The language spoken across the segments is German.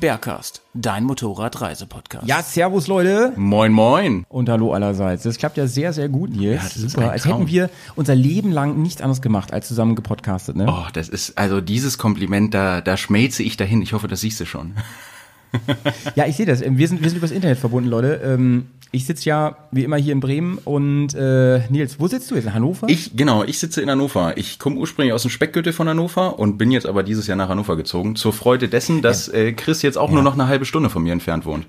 Bergcast, dein Motorradreisepodcast. Ja, servus Leute Moin, moin. und hallo allerseits. Das klappt ja sehr, sehr gut, Nils. Ja, das ist Super. Als hätten wir unser Leben lang nichts anderes gemacht, als zusammen gepodcastet, ne? Oh, das ist, also dieses Kompliment, da, da schmelze ich dahin. Ich hoffe, das siehst du schon. Ja, ich sehe das. Wir sind, wir sind übers Internet verbunden, Leute. Ähm, ich sitze ja wie immer hier in Bremen und äh, Nils, wo sitzt du jetzt? In Hannover? Ich, genau, ich sitze in Hannover. Ich komme ursprünglich aus dem Speckgürtel von Hannover und bin jetzt aber dieses Jahr nach Hannover gezogen. Zur Freude dessen, dass äh, Chris jetzt auch nur noch eine halbe Stunde von mir entfernt wohnt.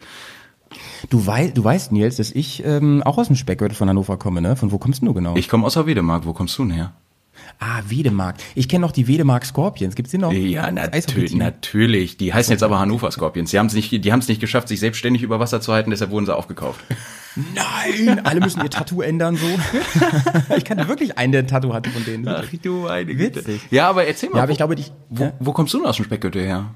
Du, wei du weißt, Nils, dass ich ähm, auch aus dem Speckgürtel von Hannover komme, ne? Von wo kommst du genau? Ich komme aus der Wedemark. Wo kommst du denn her? Ah, Wedemark. Ich kenne noch die Wedemark Scorpions. Gibt's die noch? Ja, natür natürlich. Die heißen jetzt aber Hannover Scorpions. Die haben es nicht, die haben es nicht geschafft, sich selbstständig über Wasser zu halten, deshalb wurden sie aufgekauft. Nein, alle müssen ihr Tattoo ändern so. ich kannte wirklich einen, der ein Tattoo hatte von denen. du eine Witzig. Ja, aber erzähl mal. Ja, aber wo- ich glaube, die, wo, ja? wo kommst du denn aus dem Speckgürtel her?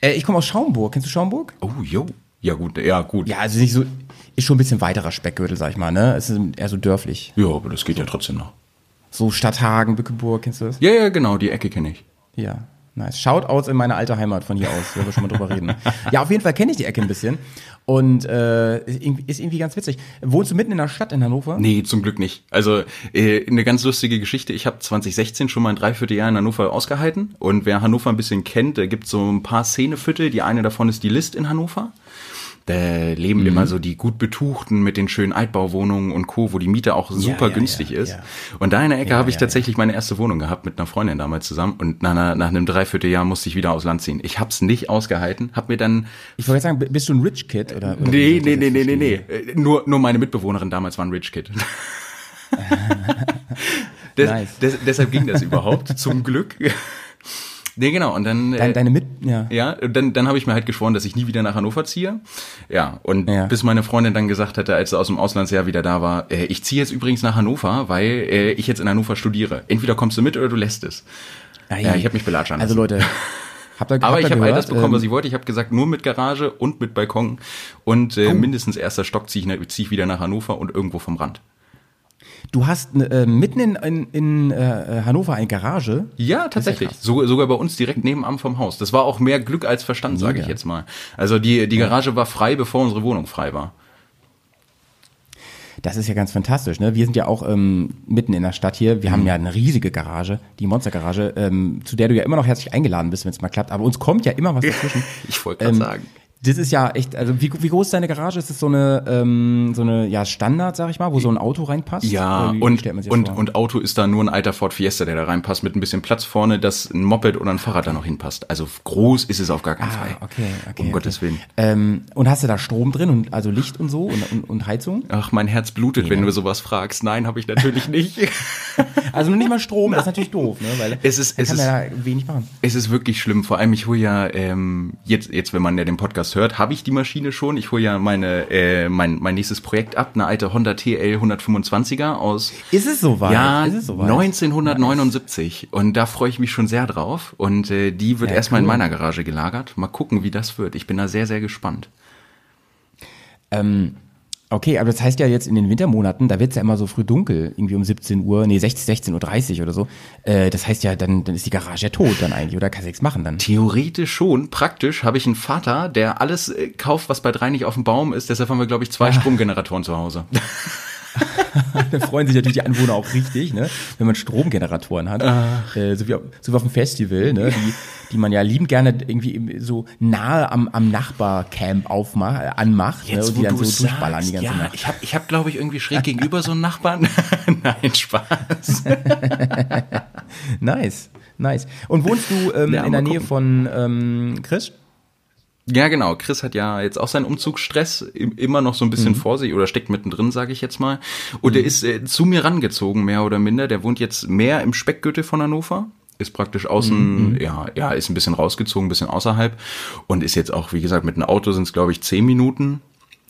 äh, ich komme aus Schaumburg. Kennst du Schaumburg? Oh, jo. Ja, gut, ja, gut. Ja, also nicht so, ist schon ein bisschen weiterer Speckgürtel, sag ich mal, ne? Es ist eher so dörflich. Ja, aber das geht ja trotzdem noch. So Stadthagen, Bückeburg, kennst du das? Ja, ja, genau, die Ecke kenne ich. Ja, nice. Shoutouts in meine alte Heimat von hier aus, wenn wir schon mal drüber reden. Ja, auf jeden Fall kenne ich die Ecke ein bisschen. Und äh, ist irgendwie- ganz witzig. Wohnst du mitten in der Stadt in Hannover? Nee, zum Glück nicht. Also äh, eine ganz lustige Geschichte. Ich habe 2016 schon mal ein Dreivierteljahr in Hannover ausgehalten. Und wer Hannover ein bisschen kennt, da gibt so ein paar Szeneviertel. Die eine davon ist die List in Hannover. Da leben immer so die gut betuchten mit den schönen Altbauwohnungen und Co., wo die Miete auch super ja, günstig ja, ist. ja. Und da in der Ecke Ja, habe ich ja, tatsächlich meine erste Wohnung gehabt mit einer Freundin damals zusammen. Und nach, einer, nach einem Dreivierteljahr musste ich wieder aus Land ziehen. Ich hab's nicht ausgehalten, hab mir dann Ich wollte sagen, bist du ein Rich Kid? Oder, oder Nee, nee, nee, nee, nee, nee. Äh, Nur, nur meine Mitbewohnerin damals war ein Rich Kid. Des, Nice. des, deshalb ging das überhaupt, zum Glück. Nee, genau, und dann, Deine, äh, deine Mit, ja. ja, dann, dann habe ich mir halt geschworen, dass ich nie wieder nach Hannover ziehe. Ja, und Ja. bis meine Freundin dann gesagt hatte, als sie aus dem Auslandsjahr wieder da war, äh, ich ziehe jetzt übrigens nach Hannover, weil äh, ich jetzt in Hannover studiere. Entweder kommst du mit oder du lässt es. Ei. Ja, ich habe mich belatschern Also lassen. Leute, habt ihr Aber habt ich habe all das bekommen, was Ähm, ich wollte. Ich habe gesagt, nur mit Garage und mit Balkon und Oh. äh, mindestens erster Stock ziehe ich, zieh ich wieder nach Hannover und irgendwo vom Rand. Du hast äh, mitten in, in, in äh, Hannover eine Garage. Ja, tatsächlich. So, sogar bei uns direkt nebenan vom Haus. Das war auch mehr Glück als Verstand, sage ich jetzt mal. Also die, die Garage war frei, bevor unsere Wohnung frei war. Das ist ja ganz fantastisch, ne? Wir sind ja auch ähm, mitten in der Stadt hier. Wir Mhm. haben ja eine riesige Garage, die Monstergarage, ähm, zu der du ja immer noch herzlich eingeladen bist, wenn es mal klappt. Aber uns kommt ja immer was dazwischen. Ich wollte gerade Ähm, sagen. Das ist ja echt, also wie, wie groß ist deine Garage? Ist das so eine, ähm, so eine ja, Standard, sag ich mal, wo so ein Auto reinpasst? Ja, und, und, vor? und Auto ist da nur ein alter Ford Fiesta, der da reinpasst, mit ein bisschen Platz vorne, dass ein Moped oder ein Fahrrad da noch hinpasst. Also groß ist es auf gar keinen Fall. Ah, okay, okay. Um okay. Gottes Willen. Ähm, und hast du da Strom drin und also Licht und so und, und, und Heizung? Ach, mein Herz blutet, wenn du sowas fragst. Nein, habe ich natürlich nicht. Also nur nicht mal Strom, das ist natürlich doof, ne? Weil Es ist- es kann ist- da wenig machen. Es ist wirklich schlimm. Vor allem, ich hole ja ähm, jetzt, jetzt, wenn man ja den Podcast hört, habe ich die Maschine schon. Ich hole ja meine, äh, mein, mein nächstes Projekt ab, eine alte Honda TL 125er aus Ist es soweit? ja, ist es soweit? 1979. Und da freue ich mich schon sehr drauf. Und äh, die wird Ja, erstmal in cool. meiner Garage gelagert. Mal gucken, wie das wird. Ich bin da sehr, sehr gespannt. Ähm, okay, aber das heißt ja jetzt in den Wintermonaten, da wird's ja immer so früh dunkel, irgendwie um 17 Uhr, nee, 16, 16.30 Uhr oder so. Äh, das heißt ja, dann, dann ist die Garage ja tot dann eigentlich, oder kannst du nichts machen dann? Theoretisch schon. Praktisch habe ich einen Vater, der alles äh, kauft, was bei drei nicht auf dem Baum ist. Deshalb haben wir, glaube ich, zwei Stromgeneratoren zu Hause. Da freuen sich natürlich die Anwohner auch richtig, ne? wenn man Stromgeneratoren hat. Äh, so, wie auf, so wie auf dem Festival, ne? die, die man ja liebend gerne irgendwie so nahe am, am Nachbarcamp aufmacht, äh, anmacht ne? und die dann so durchballern die ganze ja, Nacht. ich habe, ich hab, glaube ich, irgendwie schräg gegenüber so einen Nachbarn. Nein, Spaß. Nice, nice. Und wohnst du ähm, Ja, in der Nähe gucken. von ähm, Chris? Ja, genau. Chris hat ja jetzt auch seinen Umzugsstress im- immer noch so ein Mhm. bisschen vor sich oder steckt mittendrin, sage ich jetzt mal. Und der ist äh, zu mir rangezogen, mehr oder minder. Der wohnt jetzt mehr im Speckgürtel von Hannover. ist praktisch außen, ja, ja, ist ein bisschen rausgezogen, ein bisschen außerhalb und ist jetzt auch, wie gesagt, mit einem Auto sind es, glaube ich, zehn Minuten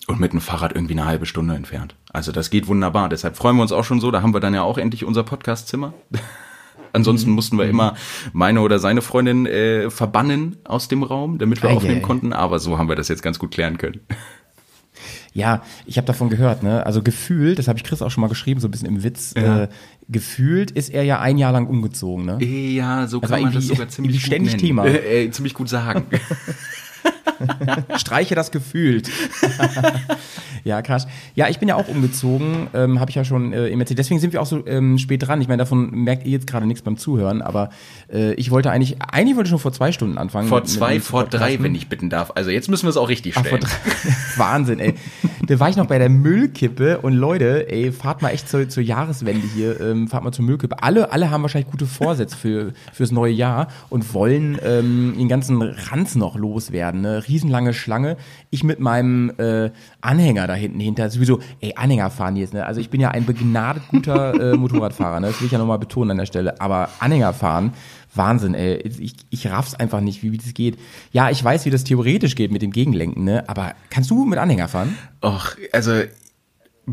und mit einem Fahrrad irgendwie eine halbe Stunde entfernt. Also das geht wunderbar. Deshalb freuen wir uns auch schon so. Da haben wir dann ja auch endlich unser Podcastzimmer. Ansonsten mussten wir immer meine oder seine Freundin äh, verbannen aus dem Raum, damit wir Ei, aufnehmen konnten. Aber so haben wir das jetzt ganz gut klären können. Ja, ich habe davon gehört, ne? Also gefühlt, das habe ich Chris auch schon mal geschrieben, so ein bisschen im Witz, Ja. äh, gefühlt ist er ja ein Jahr lang umgezogen, ne? Ja, so Das kann war man das sogar ziemlich ständig gut nennen. Thema. Äh, äh, ziemlich gut sagen. Streiche das gefühlt. ja, krass. Ja, ich bin ja auch umgezogen, ähm, habe ich ja schon äh, eben erzählt. Deswegen sind wir auch so ähm, spät dran. Ich meine, davon merkt ihr jetzt gerade nichts beim Zuhören, aber äh, ich wollte eigentlich, eigentlich wollte ich schon vor zwei Stunden anfangen. vor mit- zwei, mit vor drei, wenn ich bitten darf. Also jetzt müssen wir es auch richtig Ach, vor stellen. drei. Wahnsinn, ey. Da war ich noch bei der Müllkippe und Leute, ey, fahrt mal echt zur, zur Jahreswende hier, ähm, fahrt mal zur Müllkippe. Alle, alle haben wahrscheinlich gute Vorsätze für, fürs neue Jahr und wollen ähm, den ganzen Ranz noch loswerden. Ne? Riesenlange Schlange. Ich mit meinem äh, Anhänger da hinten hinter. Sowieso, ey, Anhänger fahren jetzt, ne? Also ich bin ja ein begnadet guter äh, Motorradfahrer, ne? Das will ich ja nochmal betonen an der Stelle. Aber Anhänger fahren, Wahnsinn, ey. Ich, ich raff's einfach nicht, wie, wie das geht. Ja, ich weiß, wie das theoretisch geht mit dem Gegenlenken, ne? Aber kannst du mit Anhänger fahren? Och, also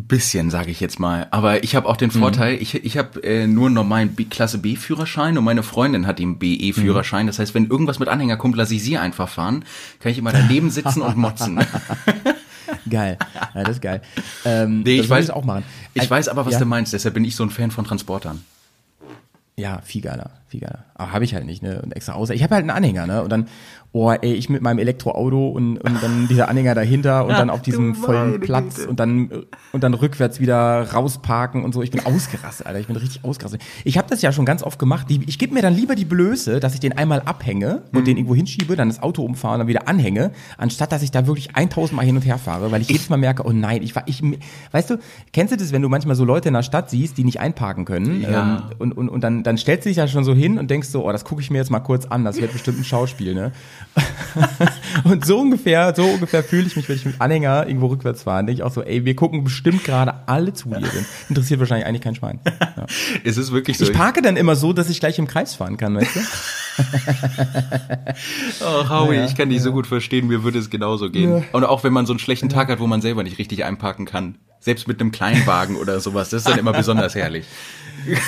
bisschen, sage ich jetzt mal. Aber ich habe auch den Vorteil, ich, ich habe äh, nur einen normalen B Klasse B-Führerschein und meine Freundin hat den BE-Führerschein. Das heißt, wenn irgendwas mit Anhänger kommt, lasse ich sie einfach fahren. Kann ich immer daneben sitzen und motzen. Geil. Ja, das ist geil. Ähm, Nee, ich weiß auch machen. Ich Äh, weiß aber, was ja? du meinst. Deshalb bin ich so ein Fan von Transportern. Ja, viel geiler, viel geiler. Aber habe ich halt nicht, ne? Und extra außer. Ich habe halt einen Anhänger, ne? Und dann, oh, ey, ich mit meinem Elektroauto und, und dann dieser Anhänger dahinter und dann auf diesem vollen Platz Güte. und dann und dann rückwärts wieder rausparken und so. Ich bin ausgerastet, Alter. Ich bin richtig ausgerastet. Ich habe das ja schon ganz oft gemacht. Die, ich gebe mir dann lieber die Blöße, dass ich den einmal abhänge und Mhm. den irgendwo hinschiebe, dann das Auto umfahre und dann wieder anhänge, anstatt dass ich da wirklich 1000 Mal hin und her fahre, weil ich, jedes Mal merke, oh nein, ich war, ich, weißt du, kennst du das, wenn du manchmal so Leute in der Stadt siehst, die nicht einparken können, Ja. ähm, und, und, und dann, dann stellst du dich ja schon so hin und denkst so, oh, das gucke ich mir jetzt mal kurz an, das wird bestimmt ein Schauspiel, ne? und so ungefähr, so ungefähr fühle ich mich, wenn ich mit Anhänger irgendwo rückwärts fahre. Denke ich auch so, ey, wir gucken bestimmt gerade alle zu, hier sind. Interessiert wahrscheinlich eigentlich kein Schwein. Ja. Es ist wirklich so. Ich parke dann immer so, dass ich gleich im Kreis fahren kann, weißt du? Oh, Howie, ich kann dich so gut verstehen, mir würde es genauso gehen. Und auch wenn man so einen schlechten Tag hat, wo man selber nicht richtig einparken kann. Selbst mit einem Kleinwagen oder sowas, das ist dann immer besonders herrlich.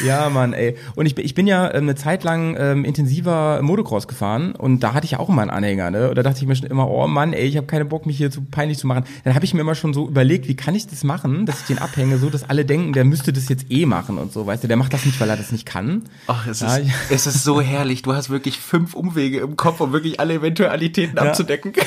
Ja, Mann, ey. Und ich, bin- ich bin ja ähm, eine Zeit lang ähm, intensiver Motocross gefahren und da hatte ich auch immer einen Anhänger, ne? Und da dachte ich mir schon immer, oh Mann, ey, ich habe keine Bock, mich hier zu peinlich zu machen. Dann habe ich mir immer schon so überlegt, wie kann ich das machen, dass ich den abhänge, so dass alle denken, der müsste das jetzt eh machen und so, weißt du, der macht das nicht, weil er das nicht kann. Ach, es Ja, ist, ich- es ist so herrlich. Du hast wirklich fünf Umwege im Kopf, um wirklich alle Eventualitäten abzudecken.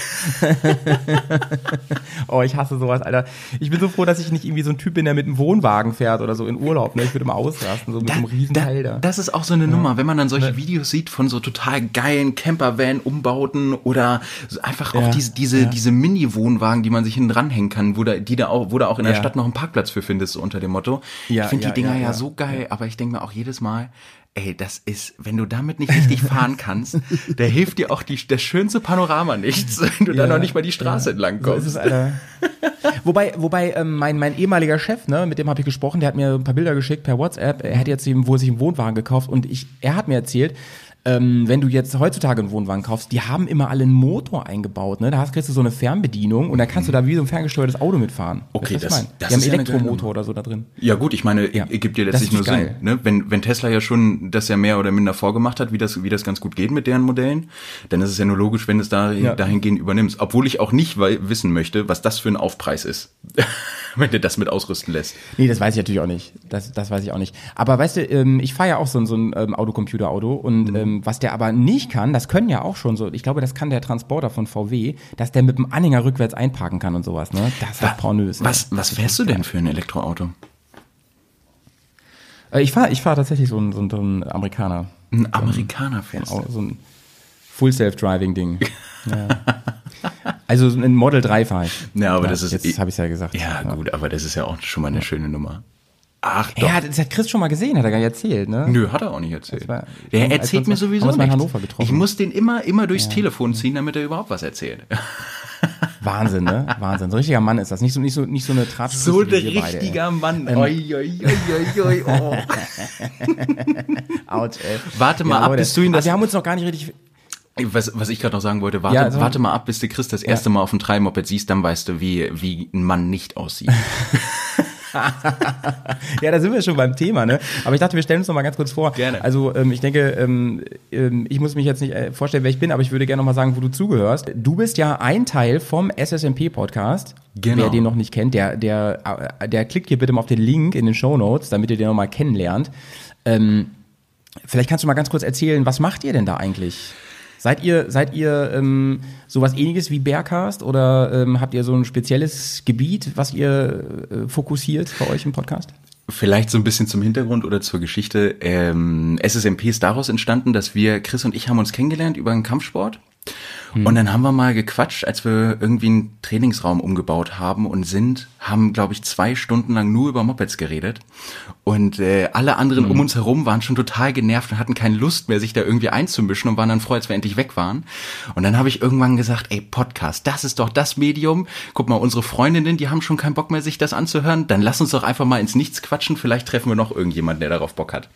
Oh, ich hasse sowas, Alter. Ich bin so froh, dass ich nicht irgendwie so ein Typ bin, der mit einem Wohnwagen fährt oder so in Urlaub, ne? Ich würde immer ausrasten, so mit einem riesen Teil da. das ist auch so eine Nummer, wenn man dann solche Videos sieht von so total geilen Campervan-Umbauten oder einfach auch Ja, diese, diese, ja. diese Mini-Wohnwagen, die man sich hinten dranhängen kann, wo da, die da auch, wo da auch in der Ja. Stadt noch einen Parkplatz für findest, so unter dem Motto. Ja, ich finde ja, die Dinger ja, ja, ja. so geil, aber ich denke mir auch jedes Mal, ey, das ist, wenn du damit nicht richtig fahren kannst, da hilft dir auch die, das schönste Panorama nichts, wenn du Ja, noch nicht mal die Straße entlang So kommst. Alter. wobei, wobei ähm, mein, mein ehemaliger Chef, ne, mit dem habe ich gesprochen, der hat mir ein paar Bilder geschickt per WhatsApp. Er hat jetzt eben wohl sich einen Wohnwagen gekauft und ich, er hat mir erzählt, ähm, wenn du jetzt heutzutage einen Wohnwagen kaufst, die haben immer alle einen Motor eingebaut, ne? Da hast, kriegst du so eine Fernbedienung und dann kannst du da wie so ein ferngesteuertes Auto mitfahren. Okay, du, das- mein? das Die haben ist ja eine geile Elektromotor oder so da drin. Ja gut, ich meine, Ja. gibt dir Das letztlich nur geil. Sinn. Ne? Wenn, wenn Tesla ja schon das ja mehr oder minder vorgemacht hat, wie das, wie das ganz gut geht mit deren Modellen, dann ist es ja nur logisch, wenn es da Ja. dahingehend übernimmst. Obwohl ich auch nicht wissen möchte, was das für ein Aufpreis ist, wenn du das mit ausrüsten lässt. Nee, das weiß ich natürlich auch nicht. Das, das weiß ich auch nicht. Aber weißt du, ähm, ich fahre ja auch so, ein- so ein ähm, Autocomputer-Auto und Mhm. ähm, was der aber nicht kann, das können ja auch schon so, ich glaube, das kann der Transporter von VW, dass der mit dem Anhänger rückwärts einparken kann und sowas, ne? Das ist pornös. ne? Was, was fährst du denn für ein Elektroauto? Äh, ich fahre ich fahr tatsächlich so ein, so ein, so ein Amerikaner. Ein Amerikaner fährst du. So ein Full-Self-Driving-Ding. ja. Also so ein Model 3 fahre ich. Ja, aber das ist- Jetzt habe ich ja gesagt. Ja, gut, aber das ist ja auch schon mal eine schöne Nummer. Ach doch. Ja, das hat Chris schon mal gesehen, hat er gar nicht erzählt, ne? Nö, hat er auch nicht erzählt. War- Der erzählt mir haben sowieso in nichts. Hannover getroffen. Ich muss den immer, immer durchs Telefon ziehen, damit er überhaupt was erzählt. Wahnsinn, ne? Wahnsinn. So ein richtiger Mann ist das. Nicht so, nicht so, nicht so eine Tratsch. So der richtiger Mann. Ähm. Oi, oi, oi, oi, oi, oh. Out, ey. Warte mal ab, Leute. bis du ihn das- Wir haben uns noch gar nicht richtig. Was, was ich gerade noch sagen wollte, warte, Ja, also- warte mal ab, bis du Chris das erste Mal auf dem Dreimoped siehst, dann weißt du, wie, wie ein Mann nicht aussieht. Ja, da sind wir schon beim Thema, ne? Aber ich dachte, wir stellen uns noch mal ganz kurz vor. Gerne. Also ähm, ich denke, ähm, ähm, ich muss mich jetzt nicht äh, vorstellen, wer ich bin, aber ich würde gerne noch mal sagen, wo du zugehörst. Du bist ja ein Teil vom SSMP-Podcast. Genau. Wer den noch nicht kennt, der, der, äh, der klickt hier bitte mal auf den Link in den Show Notes, damit ihr den noch mal kennenlernt. Ähm, vielleicht kannst du mal ganz kurz erzählen, was macht ihr denn da eigentlich? Seid ihr, seid ihr ähm, sowas ähnliches wie Bearcast oder ähm, habt ihr so ein spezielles Gebiet, was ihr äh, fokussiert bei euch im Podcast? Vielleicht so ein bisschen zum Hintergrund oder zur Geschichte. Ähm, SSMP ist daraus entstanden, dass wir, Chris und ich haben uns kennengelernt über einen Kampfsport. Und dann haben wir mal gequatscht, als wir irgendwie einen Trainingsraum umgebaut haben und sind, haben, glaube ich, zwei Stunden lang nur über Mopeds geredet. Und äh, alle anderen um uns herum waren schon total genervt und hatten keine Lust mehr, sich da irgendwie einzumischen und waren dann froh, als wir endlich weg waren. Und dann habe ich irgendwann gesagt, ey, Podcast, das ist doch das Medium. Guck mal, unsere Freundinnen, die haben schon keinen Bock mehr, sich das anzuhören. Dann lass uns doch einfach mal ins Nichts quatschen. Vielleicht treffen wir noch irgendjemanden, der darauf Bock hat.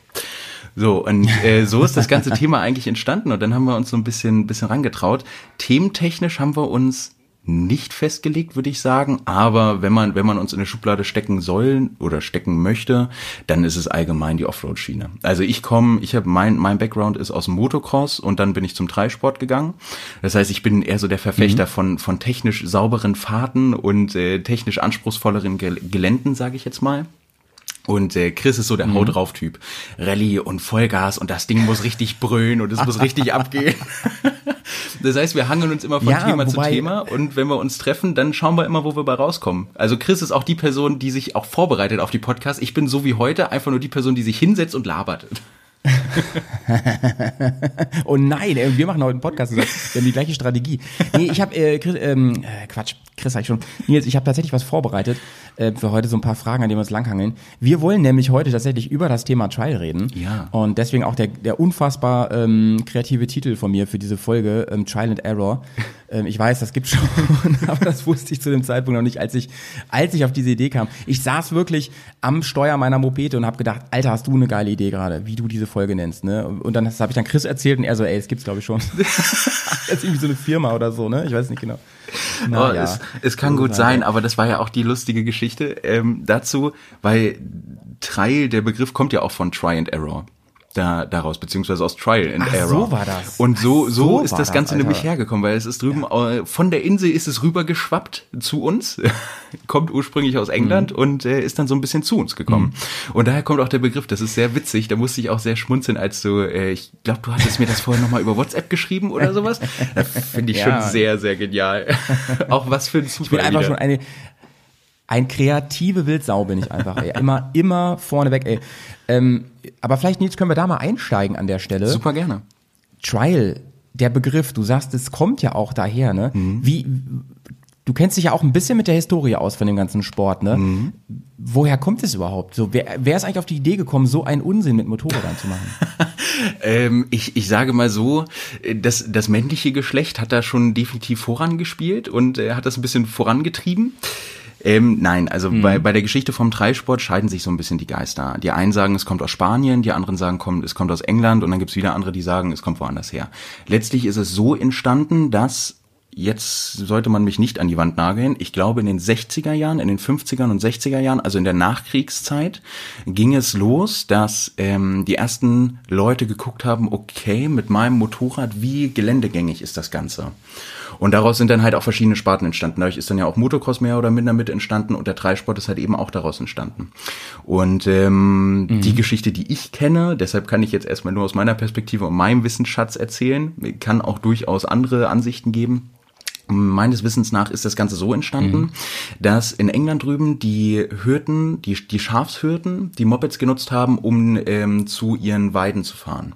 So, und äh, so ist das ganze Thema eigentlich entstanden und dann haben wir uns so ein bisschen, bisschen rangetraut. Thementechnisch haben wir uns nicht festgelegt, würde ich sagen, aber wenn man, wenn man uns in eine Schublade stecken soll oder stecken möchte, dann ist es allgemein die Offroad-Schiene. Also ich komme, ich habe mein, mein Background ist aus dem Motocross und dann bin ich zum Dreisport gegangen. Das heißt, ich bin eher so der Verfechter von, von technisch sauberen Fahrten und äh, technisch anspruchsvolleren Gel Geländen, sage ich jetzt mal. Und äh, Chris ist so der Hau drauf Typ. Rallye und Vollgas und das Ding muss richtig brüllen und es muss richtig abgehen. Das heißt, wir hangeln uns immer von Ja, Thema zu wobei- Thema und wenn wir uns treffen, dann schauen wir immer, wo wir bei rauskommen. Also Chris ist auch die Person, die sich auch vorbereitet auf die Podcasts. Ich bin so wie heute einfach nur die Person, die sich hinsetzt und labert. Oh nein, ey, wir machen heute einen Podcast zusammen. Wir haben die gleiche Strategie. Nee, ich habe, äh, Chris, ähm, äh, Quatsch, Chris sag ich schon. Nils, ich habe tatsächlich was vorbereitet äh, für heute, so ein paar Fragen, an denen wir uns langhangeln. Wir wollen nämlich heute tatsächlich über das Thema Trial reden. Ja. Und deswegen auch der, der unfassbar ähm, kreative Titel von mir für diese Folge, ähm, Trial and Error. Ähm, ich weiß, das gibt's schon, aber das wusste ich zu dem Zeitpunkt noch nicht, als ich, als ich auf diese Idee kam. Ich saß wirklich am Steuer meiner Mopete und habe gedacht, Alter, hast du eine geile Idee gerade, wie du diese Folge nennst, ne? Und dann habe ich dann Chris erzählt und er so, ey, es gibt's glaube ich schon. das ist irgendwie so eine Firma oder so, ne? Ich weiß nicht genau. Oh, es, es kann gut sein, aber das war ja auch die lustige Geschichte ähm, dazu, weil Trial, der Begriff kommt ja auch von Try and Error. Da, daraus, beziehungsweise aus Trial and Ach, Error. so war das. Und so, so, so ist das das, Ganze Alter. nämlich hergekommen, weil es ist drüben, äh, von der Insel ist es rübergeschwappt zu uns, kommt ursprünglich aus England Mhm. und äh, ist dann so ein bisschen zu uns gekommen. Und daher kommt auch der Begriff, das ist sehr witzig, da musste ich auch sehr schmunzeln, als du, äh, ich glaube, du hattest mir das vorher nochmal über WhatsApp geschrieben oder sowas. Das finde ich Ja. schon sehr, sehr genial. auch was für ein Zufall Ich bin einfach wieder. schon eine, ein kreative Wildsau bin ich einfach, ey. Immer, immer vorneweg, ey. Ähm, aber vielleicht, Nils, können wir da mal einsteigen an der Stelle. Super gerne. Trial, der Begriff, du sagst, es kommt ja auch daher, ne? Wie, du kennst dich ja auch ein bisschen mit der Historie aus von dem ganzen Sport, ne? Woher kommt es überhaupt? So, wer, wer ist eigentlich auf die Idee gekommen, so einen Unsinn mit Motorrädern zu machen? Ähm, ich, ich sage mal so, das, das männliche Geschlecht hat da schon definitiv vorangespielt und äh, hat das ein bisschen vorangetrieben. Ähm, nein, also bei, bei der Geschichte vom Dreisport scheiden sich so ein bisschen die Geister. Die einen sagen, es kommt aus Spanien, die anderen sagen, kommt, es kommt aus England und dann gibt's wieder andere, die sagen, es kommt woanders her. Letztlich ist es so entstanden, dass jetzt sollte man mich nicht an die Wand nageln. Ich glaube, in den 60er Jahren, in den 50er und 60er Jahren, also in der Nachkriegszeit, ging es los, dass ähm, die ersten Leute geguckt haben, okay, mit meinem Motorrad, wie geländegängig ist das Ganze? Und daraus sind dann halt auch verschiedene Sparten entstanden. Dadurch ist dann ja auch Motocross mehr oder minder mit entstanden und der Dreisport ist halt eben auch daraus entstanden. Und ähm, die Geschichte, die ich kenne, deshalb kann ich jetzt erstmal nur aus meiner Perspektive und meinem Wissensschatz erzählen, kann auch durchaus andere Ansichten geben. Meines Wissens nach ist das Ganze so entstanden, dass in England drüben die Hürden, die, die Schafshürden, die Mopeds genutzt haben, um ähm, zu ihren Weiden zu fahren.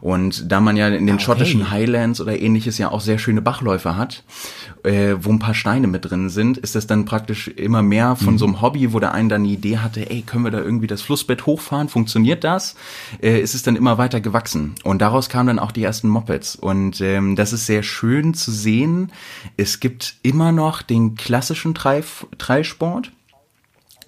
Und da man ja in den okay. schottischen Highlands oder ähnliches ja auch sehr schöne Bachläufe hat, äh, wo ein paar Steine mit drin sind, ist das dann praktisch immer mehr von so einem Hobby, wo der einen dann die Idee hatte, ey, können wir da irgendwie das Flussbett hochfahren? Funktioniert das? Äh, ist es dann immer weiter gewachsen. Und daraus kamen dann auch die ersten Mopeds. Und ähm, das ist sehr schön zu sehen, Es gibt immer noch den klassischen Treif Dreisport.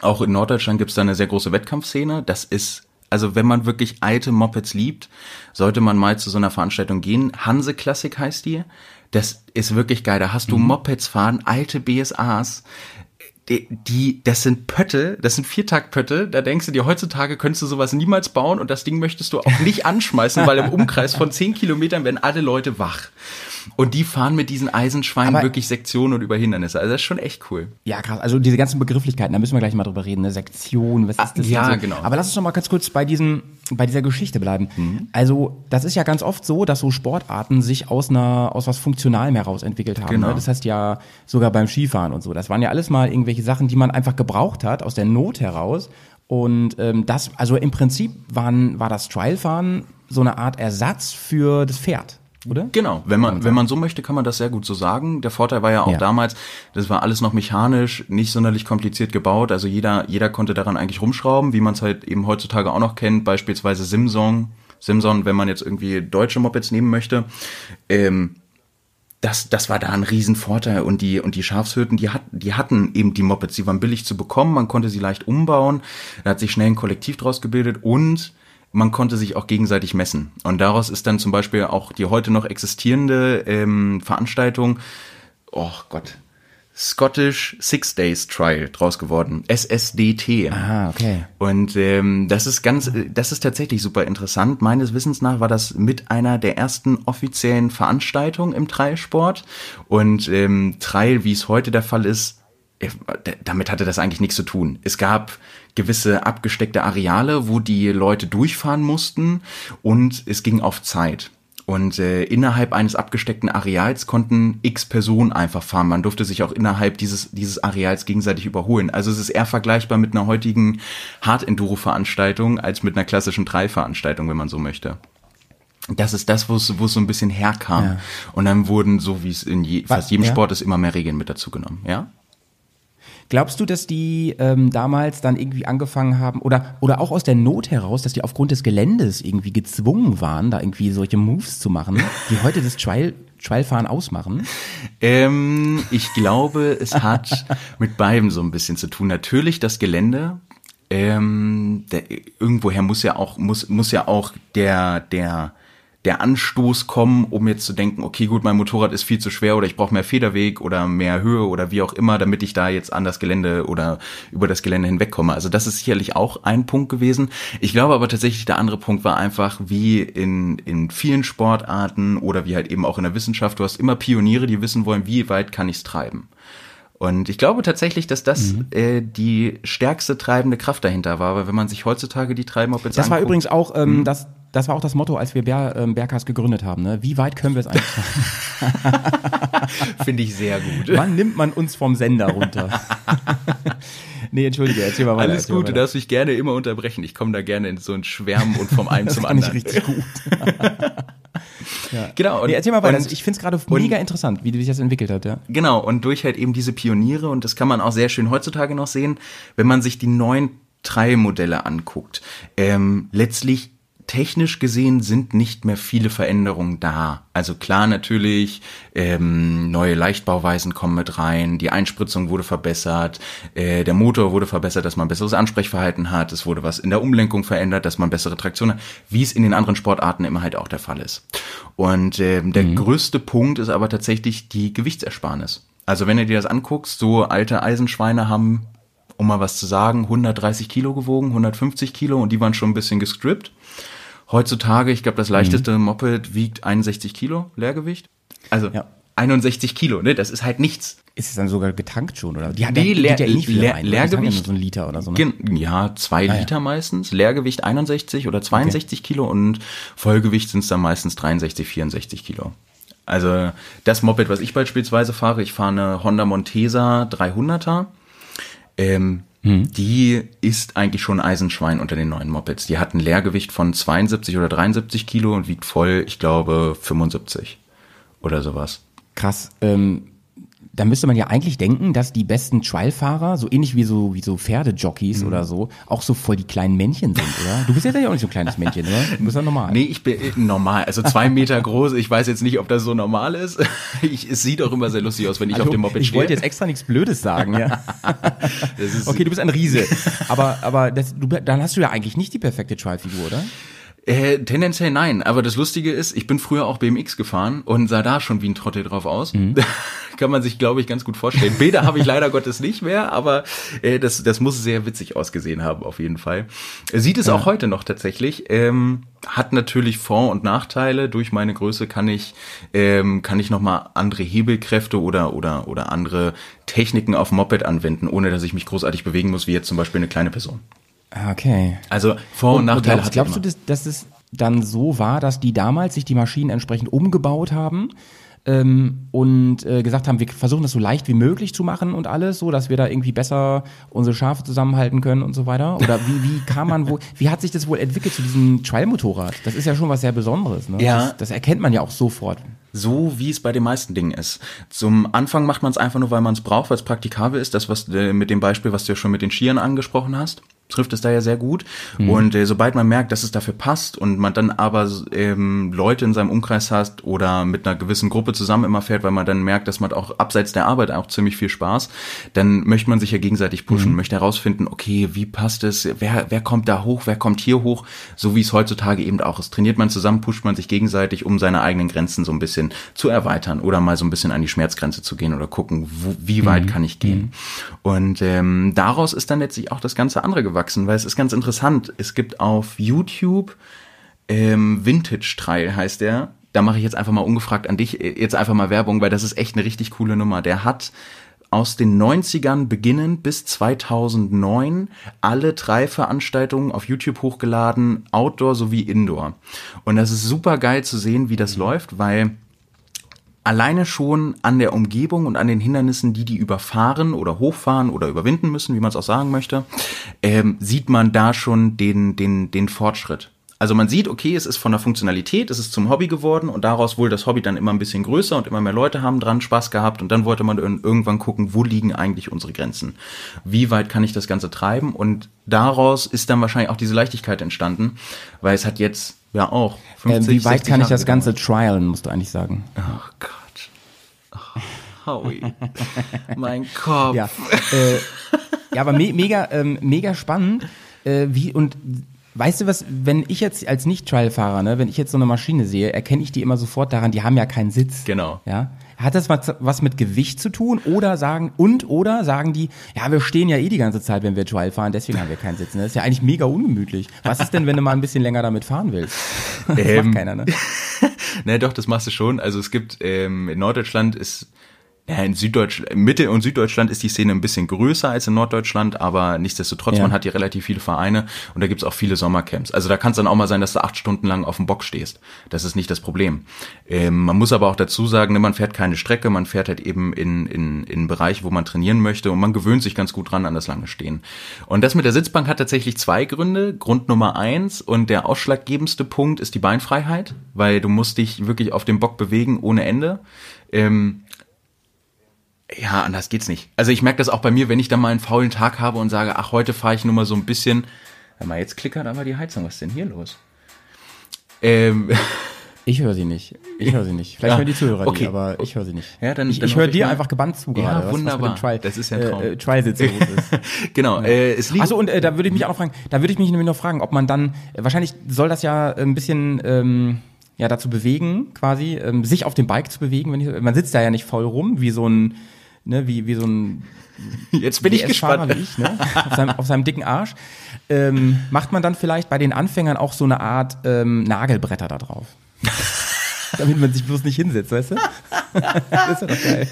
Auch in Norddeutschland gibt es da eine sehr große Wettkampfszene. Das ist, also wenn man wirklich alte Mopeds liebt, sollte man mal zu so einer Veranstaltung gehen. Hanse Classic heißt die. Das ist wirklich geil. Da hast du Mopeds fahren, alte BSAs. Die, die, das sind Pötte, das sind Viertaktpötte, da denkst du dir, heutzutage könntest du sowas niemals bauen und das Ding möchtest du auch nicht anschmeißen, weil im Umkreis von zehn Kilometern werden alle Leute wach. Und die fahren mit diesen Eisenschweinen Aber- wirklich Sektionen und über Hindernisse. Also das ist schon echt cool. Ja, krass. Also diese ganzen Begrifflichkeiten, da müssen wir gleich mal drüber reden. Ne? Sektion, was ist das? ja, so. genau. Aber lass uns noch mal ganz kurz bei diesem, bei dieser Geschichte bleiben. Also das ist ja ganz oft so, dass so Sportarten sich aus einer, aus was Funktionalem heraus entwickelt haben. Genau. Ne? Das heißt ja sogar beim Skifahren und so. Das waren ja alles mal irgendwelche Sachen, die man einfach gebraucht hat aus der Not heraus. Und ähm, das, also im Prinzip waren, war das Trialfahren so eine Art Ersatz für das Pferd, oder? Genau, wenn man, wenn man so möchte, kann man das sehr gut so sagen. Der Vorteil war ja auch Ja. damals, das war alles noch mechanisch, nicht sonderlich kompliziert gebaut. Also jeder, jeder konnte daran eigentlich rumschrauben, wie man es halt eben heutzutage auch noch kennt, beispielsweise Simson. Simson, wenn man jetzt irgendwie deutsche Mopeds nehmen möchte. Ähm, das, das war da ein Riesenvorteil. Und die, und die Schafshütten, die hatten, die hatten eben die Mopeds, die waren billig zu bekommen, man konnte sie leicht umbauen, da hat sich schnell ein Kollektiv draus gebildet. Und man konnte sich auch gegenseitig messen. Und daraus ist dann zum Beispiel auch die heute noch existierende ähm, Veranstaltung, oh Gott, Scottish Six Days Trial draus geworden, SSDT. Ah, okay. Und ähm, das ist ganz, äh, das ist tatsächlich super interessant. Meines Wissens nach war das mit einer der ersten offiziellen Veranstaltungen im Trailsport. Und ähm, Trail, wie es heute der Fall ist, äh, damit hatte das eigentlich nichts zu tun. Es gab gewisse abgesteckte Areale, wo die Leute durchfahren mussten und es ging auf Zeit. Und äh, innerhalb eines abgesteckten Areals konnten x Personen einfach fahren. Man durfte sich auch innerhalb dieses, dieses Areals gegenseitig überholen. Also es ist eher vergleichbar mit einer heutigen Hard-Enduro-Veranstaltung als mit einer klassischen Trail-Veranstaltung, wenn man so möchte. Das ist das, wo es wo es so ein bisschen herkam. Ja. Und dann wurden, so wie es in je, fast jedem ja? Sport ist, immer mehr Regeln mit dazu genommen. Ja? Glaubst du, dass die ähm, damals dann irgendwie angefangen haben oder oder auch aus der Not heraus, dass die aufgrund des Geländes irgendwie gezwungen waren, da irgendwie solche Moves zu machen, die heute das Trial Trialfahren ausmachen? Ähm, ich glaube, es hat mit beidem so ein bisschen zu tun. Natürlich das Gelände. Ähm, der, irgendwoher muss ja auch muss muss ja auch der der der Anstoß kommen, um jetzt zu denken, okay, gut, mein Motorrad ist viel zu schwer oder ich brauche mehr Federweg oder mehr Höhe oder wie auch immer, damit ich da jetzt an das Gelände oder über das Gelände hinwegkomme. Also das ist sicherlich auch ein Punkt gewesen. Ich glaube aber tatsächlich, der andere Punkt war einfach, wie in, in vielen Sportarten oder wie halt eben auch in der Wissenschaft, du hast immer Pioniere, die wissen wollen, wie weit kann ich's treiben. Und ich glaube tatsächlich, dass das Mhm. äh, die stärkste treibende Kraft dahinter war, weil wenn man sich heutzutage die Treibmopeds Das war übrigens auch ähm, das das war auch das Motto, als wir Bär, ähm, Berghaus gegründet haben. Ne? Wie weit können wir es eigentlich finde ich sehr gut. Wann nimmt man uns vom Sender runter? nee, entschuldige, erzähl mal weiter. Alles gut, du darfst mich gerne immer unterbrechen. Ich komme da gerne in so ein Schwärmen und vom einen Das zum anderen. richtig gut. Genau. Und, Nee, erzähl mal weiter. Und, ich finde es gerade mega interessant, wie sich das entwickelt hat. Ja. Genau, und durch halt eben diese Pioniere, und das kann man auch sehr schön heutzutage noch sehen, wenn man sich die neuen Trail-Modelle anguckt. Ähm, letztlich technisch gesehen sind nicht mehr viele Veränderungen da. Also klar, natürlich, ähm, neue Leichtbauweisen kommen mit rein, die Einspritzung wurde verbessert, äh, der Motor wurde verbessert, dass man besseres Ansprechverhalten hat, es wurde was in der Umlenkung verändert, dass man bessere Traktion hat, wie es in den anderen Sportarten immer halt auch der Fall ist. Und ähm, der größte Punkt ist aber tatsächlich die Gewichtsersparnis. Also wenn du dir das anguckst, so alte Eisenschweine haben, um mal was zu sagen, 130 Kilo gewogen, 150 Kilo und die waren schon ein bisschen gestrippt. Heutzutage, ich glaube, das leichteste Moped wiegt 61 Kilo Leergewicht. Also Ja. 61 Kilo, ne? Das ist halt nichts. Ist es dann sogar getankt schon, oder? Die, die, Leer- ja eh Leer- rein. ja Leergewicht. so ein Liter oder so. Ne? Ja, zwei Ah, ja. Liter meistens. Leergewicht 61 oder 62 Kilo und Vollgewicht sind es dann meistens 63, 64 Kilo. Also das Moped, was ich beispielsweise fahre, ich fahre eine Honda Montesa 300er. Ähm, Mhm. Die ist eigentlich schon ein Eisenschwein unter den neuen Mopeds. Die hat ein Leergewicht von 72 oder 73 Kilo und wiegt voll, ich glaube, 75 oder sowas. Krass. Ähm, da müsste man ja eigentlich denken, dass die besten Trialfahrer, so ähnlich wie so, wie so Pferdejockeys oder so, auch so voll die kleinen Männchen sind, oder? Du bist ja auch nicht so ein kleines Männchen, oder? Du bist ja normal. Nee, ich bin äh, normal, also zwei Meter groß. Ich weiß jetzt nicht, ob das so normal ist. Ich, es sieht auch immer sehr lustig aus, wenn ich Also, auf dem Moped ich stehe. wollte jetzt extra nichts Blödes sagen, ja. Okay, du bist ein Riese. Aber, aber das, du, dann hast du ja eigentlich nicht die perfekte Trialfigur, oder? Äh, tendenziell nein, aber das Lustige ist, ich bin früher auch BMX gefahren und sah da schon wie ein Trottel drauf aus. Kann man sich, glaube ich, ganz gut vorstellen. Bilder habe ich leider Gottes nicht mehr, aber äh, das, das muss sehr witzig ausgesehen haben, auf jeden Fall. Sieht es auch heute noch tatsächlich. Ähm, hat natürlich Vor- und Nachteile. Durch meine Größe kann ich, ähm, kann ich nochmal andere Hebelkräfte oder, oder, oder andere Techniken auf Moped anwenden, ohne dass ich mich großartig bewegen muss, wie jetzt zum Beispiel eine kleine Person. Ah, Okay. Also Vor- und, Nachteile glaubst, hat glaubst immer. du, dass, dass es dann so war, dass die damals sich die Maschinen entsprechend umgebaut haben ähm, und äh, gesagt haben, wir versuchen das so leicht wie möglich zu machen und alles, so dass wir da irgendwie besser unsere Schafe zusammenhalten können und so weiter? Oder wie, wie kam man wo, wie hat sich das wohl entwickelt zu diesem Trial-Motorrad? Das ist ja schon was sehr Besonderes, ne? Ja. Das, das erkennt man ja auch sofort. So wie es bei den meisten Dingen ist. Zum Anfang macht man es einfach nur, weil man es braucht, weil es praktikabel ist. Das, was äh, mit dem Beispiel, was du ja schon mit den Skiern angesprochen hast, trifft es da ja sehr gut. Und äh, sobald man merkt, dass es dafür passt und man dann aber ähm, Leute in seinem Umkreis hat oder mit einer gewissen Gruppe zusammen immer fährt, weil man dann merkt, dass man auch abseits der Arbeit auch ziemlich viel Spaß, dann möchte man sich ja gegenseitig pushen, möchte herausfinden, okay, wie passt es, wer, wer kommt da hoch, wer kommt hier hoch, so wie es heutzutage eben auch ist. Trainiert man zusammen, pusht man sich gegenseitig, um seine eigenen Grenzen so ein bisschen zu erweitern oder mal so ein bisschen an die Schmerzgrenze zu gehen oder gucken, wo, wie weit kann ich gehen. Und ähm, daraus ist dann letztlich auch das ganze andere gewachsen, weil es ist ganz interessant. Es gibt auf YouTube ähm, Vintage Trail heißt der. Da mache ich jetzt einfach mal ungefragt an dich äh, jetzt einfach mal Werbung, weil das ist echt eine richtig coole Nummer. Der hat aus den 90ern beginnend bis 2009 alle drei Veranstaltungen auf YouTube hochgeladen, Outdoor sowie Indoor. Und das ist super geil zu sehen, wie das läuft, weil alleine schon an der Umgebung und an den Hindernissen, die die überfahren oder hochfahren oder überwinden müssen, wie man es auch sagen möchte, ähm, sieht man da schon den, den, den Fortschritt. Also man sieht, okay, es ist von der Funktionalität, es ist zum Hobby geworden und daraus wohl das Hobby dann immer ein bisschen größer und immer mehr Leute haben dran Spaß gehabt und dann wollte man ir- irgendwann gucken, wo liegen eigentlich unsere Grenzen? Wie weit kann ich das Ganze treiben? Und daraus ist dann wahrscheinlich auch diese Leichtigkeit entstanden, weil es hat jetzt ja auch 50, Ähm, wie weit 60 kann ich das Ganze trialen, musst du eigentlich sagen. Ach Gott. Ach, Howie. mein Kopf. Ja, äh, ja aber me mega, ähm, mega spannend. Äh, wie und weißt du was, wenn ich jetzt als Nicht-Trial-Fahrer, ne, wenn ich jetzt so eine Maschine sehe, erkenne ich die immer sofort daran, die haben ja keinen Sitz. Genau. Ja. Hat das was, was mit Gewicht zu tun oder sagen und oder sagen die, ja, wir stehen ja eh die ganze Zeit, wenn wir Trial fahren, deswegen haben wir keinen Sitz. Ne? Das ist ja eigentlich mega ungemütlich. Was ist denn, wenn du mal ein bisschen länger damit fahren willst? Das Ähm, macht keiner, ne? Ne, doch, das machst du schon. Also es gibt, ähm, in Norddeutschland ist, in Süddeutschland, Mittel- und Süddeutschland ist die Szene ein bisschen größer als in Norddeutschland, aber nichtsdestotrotz, Ja. man hat hier relativ viele Vereine und da gibt's auch viele Sommercamps. Also da kann es dann auch mal sein, dass du acht Stunden lang auf dem Bock stehst. Das ist nicht das Problem. Ähm, man muss aber auch dazu sagen, ne, man fährt keine Strecke, man fährt halt eben in, in, in einen Bereich, wo man trainieren möchte und man gewöhnt sich ganz gut dran an das lange Stehen. Und das mit der Sitzbank hat tatsächlich zwei Gründe. Grund Nummer eins und der ausschlaggebendste Punkt ist die Beinfreiheit, weil du musst dich wirklich auf dem Bock bewegen ohne Ende. Ähm, ja, anders geht's nicht. Also ich merke das auch bei mir, wenn ich dann mal einen faulen Tag habe und sage, ach, heute fahre ich nur mal so ein bisschen. Hör mal, jetzt klickert aber die Heizung. Was ist denn hier los? Ähm, Ich höre sie nicht. Ich höre sie nicht. Vielleicht Ja, hören die Zuhörer okay. die, aber ich höre sie nicht. Ja, dann- ich ich höre dir mal- einfach gebannt zu Ja, gerade. was- was wunderbar. Trial, Das ist ja ein Traum. Äh, äh, ist. genau, äh, es liegt. Achso, und äh, da würde ich mich auch noch fragen, da würde ich mich nämlich noch fragen, ob man dann, äh, wahrscheinlich soll das ja ein bisschen ähm, ja, dazu bewegen, quasi, ähm, sich auf dem Bike zu bewegen. Wenn ich, man sitzt da ja nicht faul rum, wie so ein, ne, wie, wie so ein jetzt bin ich gespannt. wie ich, ne? auf, seinem, auf seinem dicken Arsch. Ähm, macht man dann vielleicht bei den Anfängern auch so eine Art ähm, Nagelbretter da drauf? Damit man sich bloß nicht hinsetzt, weißt du? das ist ja doch geil.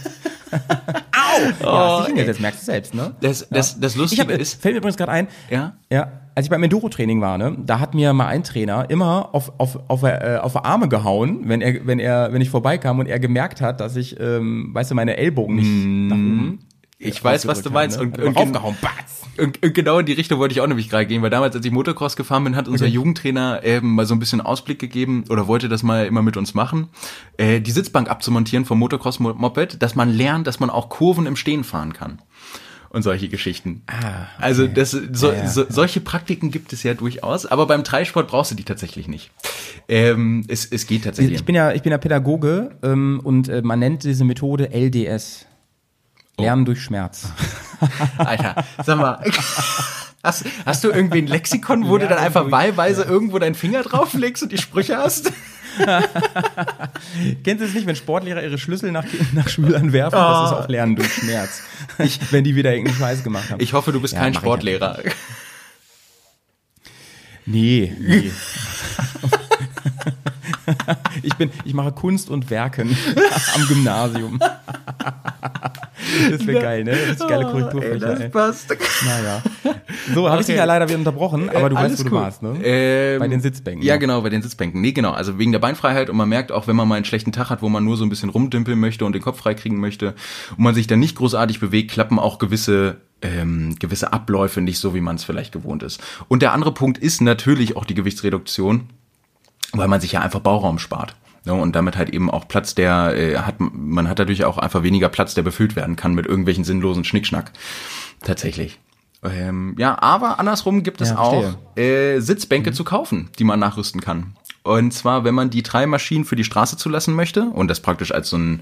Au! Ja, hast dich hingesetzt, merkst du selbst, ne? Das, das, das Lustige hab, äh, ist, fällt mir übrigens gerade ein, Ja? ja, als ich beim Enduro-Training war, ne, da hat mir mal ein Trainer immer auf, auf, auf, äh, auf Arme gehauen, wenn er, wenn er, wenn ich vorbeikam und er gemerkt hat, dass ich, ähm, weißt du, meine Ellbogen nicht nach oben. Ich weiß, was du meinst. Und, Und, und, raufgehauen, batz. und, und genau in die Richtung wollte ich auch nämlich gerade gehen, weil damals, als ich Motocross gefahren bin, hat unser Jugendtrainer eben mal so ein bisschen Ausblick gegeben oder wollte das mal immer mit uns machen, äh, die Sitzbank abzumontieren vom Motocross-Moped, dass man lernt, dass man auch Kurven im Stehen fahren kann. Und solche Geschichten. Ah, Also das, so, Ja, ja. so, solche Praktiken gibt es ja durchaus, aber beim Dreisport brauchst du die tatsächlich nicht. Ähm, es, es geht tatsächlich. Ich bin ja, ich bin ja Pädagoge ähm, und äh, man nennt diese Methode LDS. Lernen durch Schmerz. Alter, sag mal, hast, hast du irgendwie ein Lexikon, wo du dann einfach wahlweise irgendwo deinen Finger drauflegst und die Sprüche hast? Kennst du es nicht, wenn Sportlehrer ihre Schlüssel nach, nach Schülern werfen? Das ist auch Lernen durch Schmerz. wenn die wieder irgendeinen Scheiß gemacht haben. Ich hoffe, du bist Ja, kein ich Sportlehrer. Nee, nee. ich bin, ich mache Kunst und Werken am Gymnasium. Das wäre geil, ne? Das ist geile Korrekturfächer, ey. passt. Naja. So, habe ich dich Okay. ja leider wieder unterbrochen, aber du Äh, weißt, wo du cool. warst, ne? Ähm, Bei den Sitzbänken, Ja, genau, bei den Sitzbänken. Nee, genau. Also wegen der Beinfreiheit und man merkt auch, wenn man mal einen schlechten Tag hat, wo man nur so ein bisschen rumdümpeln möchte und den Kopf freikriegen möchte und man sich dann nicht großartig bewegt, klappen auch gewisse ähm, gewisse Abläufe nicht so, wie man es vielleicht gewohnt ist. Und der andere Punkt ist natürlich auch die Gewichtsreduktion, weil man sich ja einfach Bauraum spart. Ne, und damit halt eben auch Platz, der äh, hat, man hat dadurch auch einfach weniger Platz, der befüllt werden kann mit irgendwelchen sinnlosen Schnickschnack. Tatsächlich. Ähm, ja, aber andersrum gibt es Ja, auch äh, Sitzbänke zu kaufen, die man nachrüsten kann. Und zwar, wenn man die drei Maschinen für die Straße zulassen möchte und das praktisch als so ein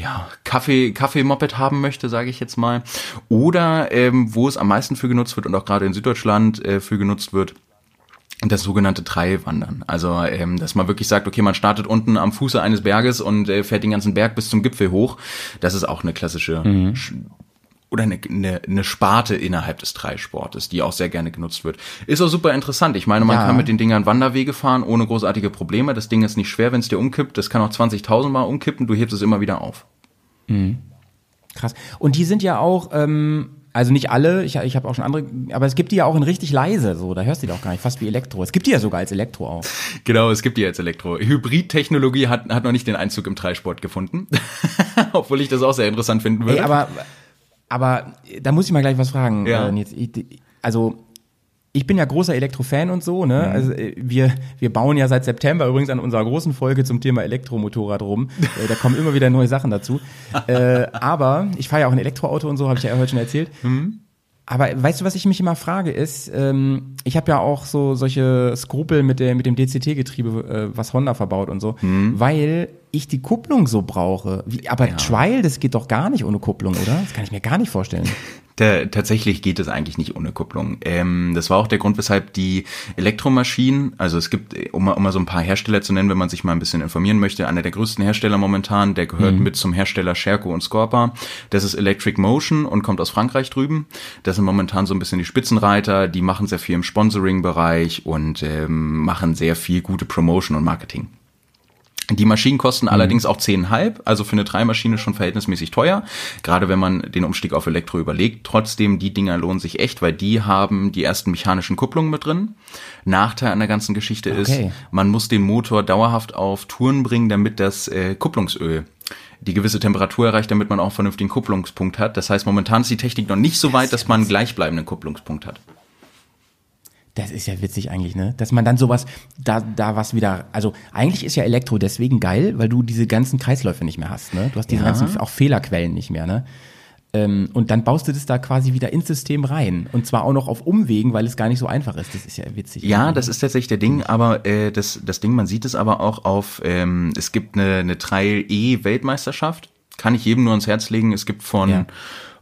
ja, Kaffee, Kaffee-Moped haben möchte, sage ich jetzt mal. Oder ähm, wo es am meisten für genutzt wird und auch gerade in Süddeutschland äh, für genutzt wird, das sogenannte Dreiwandern. Also, ähm, dass man wirklich sagt, okay, man startet unten am Fuße eines Berges und äh, fährt den ganzen Berg bis zum Gipfel hoch. Das ist auch eine klassische Sch- oder eine, eine, eine Sparte innerhalb des Dreisportes, die auch sehr gerne genutzt wird. Ist auch super interessant. Ich meine, man Ja. kann mit den Dingern Wanderwege fahren ohne großartige Probleme. Das Ding ist nicht schwer, wenn es dir umkippt. Das kann auch 20.000 Mal umkippen. Du hebst es immer wieder auf. Krass. Und die sind ja auch, ähm, also nicht alle, ich, ich habe auch schon andere, aber es gibt die ja auch in richtig leise, so, da hörst du die auch gar nicht, fast wie Elektro. Es gibt die ja sogar als Elektro auch. Genau, es gibt die jetzt Elektro. Hybrid-Technologie hat, hat noch nicht den Einzug im Dreisport gefunden. Obwohl ich das auch sehr interessant finden würde. Ey, aber, aber da muss ich mal gleich was fragen. Ja. Äh, also, ich bin ja großer Elektro-Fan und so, ne? Also äh, wir, wir bauen ja seit September übrigens an unserer großen Folge zum Thema Elektromotorrad rum. Äh, da kommen immer wieder neue Sachen dazu. äh, aber ich fahre ja auch ein Elektroauto und so, habe ich ja heute schon erzählt. Aber weißt du, was ich mich immer frage, ist, ähm, ich habe ja auch so solche Skrupel mit, der, mit dem DCT-Getriebe, äh, was Honda verbaut und so, weil ich die Kupplung so brauche. Wie, aber Trial, das geht doch gar nicht ohne Kupplung, oder? Das kann ich mir gar nicht vorstellen. Ta- tatsächlich geht es eigentlich nicht ohne Kupplung. Ähm, das war auch der Grund, weshalb die Elektromaschinen, also es gibt, um mal, um mal so ein paar Hersteller zu nennen, wenn man sich mal ein bisschen informieren möchte, einer der größten Hersteller momentan, der gehört mit zum Hersteller Sherco und Scorpa. Das ist Electric Motion und kommt aus Frankreich drüben. Das sind momentan so ein bisschen die Spitzenreiter, die machen sehr viel im Sponsoring-Bereich und ähm, machen sehr viel gute Promotion und Marketing. Die Maschinen kosten allerdings auch 10,5, also für eine Dreimaschine schon verhältnismäßig teuer, gerade wenn man den Umstieg auf Elektro überlegt. Trotzdem, die Dinger lohnen sich echt, weil die haben die ersten mechanischen Kupplungen mit drin. Nachteil an der ganzen Geschichte ist, Okay. man muss den Motor dauerhaft auf Touren bringen, damit das äh, Kupplungsöl die gewisse Temperatur erreicht, damit man auch einen vernünftigen Kupplungspunkt hat. Das heißt, momentan ist die Technik noch nicht so weit, dass man einen gleichbleibenden Kupplungspunkt hat. Das ist ja witzig eigentlich, ne? Dass man dann sowas, da, da was wieder, also eigentlich ist ja Elektro deswegen geil, weil du diese ganzen Kreisläufe nicht mehr hast, ne? Du hast diese Ja. ganzen auch Fehlerquellen nicht mehr, ne? Ähm, und dann baust du das da quasi wieder ins System rein. Und zwar auch noch auf Umwegen, weil es gar nicht so einfach ist. Das ist ja witzig. Ja, das ist tatsächlich der Ding, aber äh, das, das Ding, man sieht es aber auch auf, ähm, es gibt eine, eine Trail E-Weltmeisterschaft, kann ich jedem nur ans Herz legen. Es gibt von Ja.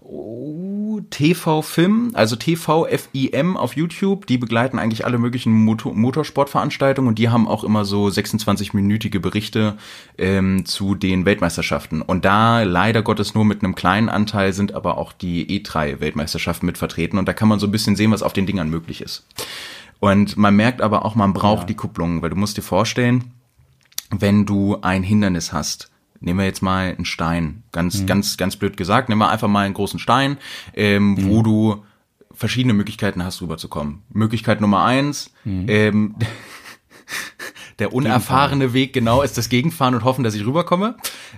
Oh, TV Film, also TV FIM auf YouTube, die begleiten eigentlich alle möglichen Motor Motorsportveranstaltungen und die haben auch immer so 26-minütige Berichte ähm, zu den Weltmeisterschaften. Und da leider Gottes nur mit einem kleinen Anteil sind aber auch die E3-Weltmeisterschaften mit vertreten und da kann man so ein bisschen sehen, was auf den Dingern möglich ist. Und man merkt aber auch, man braucht die Kupplung, weil du musst dir vorstellen, wenn du ein Hindernis hast, nehmen wir jetzt mal einen Stein, ganz, ganz, ganz blöd gesagt, nehmen wir einfach mal einen großen Stein, ähm, wo du verschiedene Möglichkeiten hast, rüberzukommen. Möglichkeit Nummer eins, ähm, Der unerfahrene Weg, genau, ist das Gegenfahren und hoffen, dass ich rüberkomme.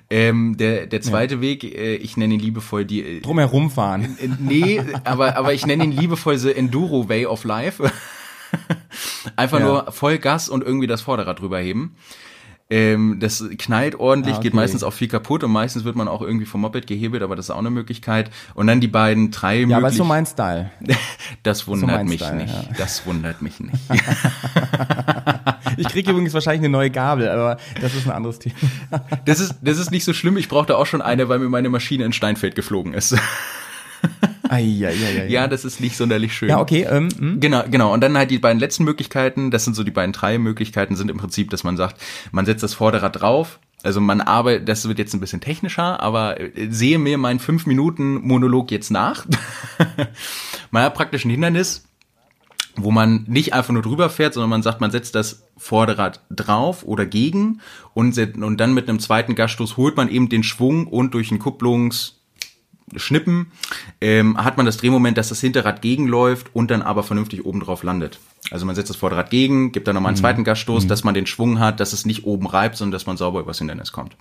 Ähm, der, der zweite Weg, äh, ich nenne ihn liebevoll die. Äh, Drumherum fahren. äh, nee, aber, aber ich nenne ihn liebevoll the Enduro Way of Life. Einfach Ja. nur voll Gas und irgendwie das Vorderrad drüber heben. Ähm, das knallt ordentlich, Ah, geht okay. meistens auch viel kaputt und meistens wird man auch irgendwie vom Moped gehebelt, aber das ist auch eine Möglichkeit. Und dann die beiden, drei Ja, aber ist so mein Style. Das wundert mein mich Style, nicht. ja. Das wundert mich nicht. Ich kriege übrigens wahrscheinlich eine neue Gabel, aber das ist ein anderes Thema. Das ist, das ist nicht so schlimm. Ich brauchte auch schon eine, weil mir meine Maschine in Steinfeld geflogen ist. Eieieiei. Ja, das ist nicht sonderlich schön. ja okay. Ähm, hm. Genau, genau. Und dann halt die beiden letzten Möglichkeiten, das sind so die beiden drei Möglichkeiten, sind im Prinzip, dass man sagt, man setzt das Vorderrad drauf. Also man arbeitet, das wird jetzt ein bisschen technischer, aber äh, sehe mir meinen fünf Minuten Monolog jetzt nach. man hat praktisch ein Hindernis, wo man nicht einfach nur drüber fährt, sondern man sagt, man setzt das Vorderrad drauf oder gegen und, und dann mit einem zweiten Gasstoß holt man eben den Schwung und durch einen Kupplungs Schnippen ähm, hat man das Drehmoment, dass das Hinterrad gegenläuft und dann aber vernünftig oben drauf landet. Also man setzt das Vorderrad gegen, gibt dann nochmal einen zweiten Gasstoß, dass man den Schwung hat, dass es nicht oben reibt, sondern dass man sauber übers Hindernis kommt.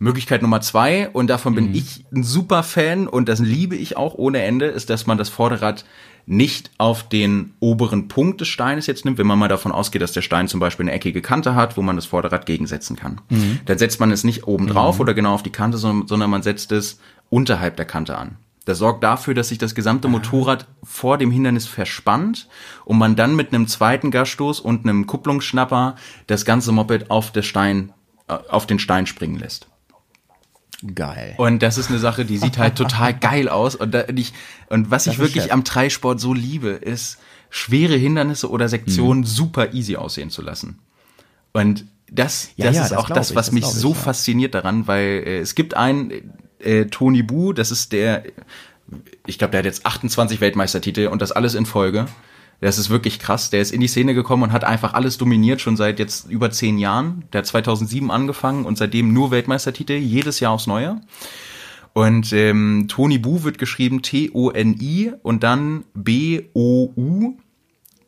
Möglichkeit Nummer zwei, und davon bin ich ein super Fan und das liebe ich auch ohne Ende, ist, dass man das Vorderrad nicht auf den oberen Punkt des Steines jetzt nimmt, wenn man mal davon ausgeht, dass der Stein zum Beispiel eine eckige Kante hat, wo man das Vorderrad gegensetzen kann. Dann setzt man es nicht oben drauf oder genau auf die Kante, sondern, sondern man setzt es unterhalb der Kante an. Das sorgt dafür, dass sich das gesamte Motorrad vor dem Hindernis verspannt und man dann mit einem zweiten Gasstoß und einem Kupplungsschnapper das ganze Moped auf, Stein, äh, auf den Stein springen lässt. Geil. Und das ist eine Sache, die sieht halt total geil aus. Und, da, ich, und was ich ist wirklich Chef. am Dreisport so liebe, ist, schwere Hindernisse oder Mhm. Sektionen super easy aussehen zu lassen. Und das, Ja, das ja, ist das auch das, ich, was das mich glaub ich, so ja. fasziniert daran, weil äh, es gibt einen, äh, Tony Bu, das ist der, ich glaube, der hat jetzt 28 Weltmeistertitel und das alles in Folge. Das ist wirklich krass. Der ist in die Szene gekommen und hat einfach alles dominiert, schon seit jetzt über zehn Jahren. Der hat 2007 angefangen und seitdem nur Weltmeistertitel, jedes Jahr aufs Neue. Und ähm, Tony Bu wird geschrieben T-O-N-I und dann B-O-U.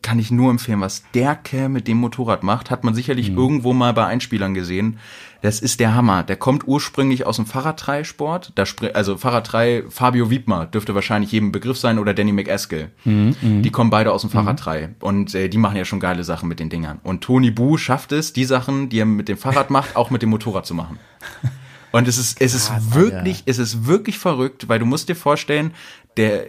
Kann ich nur empfehlen, was der Kerl mit dem Motorrad macht, hat man sicherlich irgendwo mal bei Einspielern gesehen. Das ist der Hammer. Der kommt ursprünglich aus dem Fahrradreisport. Also Fahrradrei, Fabio Wiedmer dürfte wahrscheinlich jedem Begriff sein oder Danny McEskill. Die kommen beide aus dem Fahrradrei und äh, die machen ja schon geile Sachen mit den Dingern. Und Tony Bu schafft es, die Sachen, die er mit dem Fahrrad macht, auch mit dem Motorrad zu machen. Und es ist, es ist wirklich, es ist wirklich verrückt, weil du musst dir vorstellen, der,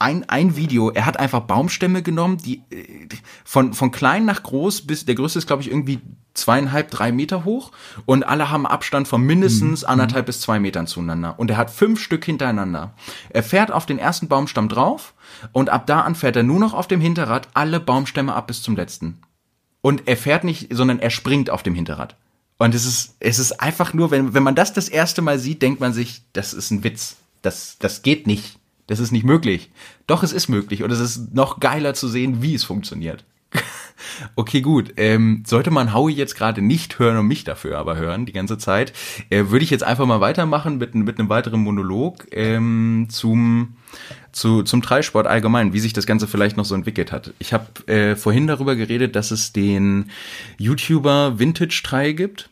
ein, ein Video, er hat einfach Baumstämme genommen, die äh, von, von klein nach groß bis, der größte ist, glaube ich, irgendwie zweieinhalb, drei Meter hoch und alle haben Abstand von mindestens anderthalb bis zwei Metern zueinander. Und er hat fünf Stück hintereinander. Er fährt auf den ersten Baumstamm drauf und ab da an fährt er nur noch auf dem Hinterrad alle Baumstämme ab bis zum letzten. Und er fährt nicht, sondern er springt auf dem Hinterrad. Und es ist, es ist einfach nur, wenn, wenn man das das erste Mal sieht, denkt man sich, das ist ein Witz. Das, das geht nicht. Das ist nicht möglich. Doch, es ist möglich. Und es ist noch geiler zu sehen, wie es funktioniert. Okay, gut. Ähm, sollte man Howie jetzt gerade nicht hören und mich dafür aber hören, die ganze Zeit, äh, würde ich jetzt einfach mal weitermachen mit, mit einem weiteren Monolog ähm, zum, zu, zum Dreisport allgemein, wie sich das Ganze vielleicht noch so entwickelt hat. Ich habe äh, vorhin darüber geredet, dass es den YouTuber Vintage 3 gibt.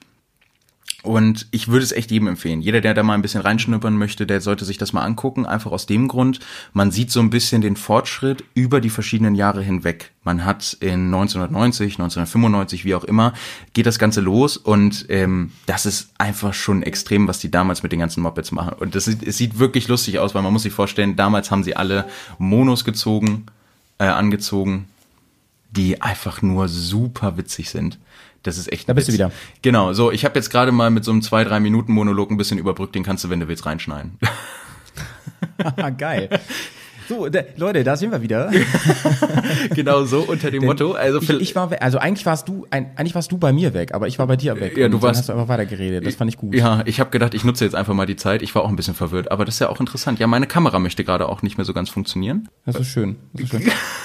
Und ich würde es echt jedem empfehlen. Jeder, der da mal ein bisschen reinschnuppern möchte, der sollte sich das mal angucken. Einfach aus dem Grund, man sieht so ein bisschen den Fortschritt über die verschiedenen Jahre hinweg. Man hat in 1990, 1995, wie auch immer, geht das Ganze los und ähm, das ist einfach schon extrem, was die damals mit den ganzen Mopeds machen. Und das sieht, es sieht wirklich lustig aus, weil man muss sich vorstellen, damals haben sie alle Monos gezogen, äh, angezogen, die einfach nur super witzig sind. Das ist echt. Da bist du Witz. wieder. Genau, so, ich habe jetzt gerade mal mit so einem zwei, drei Minuten Monolog ein bisschen überbrückt, den kannst du, wenn du willst, reinschneiden. Ah, Geil. So, da, Leute, da sind wir wieder. genau so unter dem Motto. Also ich, ich war, also eigentlich warst du, ein, eigentlich warst du bei mir weg, aber ich war bei dir weg. Ja, Und du dann warst- hast du einfach weitergeredet. Das fand ich gut. ja, ich habe gedacht, ich nutze jetzt einfach mal die Zeit. Ich war auch ein bisschen verwirrt, aber das ist ja auch interessant. Ja, meine Kamera möchte gerade auch nicht mehr so ganz funktionieren. Das ist schön. Das ist schön.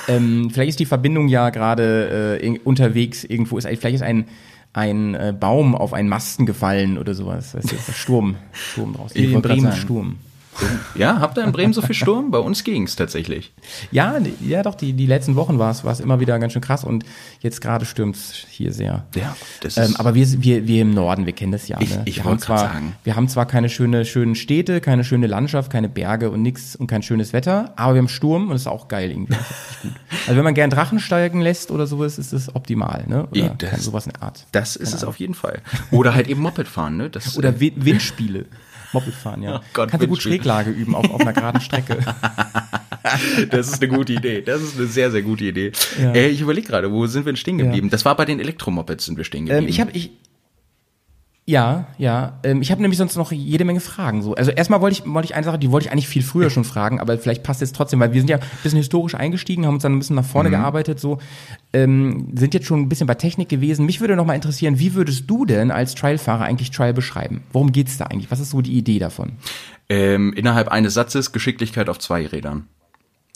ähm, vielleicht ist die Verbindung ja gerade äh, unterwegs irgendwo. Ist, vielleicht ist ein, ein äh, Baum auf einen Masten gefallen oder sowas. Du, ist der Sturm. Sturm Hier in Bremen. Sturm. Ja, habt ihr in Bremen so viel Sturm? Bei uns ging's tatsächlich. Ja, ja doch, die, die letzten Wochen war es es immer wieder ganz schön krass und jetzt gerade stürmt's hier sehr. Ja, das Ähm, ist. aber wir, wir, wir im Norden, wir kennen das ja. Ich- ne? ich wir wollte zwar, sagen. Wir haben zwar keine schöne, schönen Städte, keine schöne Landschaft, keine Berge und nix und kein schönes Wetter, aber wir haben Sturm und das ist auch geil irgendwie. Also wenn man gern Drachen steigen lässt oder sowas, ist das optimal, ne? Oder Ja, das- sowas in der Art. das ist es auf jeden Fall. Oder halt eben Moped fahren, ne? Das, Oder Wi- Windspiele. Moped fahren, ja. Oh Gott, Kannst du gut. Schräglage üben auf, auf einer geraden Strecke. Das ist eine gute Idee. Das ist eine sehr, sehr gute Idee. Ja. Äh, ich überlege gerade, wo sind wir denn stehen geblieben? Das war bei den Elektromopeds sind wir stehen geblieben. Ähm, ich habe ich ja, ja. Ähm, ich habe nämlich sonst noch jede Menge Fragen. So. Also erstmal wollte ich, wollte ich eine Sache, die wollte ich eigentlich viel früher schon fragen, aber vielleicht passt jetzt trotzdem, weil wir sind ja ein bisschen historisch eingestiegen, haben uns dann ein bisschen nach vorne gearbeitet, so ähm, sind jetzt schon ein bisschen bei Technik gewesen. Mich würde noch mal interessieren, wie würdest du denn als Trialfahrer eigentlich Trial beschreiben? Worum geht's da eigentlich? Was ist so die Idee davon? ähm, innerhalb eines Satzes Geschicklichkeit auf zwei Rädern.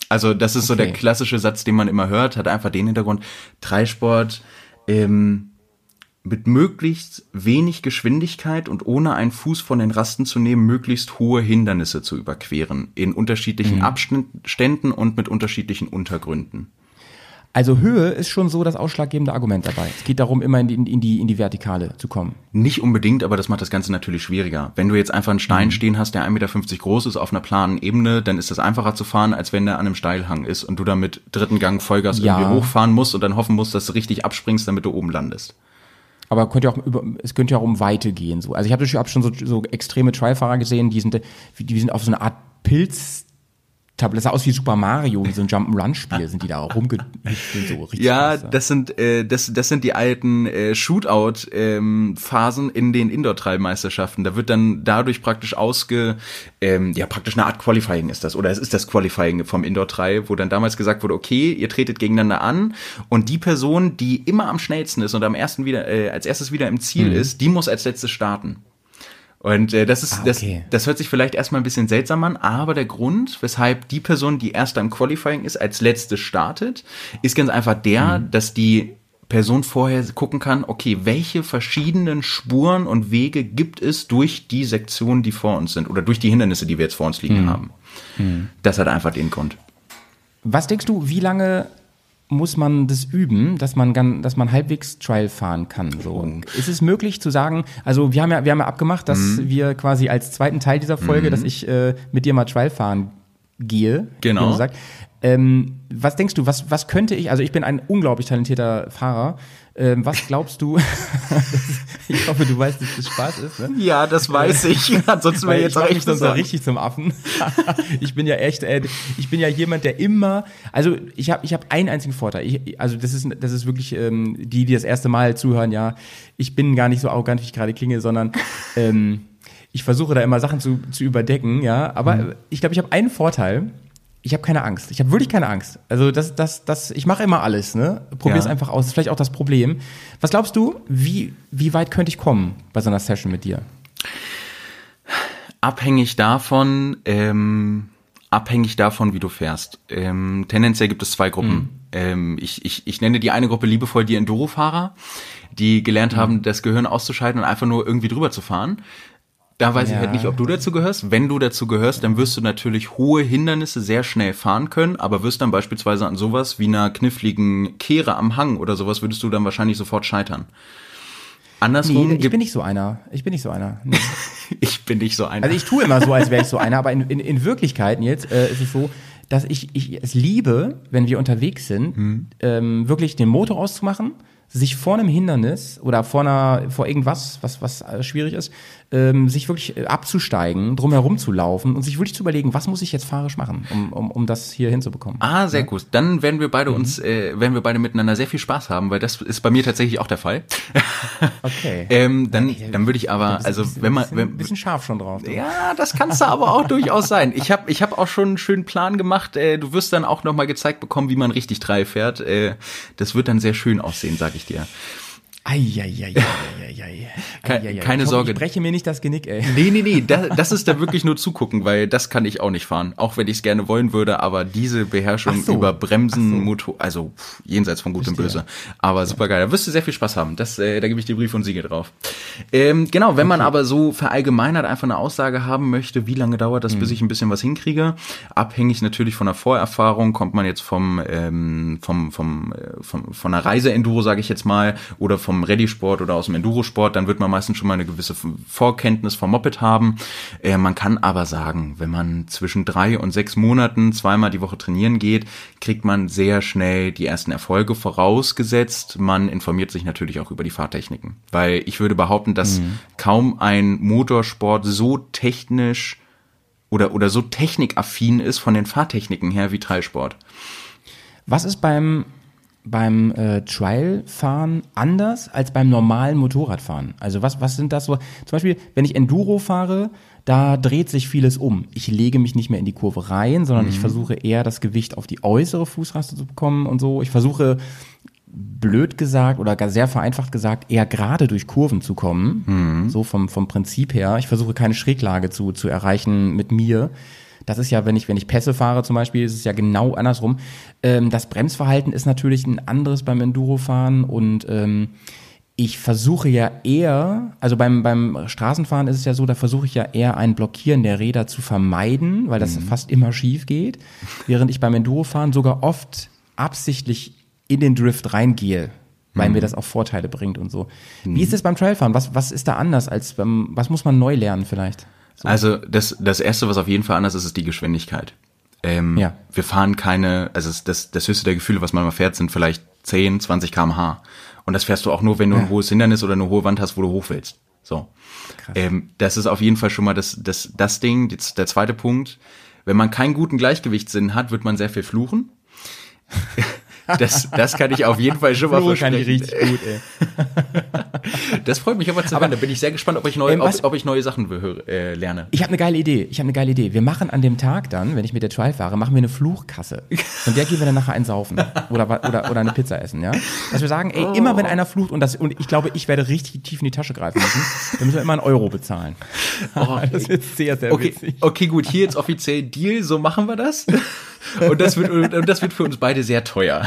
Also das ist so Okay. der klassische Satz, den man immer hört, hat einfach den Hintergrund. Dreisport ähm, mit möglichst wenig Geschwindigkeit und ohne einen Fuß von den Rasten zu nehmen, möglichst hohe Hindernisse zu überqueren. In unterschiedlichen Abständen und mit unterschiedlichen Untergründen. Also Höhe ist schon so das ausschlaggebende Argument dabei. Es geht darum, immer in die, in die, in die Vertikale zu kommen. Nicht unbedingt, aber das macht das Ganze natürlich schwieriger. Wenn du jetzt einfach einen Stein stehen hast, der 1,50 Meter groß ist auf einer planen Ebene, dann ist das einfacher zu fahren, als wenn der an einem Steilhang ist und du da mit dritten Gang Vollgas Ja. irgendwie hochfahren musst und dann hoffen musst, dass du richtig abspringst, damit du oben landest. Aber könnte auch über, es könnte ja auch um Weite gehen. So. Also ich habe hab schon so, so extreme Trialfahrer gesehen, die sind, die sind auf so eine Art Pilz. Das sah aus wie Super Mario, wie so ein Jump'n'Run-Spiel, sind die da rumgehüpft so richtig. Ja, krass, das sind äh, das das sind die alten äh, Shootout ähm, in den Indoor Trailmeisterschaften. Da wird dann dadurch praktisch ausge ähm, ja praktisch eine Art Qualifying ist das oder es ist das Qualifying vom Indoor Trail, wo dann damals gesagt wurde, okay, ihr tretet gegeneinander an und die Person, die immer am schnellsten ist und am ersten wieder äh, als erstes wieder im Ziel ist, die muss als letztes starten. Und äh, das ist Ah, das, okay. das hört sich vielleicht erstmal ein bisschen seltsam an, aber der Grund, weshalb die Person, die erst im Qualifying ist, als letzte startet, ist ganz einfach der, Mhm. dass die Person vorher gucken kann, okay, welche verschiedenen Spuren und Wege gibt es durch die Sektionen, die vor uns sind oder durch die Hindernisse, die wir jetzt vor uns liegen Mhm. haben. Das hat einfach den Grund. Was denkst du, wie lange muss man das üben, dass man, gan- dass man halbwegs Trial fahren kann? So. Ist es möglich zu sagen, also wir haben ja, wir haben ja abgemacht, dass Mhm. wir quasi als zweiten Teil dieser Folge, dass ich äh, mit dir mal Trial fahren gehe. Genau. Ähm, was denkst du, was, was könnte ich, also ich bin ein unglaublich talentierter Fahrer, ähm, was glaubst du, ich hoffe, du weißt, dass das Spaß ist, ne? Ja, das weiß ich. Ansonsten Weil ich mach mich sonst auch richtig zum Affen. ich bin ja echt, äh, ich bin ja jemand, der immer, also ich habe ich hab einen einzigen Vorteil. Ich, also das ist, das ist wirklich ähm, die, die das erste Mal zuhören, ja, ich bin gar nicht so arrogant, wie ich gerade klinge, sondern ähm, ich versuche da immer Sachen zu, zu überdecken, ja. Aber ich glaube, ich habe einen Vorteil. Ich habe keine Angst. Ich habe wirklich keine Angst. Also das, das, das, ich mache immer alles, ne? Probier's Ja. einfach aus. Das ist vielleicht auch das Problem. Was glaubst du, wie, wie weit könnte ich kommen bei so einer Session mit dir? abhängig davon, ähm, abhängig davon, wie du fährst. Ähm, tendenziell gibt es zwei Gruppen. Ähm, ich, ich, ich nenne die eine Gruppe liebevoll die Enduro-Fahrer, die gelernt haben, das Gehirn auszuschalten und einfach nur irgendwie drüber zu fahren. Da weiß ich Ja. halt nicht, ob du dazu gehörst. Wenn du dazu gehörst, dann wirst du natürlich hohe Hindernisse sehr schnell fahren können, aber wirst dann beispielsweise an sowas wie einer kniffligen Kehre am Hang oder sowas würdest du dann wahrscheinlich sofort scheitern. Andersrum Nee, ich bin nicht so einer. Ich bin nicht so einer. Nee. ich bin nicht so einer. Also ich tue immer so, als wäre ich so einer, aber in, in, in Wirklichkeit jetzt äh, ist es so, dass ich, ich es liebe, wenn wir unterwegs sind, ähm, wirklich den Motor auszumachen, sich vor einem Hindernis oder vor einer, vor irgendwas, was, was äh, schwierig ist, ähm, sich wirklich äh, abzusteigen, drumherum zu laufen und sich wirklich zu überlegen, was muss ich jetzt fahrisch machen, um, um, um das hier hinzubekommen. Ah, sehr gut. Dann werden wir Mhm. beide uns, äh, werden wir beide miteinander sehr viel Spaß haben, weil das ist bei mir tatsächlich auch der Fall. Okay. ähm, dann, dann würde ich aber, also Bisschen- wenn man, wenn, bisschen scharf schon drauf. du. ja, das kannst du aber auch durchaus sein. Ich habe, ich habe auch schon einen schönen Plan gemacht. Äh, du wirst dann auch noch mal gezeigt bekommen, wie man richtig Trail fährt. Äh, das wird dann sehr schön aussehen, sag ich dir. Eieieiei. Kein- keine Sorge. Ich breche mir nicht das Genick, ey. Nee, nee, nee, das, das ist da wirklich nur zugucken, weil das kann ich auch nicht fahren. Auch wenn ich es gerne wollen würde, aber diese Beherrschung so. über Bremsen, so. Motor, also pff, jenseits von Gut und. Böse. Aber super geil. Da wirst du sehr viel Spaß haben. Das, äh, da gebe ich dir Brief und Siegel drauf. Ähm, genau, wenn man aber so verallgemeinert einfach eine Aussage haben möchte, wie lange dauert das, Mhm. bis ich ein bisschen was hinkriege, abhängig natürlich von der Vorerfahrung, kommt man jetzt vom, ähm, vom, vom, äh, vom von einer Reise-Enduro, sage ich jetzt mal, oder vom Rallye-Sport oder aus dem Enduro-Sport, dann wird man meistens schon mal eine gewisse Vorkenntnis vom Moped haben. Äh, man kann aber sagen, wenn man zwischen drei und sechs Monaten zweimal die Woche trainieren geht, kriegt man sehr schnell die ersten Erfolge vorausgesetzt. Man informiert sich natürlich auch über die Fahrtechniken, weil ich würde behaupten, dass kaum ein Motorsport so technisch oder, oder so technikaffin ist von den Fahrtechniken her wie Trailsport. Was ist beim, beim äh, Trial-Fahren anders als beim normalen Motorradfahren? Also was, was sind das so? Zum Beispiel, wenn ich Enduro fahre, da dreht sich vieles um. Ich lege mich nicht mehr in die Kurve rein, sondern ich versuche eher das Gewicht auf die äußere Fußraste zu bekommen und so. Ich versuche blöd gesagt oder gar sehr vereinfacht gesagt, eher gerade durch Kurven zu kommen. So vom, vom Prinzip her. Ich versuche keine Schräglage zu, zu erreichen mit mir. Das ist ja, wenn ich, wenn ich Pässe fahre zum Beispiel, ist es ja genau andersrum. Ähm, das Bremsverhalten ist natürlich ein anderes beim Endurofahren und ähm, ich versuche ja eher, also beim, beim Straßenfahren ist es ja so, da versuche ich ja eher ein Blockieren der Räder zu vermeiden, weil das fast immer schief geht, während ich beim Endurofahren sogar oft absichtlich in den Drift reingehe, weil mir das auch Vorteile bringt und so. Wie ist es beim Trailfahren? Was, was ist da anders als beim, was muss man neu lernen vielleicht? Also das, das Erste, was auf jeden Fall anders ist, ist die Geschwindigkeit. Ähm, Ja. Wir fahren keine, also das, das höchste der Gefühle, was man mal fährt, sind vielleicht 10, 20 kmh. Und das fährst du auch nur, wenn du ein hohes Hindernis oder eine hohe Wand hast, wo du hoch willst. So. Ähm, das ist auf jeden Fall schon mal das, das, das Ding. Jetzt der zweite Punkt. Wenn man keinen guten Gleichgewichtssinn hat, wird man sehr viel fluchen. Das, das kann ich auf jeden Fall schon mal Fluche kann ich richtig gut, ey. Das freut mich aber zu hören. Da bin ich sehr gespannt, ob ich neue, Ähm, ob, ob ich neue Sachen höre, äh, lerne. Ich habe eine geile Idee. Ich habe eine geile Idee. Wir machen an dem Tag dann, wenn ich mit der Trial fahre, machen wir eine Fluchkasse. Und der gehen wir dann nachher einsaufen oder oder oder eine Pizza essen, ja? Dass wir sagen, ey, immer wenn einer flucht und das und ich glaube, ich werde richtig tief in die Tasche greifen müssen, dann müssen wir immer einen Euro bezahlen. das wird sehr sehr Okay, witzig. okay, gut, hier jetzt offiziell Deal, so machen wir das. Und das wird, und das wird für uns beide sehr teuer,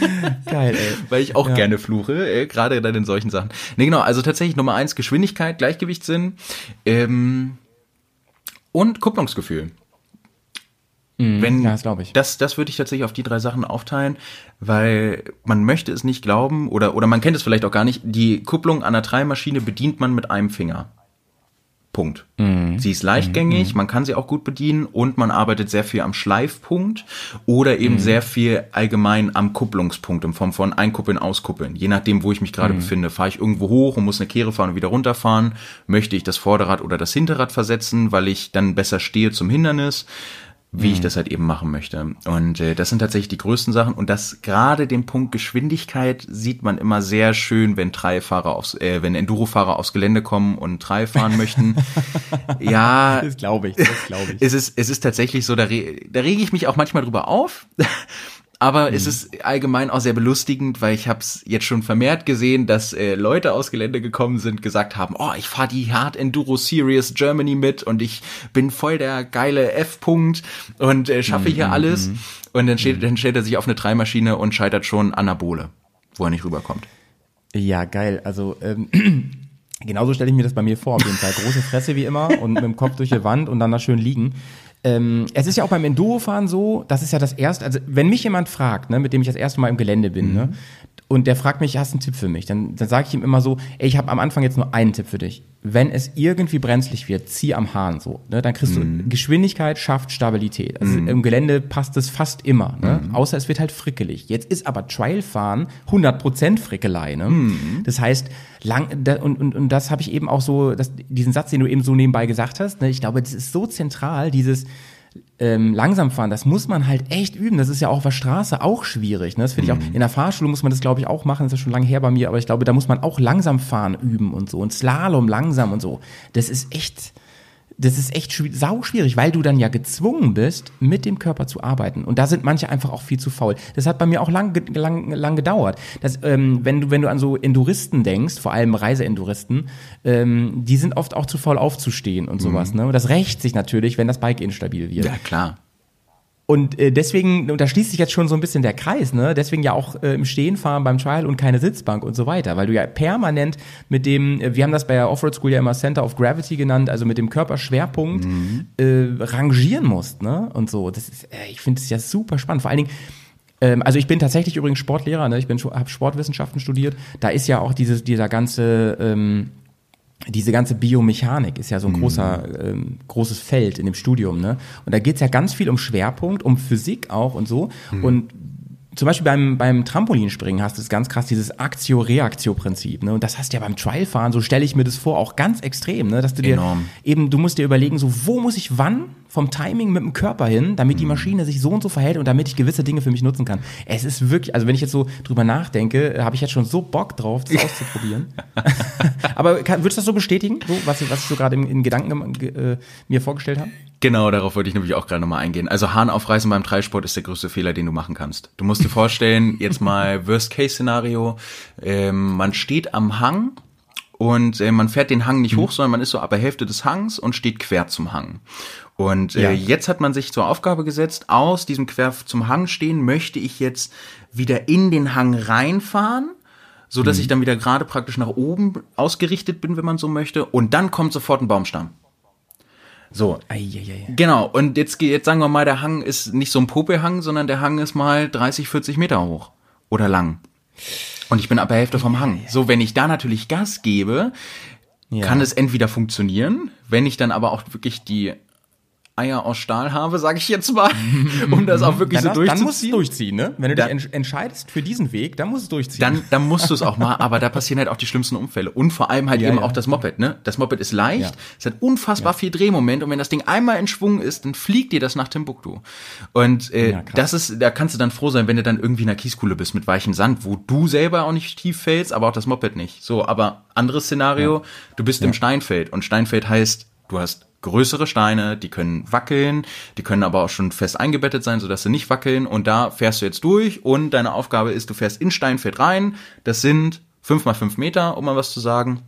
Geil, ey. weil ich auch Ja. gerne fluche, äh, gerade dann in solchen Sachen. Nee, genau, also tatsächlich Nummer eins, Geschwindigkeit, Gleichgewichtssinn ähm, und Kupplungsgefühl. Wenn, Mhm. ja, das glaube ich. Das, das würde ich tatsächlich auf die drei Sachen aufteilen, weil man möchte es nicht glauben oder, oder man kennt es vielleicht auch gar nicht. Die Kupplung an der Dreimaschine bedient man mit einem Finger. Punkt. Mhm. Sie ist leichtgängig, man kann sie auch gut bedienen und man arbeitet sehr viel am Schleifpunkt oder Mhm. eben sehr viel allgemein am Kupplungspunkt in Form von Einkuppeln, Auskuppeln. Je nachdem, wo ich mich Mhm. gerade befinde. Fahre ich irgendwo hoch und muss eine Kehre fahren und wieder runterfahren, möchte ich das Vorderrad oder das Hinterrad versetzen, weil ich dann besser stehe zum Hindernis wie Mhm. ich das halt eben machen möchte. Und äh, das sind tatsächlich die größten Sachen. Und das gerade den Punkt Geschwindigkeit sieht man immer sehr schön, wenn Treifahrer aufs, äh, wenn Endurofahrer aufs Gelände kommen und Treil fahren möchten. ja, Das glaube ich, das glaube ich. es ist, es ist tatsächlich so, da, re da rege ich mich auch manchmal drüber auf. Aber es ist allgemein auch sehr belustigend, weil ich habe es jetzt schon vermehrt gesehen, dass äh, Leute aus Gelände gekommen sind, gesagt haben, oh, ich fahre die Hard Enduro Series Germany mit und ich bin voll der geile F-Punkt und äh, schaffe hier alles. Und dann steht, dann stellt er sich auf eine Dreimaschine und scheitert schon an der Bohle, wo er nicht rüberkommt. Ja, geil. Also ähm, genauso stelle ich mir das bei mir vor. Auf jeden Fall große Fresse wie immer und mit dem Kopf durch die Wand und dann da schön liegen. Ähm, es ist ja auch beim Endurofahren so, das ist ja das erste, also wenn mich jemand fragt, ne, mit dem ich das erste Mal im Gelände bin, ne, und der fragt mich, hast du einen Tipp für mich? Dann, dann sage ich ihm immer so, ey, ich habe am Anfang jetzt nur einen Tipp für dich. Wenn es irgendwie brenzlig wird, zieh am Hahn so. Ne? Dann kriegst du Geschwindigkeit, schafft Stabilität. Also im Gelände passt es fast immer. Ne? Außer es wird halt frickelig. Jetzt ist aber Trailfahren 100% Frickelei. Ne? Das heißt, lang, da, und, und, und das habe ich eben auch so, das, diesen Satz, den du eben so nebenbei gesagt hast, ne? ich glaube, das ist so zentral, dieses ähm, langsam fahren, das muss man halt echt üben. Das ist ja auch auf der Straße auch schwierig. Ne? Das finde ich auch. In der Fahrschule muss man das, glaube ich, auch machen. Das ist schon lange her bei mir, aber ich glaube, da muss man auch langsam fahren üben und so. Und Slalom langsam und so. Das ist echt das ist echt sau schwierig, weil du dann ja gezwungen bist, mit dem Körper zu arbeiten. Und da sind manche einfach auch viel zu faul. Das hat bei mir auch lang, lang, lang gedauert. Das, ähm, wenn, du, wenn du an so Enduristen denkst, vor allem Reiseenduristen, ähm, die sind oft auch zu faul aufzustehen und sowas. Ne? Und das rächt sich natürlich, wenn das Bike instabil wird. Ja, klar. Und äh, deswegen, und da schließt sich jetzt schon so ein bisschen der Kreis, ne? Deswegen ja auch äh, im Stehen fahren beim Trial und keine Sitzbank und so weiter, weil du ja permanent mit dem, äh, wir haben das bei der Offroad School ja immer Center of Gravity genannt, also mit dem Körperschwerpunkt äh, rangieren musst, ne? Und so. Das ist, äh, ich finde es ja super spannend. Vor allen Dingen, ähm, also ich bin tatsächlich übrigens Sportlehrer, ne? Ich bin habe Sportwissenschaften studiert. Da ist ja auch dieses, dieser ganze ähm, diese ganze Biomechanik ist ja so ein großer, ähm, großes Feld in dem Studium, ne? Und da geht's ja ganz viel um Schwerpunkt, um Physik auch und so. Und zum Beispiel beim, beim Trampolinspringen hast du es ganz krass, dieses Aktio-Reaktio-Prinzip, ne? Und das hast du ja beim Trialfahren, so stelle ich mir das vor, auch ganz extrem, ne? Dass du dir Enorm. eben, du musst dir überlegen, so, wo muss ich wann vom Timing mit dem Körper hin, damit die Maschine sich so und so verhält und damit ich gewisse Dinge für mich nutzen kann. Es ist wirklich, also wenn ich jetzt so drüber nachdenke, äh, habe ich jetzt schon so Bock drauf, das auszuprobieren. Aber kann, würdest du das so bestätigen, so, was, ich- was ich so gerade in, in Gedanken äh, mir vorgestellt habe? Genau, darauf wollte ich nämlich auch gerade nochmal eingehen. Also Hahn aufreißen beim Dreisport ist der größte Fehler, den du machen kannst. Du musst dir vorstellen, jetzt mal Worst-Case-Szenario, ähm, man steht am Hang und äh, man fährt den Hang nicht hoch, sondern man ist so ab der Hälfte des Hangs und steht quer zum Hang. Und äh, Ja. jetzt hat man sich zur Aufgabe gesetzt, aus diesem quer zum Hang stehen, möchte ich jetzt wieder in den Hang reinfahren, so dass ich dann wieder gerade praktisch nach oben ausgerichtet bin, wenn man so möchte. Und dann kommt sofort ein Baumstamm. So, Eieiei. Genau, und jetzt, jetzt sagen wir mal, der Hang ist nicht so ein Popelhang, sondern der Hang ist mal 30, 40 Meter hoch oder lang. Und ich bin ab der Hälfte vom Hang. So, wenn ich da natürlich Gas gebe, kann es entweder funktionieren, wenn ich dann aber auch wirklich die Eier aus Stahl habe, sage ich jetzt mal, um das auch wirklich Dann, so hast- dann musst du durchzuziehen. es durchziehen, ne? Wenn du Da- dich entsch- entscheidest für diesen Weg, dann musst du es durchziehen. Dann, dann musst du es auch mal, aber da passieren halt auch die schlimmsten Unfälle. Und vor allem halt Ja, eben ja. auch das Moped, ne? Das Moped ist leicht, Ja. es hat unfassbar viel Drehmoment und wenn das Ding einmal in Schwung ist, dann fliegt dir das nach Timbuktu. Und äh, das ist, da kannst du dann froh sein, wenn du dann irgendwie in einer Kieskuhle bist mit weichem Sand, wo du selber auch nicht tief fällst, aber auch das Moped nicht. So, aber anderes Szenario, du bist im Steinfeld und Steinfeld heißt, du hast größere Steine, die können wackeln, die können aber auch schon fest eingebettet sein, sodass sie nicht wackeln und da fährst du jetzt durch und deine Aufgabe ist, du fährst in Steinfeld rein, das sind fünf mal fünf Meter, um mal was zu sagen,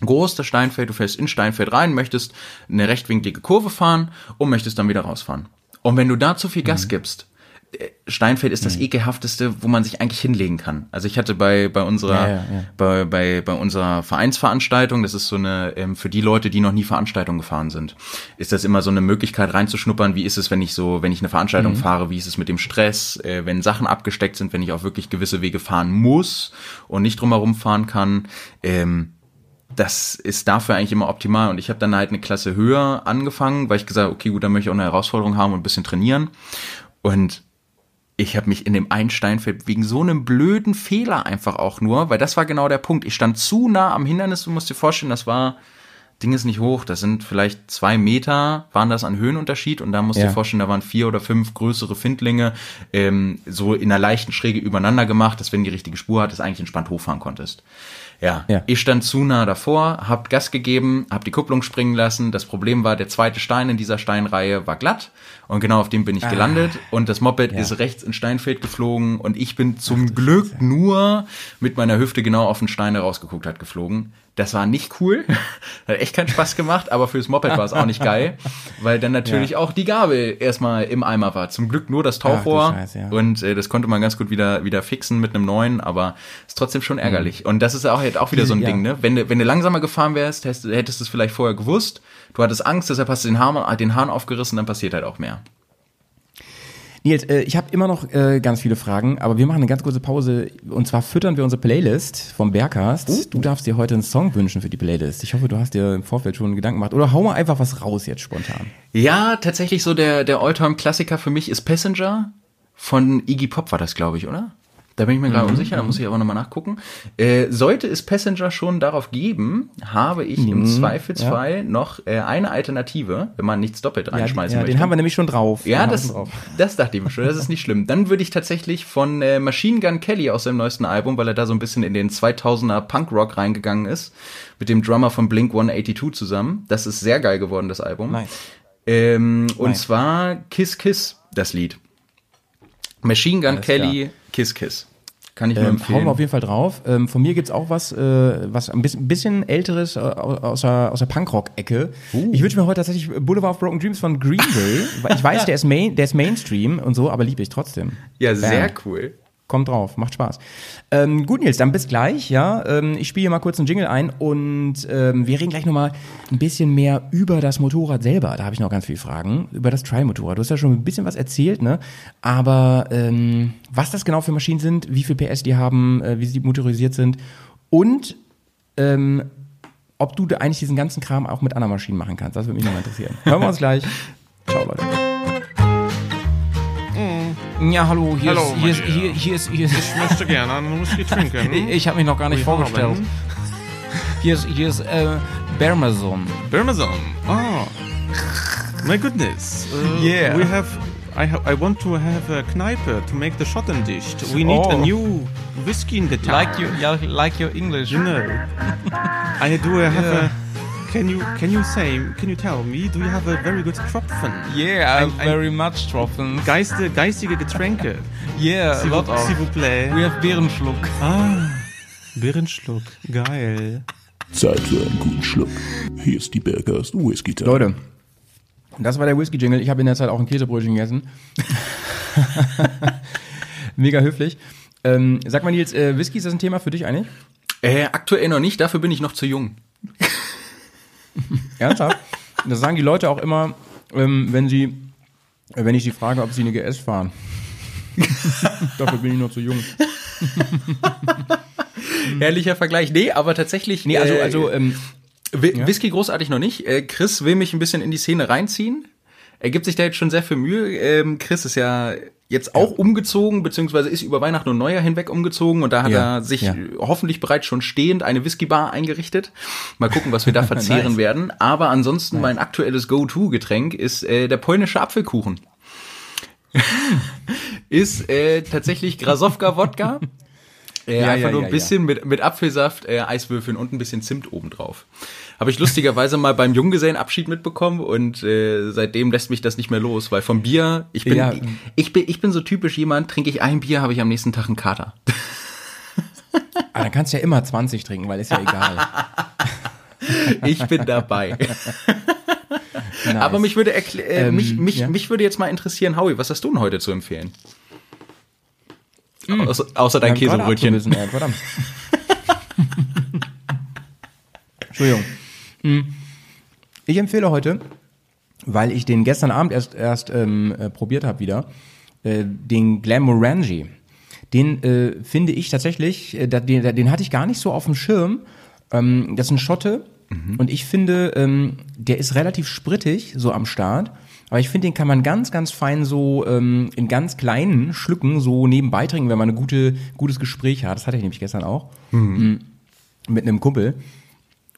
groß das Steinfeld, du fährst in Steinfeld rein, möchtest eine rechtwinklige Kurve fahren und möchtest dann wieder rausfahren. Und wenn du da zu viel Mhm. Gas gibst, äh, Steinfeld ist das ekelhafteste, wo man sich eigentlich hinlegen kann. Also ich hatte bei bei unserer Ja, ja, ja. bei, bei bei unserer Vereinsveranstaltung, das ist so eine ähm, für die Leute, die noch nie Veranstaltung gefahren sind, ist das immer so eine Möglichkeit reinzuschnuppern. Wie ist es, wenn ich so, wenn ich eine Veranstaltung Mhm. fahre? Wie ist es mit dem Stress? Äh, wenn Sachen abgesteckt sind, wenn ich auch wirklich gewisse Wege fahren muss und nicht drumherum fahren kann. Ähm, das ist dafür eigentlich immer optimal. Und ich habe dann halt eine Klasse höher angefangen, weil ich gesagt okay, gut, dann möchte ich auch eine Herausforderung haben und ein bisschen trainieren. Und ich habe mich in dem einen Steinfeld wegen so einem blöden Fehler einfach auch nur, weil das war genau der Punkt. Ich stand zu nah am Hindernis, du musst dir vorstellen, das war, Ding ist nicht hoch, das sind vielleicht zwei Meter, waren das an Höhenunterschied und da musst du Ja. dir vorstellen, da waren vier oder fünf größere Findlinge, ähm, so in einer leichten Schräge übereinander gemacht, dass wenn die richtige Spur hattest, eigentlich entspannt hochfahren konntest. Ja, Ja. ich stand zu nah davor, hab Gas gegeben, hab die Kupplung springen lassen. Das Problem war, der zweite Stein in dieser Steinreihe war glatt und genau auf dem bin ich gelandet und das Moped Ja. ist rechts ins Steinfeld geflogen und ich bin zum Glück nur mit meiner Hüfte genau auf den Stein, rausgeguckt hat, geflogen. Das war nicht cool, hat echt keinen Spaß gemacht, aber fürs Moped war es auch nicht geil, weil dann natürlich auch die Gabel erstmal im Eimer war. Zum Glück nur das Tauchrohr Scheiße, ja. und äh, das konnte man ganz gut wieder wieder fixen mit einem neuen, aber ist trotzdem schon ärgerlich. Und das ist auch jetzt auch wieder so ein Mhm. Ja. Ding, ne? Wenn du wenn du langsamer gefahren wärst, hättest, du- hättest du es vielleicht vorher gewusst. Du hattest Angst, deshalb hast du den Hahn, den Hahn aufgerissen, dann passiert halt auch mehr. Nils, äh, ich habe immer noch äh, ganz viele Fragen, aber wir machen eine ganz kurze Pause und zwar füttern wir unsere Playlist vom Bergcast. Du darfst dir heute einen Song wünschen für die Playlist. Ich hoffe, du hast dir im Vorfeld schon Gedanken gemacht oder hau mal einfach was raus jetzt spontan. Ja, tatsächlich so der der Alltime Klassiker für mich ist Passenger von Iggy Pop war das, glaube ich, oder? Da bin ich mir gerade unsicher, da muss ich aber nochmal nachgucken. Äh, sollte es Passenger schon darauf geben, habe ich im Zweifelsfall noch äh, eine Alternative, wenn man nichts doppelt Ja, reinschmeißen ja, möchte. den haben wir nämlich schon drauf. Ja, das, drauf. das dachte ich mir schon. Das ist nicht schlimm. Dann würde ich tatsächlich von äh, Machine Gun Kelly aus seinem neuesten Album, weil er da so ein bisschen in den 2000er Punkrock reingegangen ist, mit dem Drummer von Blink 182 zusammen. Das ist sehr geil geworden, das Album. Nice. Ähm, und Nice. zwar Kiss Kiss, das Lied. Machine Gun Alles Kelly, Kiss Kiss. Kann ich nur Ähm, hauen empfehlen. wir auf jeden Fall drauf. Ähm, von mir gibt's auch was, äh, was ein bisschen, bisschen älteres äh, aus der, aus der Punkrock-Ecke. Uh. Ich wünsche mir heute tatsächlich Boulevard of Broken Dreams von Green Day. ich weiß, der ist, Main, der ist Mainstream und so, aber liebe ich trotzdem. ja, sehr Bam. cool. Kommt drauf, macht Spaß. Ähm, gut, Nils, dann bis gleich, ja. Ähm, ich spiele hier mal kurz einen Jingle ein und ähm, wir reden gleich nochmal ein bisschen mehr über das Motorrad selber. Da habe ich noch ganz viele Fragen. Über das Trial-Motorrad. Du hast ja schon ein bisschen was erzählt, ne? Aber ähm, was das genau für Maschinen sind, wie viel PS die haben, äh, wie sie motorisiert sind und ähm, ob du eigentlich diesen ganzen Kram auch mit anderen Maschinen machen kannst. Das würde mich nochmal interessieren. Hören wir uns gleich. Ciao, Leute. Ja, hallo, hier Hallo, ist, hier ist, hier, hier ist, hier ist, Ich möchte gerne einen Whisky trinken. ich, ich habe mich noch gar nicht Wir vorgestellt. Hier ist, hier ist äh, Bermazon. Birmazon. Oh. My goodness. Uh, Yeah. We have. I, ha I want to have a Kneipe to make the Schotten dicht. We need a Oh. new whiskey in the town. yeah, like your English. You know. I do have Yeah. a. Can you can you say can you tell me do you have a very good Tropfen? Yeah, Ein- ein- very much Tropfen. Geiste, geistige Getränke. Yeah, a S'il lot vous- of. S'il vous plaît. We have Bärenschluck. Ah, Birrenschluck. Geil. Zeit für einen guten Schluck. Hier ist die Bergers Whisky Time. Leute, das war der Whisky-Jingle. Ich habe in der Zeit auch ein Käsebrötchen gegessen. Mega höflich. Ähm, sag mal, Nils, äh, Whisky, ist das ein Thema für dich eigentlich? Äh, aktuell noch nicht, dafür bin ich noch zu jung. Ernsthaft? Das sagen die Leute auch immer, ähm, wenn sie, äh, wenn ich sie frage, ob sie eine GS fahren. Dafür bin ich noch zu jung. Ehrlicher Vergleich. Nee, aber tatsächlich. Nee, also, äh, also, ähm, Whi- Whisky großartig noch nicht. Äh, Chris will mich ein bisschen in die Szene reinziehen. Er gibt sich da jetzt schon sehr viel Mühe. Ähm, Chris ist ja jetzt auch umgezogen, beziehungsweise ist über Weihnachten und Neujahr hinweg umgezogen und da hat Ja, er sich ja. hoffentlich bereits schon stehend eine Whiskybar eingerichtet. Mal gucken, was wir da verzehren Nice. werden. Aber ansonsten mein aktuelles Go-To-Getränk ist äh, der polnische Apfelkuchen. ist äh, tatsächlich Grasowka-Wodka. Äh, Ja, einfach ja, nur ein bisschen mit, mit Apfelsaft, äh, Eiswürfeln und ein bisschen Zimt obendrauf. Habe ich lustigerweise mal beim Junggesellenabschied mitbekommen und äh, seitdem lässt mich das nicht mehr los, weil vom Bier, ich bin, ich, ich bin, ich bin so typisch jemand, trinke ich ein Bier, habe ich am nächsten Tag einen Kater. ah, dann kannst du ja immer 20 trinken, weil ist ja egal. Ich bin dabei. Nice. Aber mich würde äh, Ähm, mich, mich, ja. mich würde jetzt mal interessieren, Howie, was hast du denn heute zu empfehlen? Außer, außer dein Käsebrötchen. ey, verdammt. Entschuldigung. Hm. Ich empfehle heute, weil ich den gestern Abend erst, erst ähm, äh, probiert habe wieder, äh, den Glamorangi. Den äh, finde ich tatsächlich, äh, den, den hatte ich gar nicht so auf dem Schirm. Ähm, das ist ein Schotte und ich finde, ähm, der ist relativ sprittig, so am Start. Aber ich finde, den kann man ganz, ganz fein so ähm, in ganz kleinen Schlücken so nebenbei trinken, wenn man ein gute, gutes Gespräch hat. Das hatte ich nämlich gestern auch. Mhm. Mit einem Kumpel.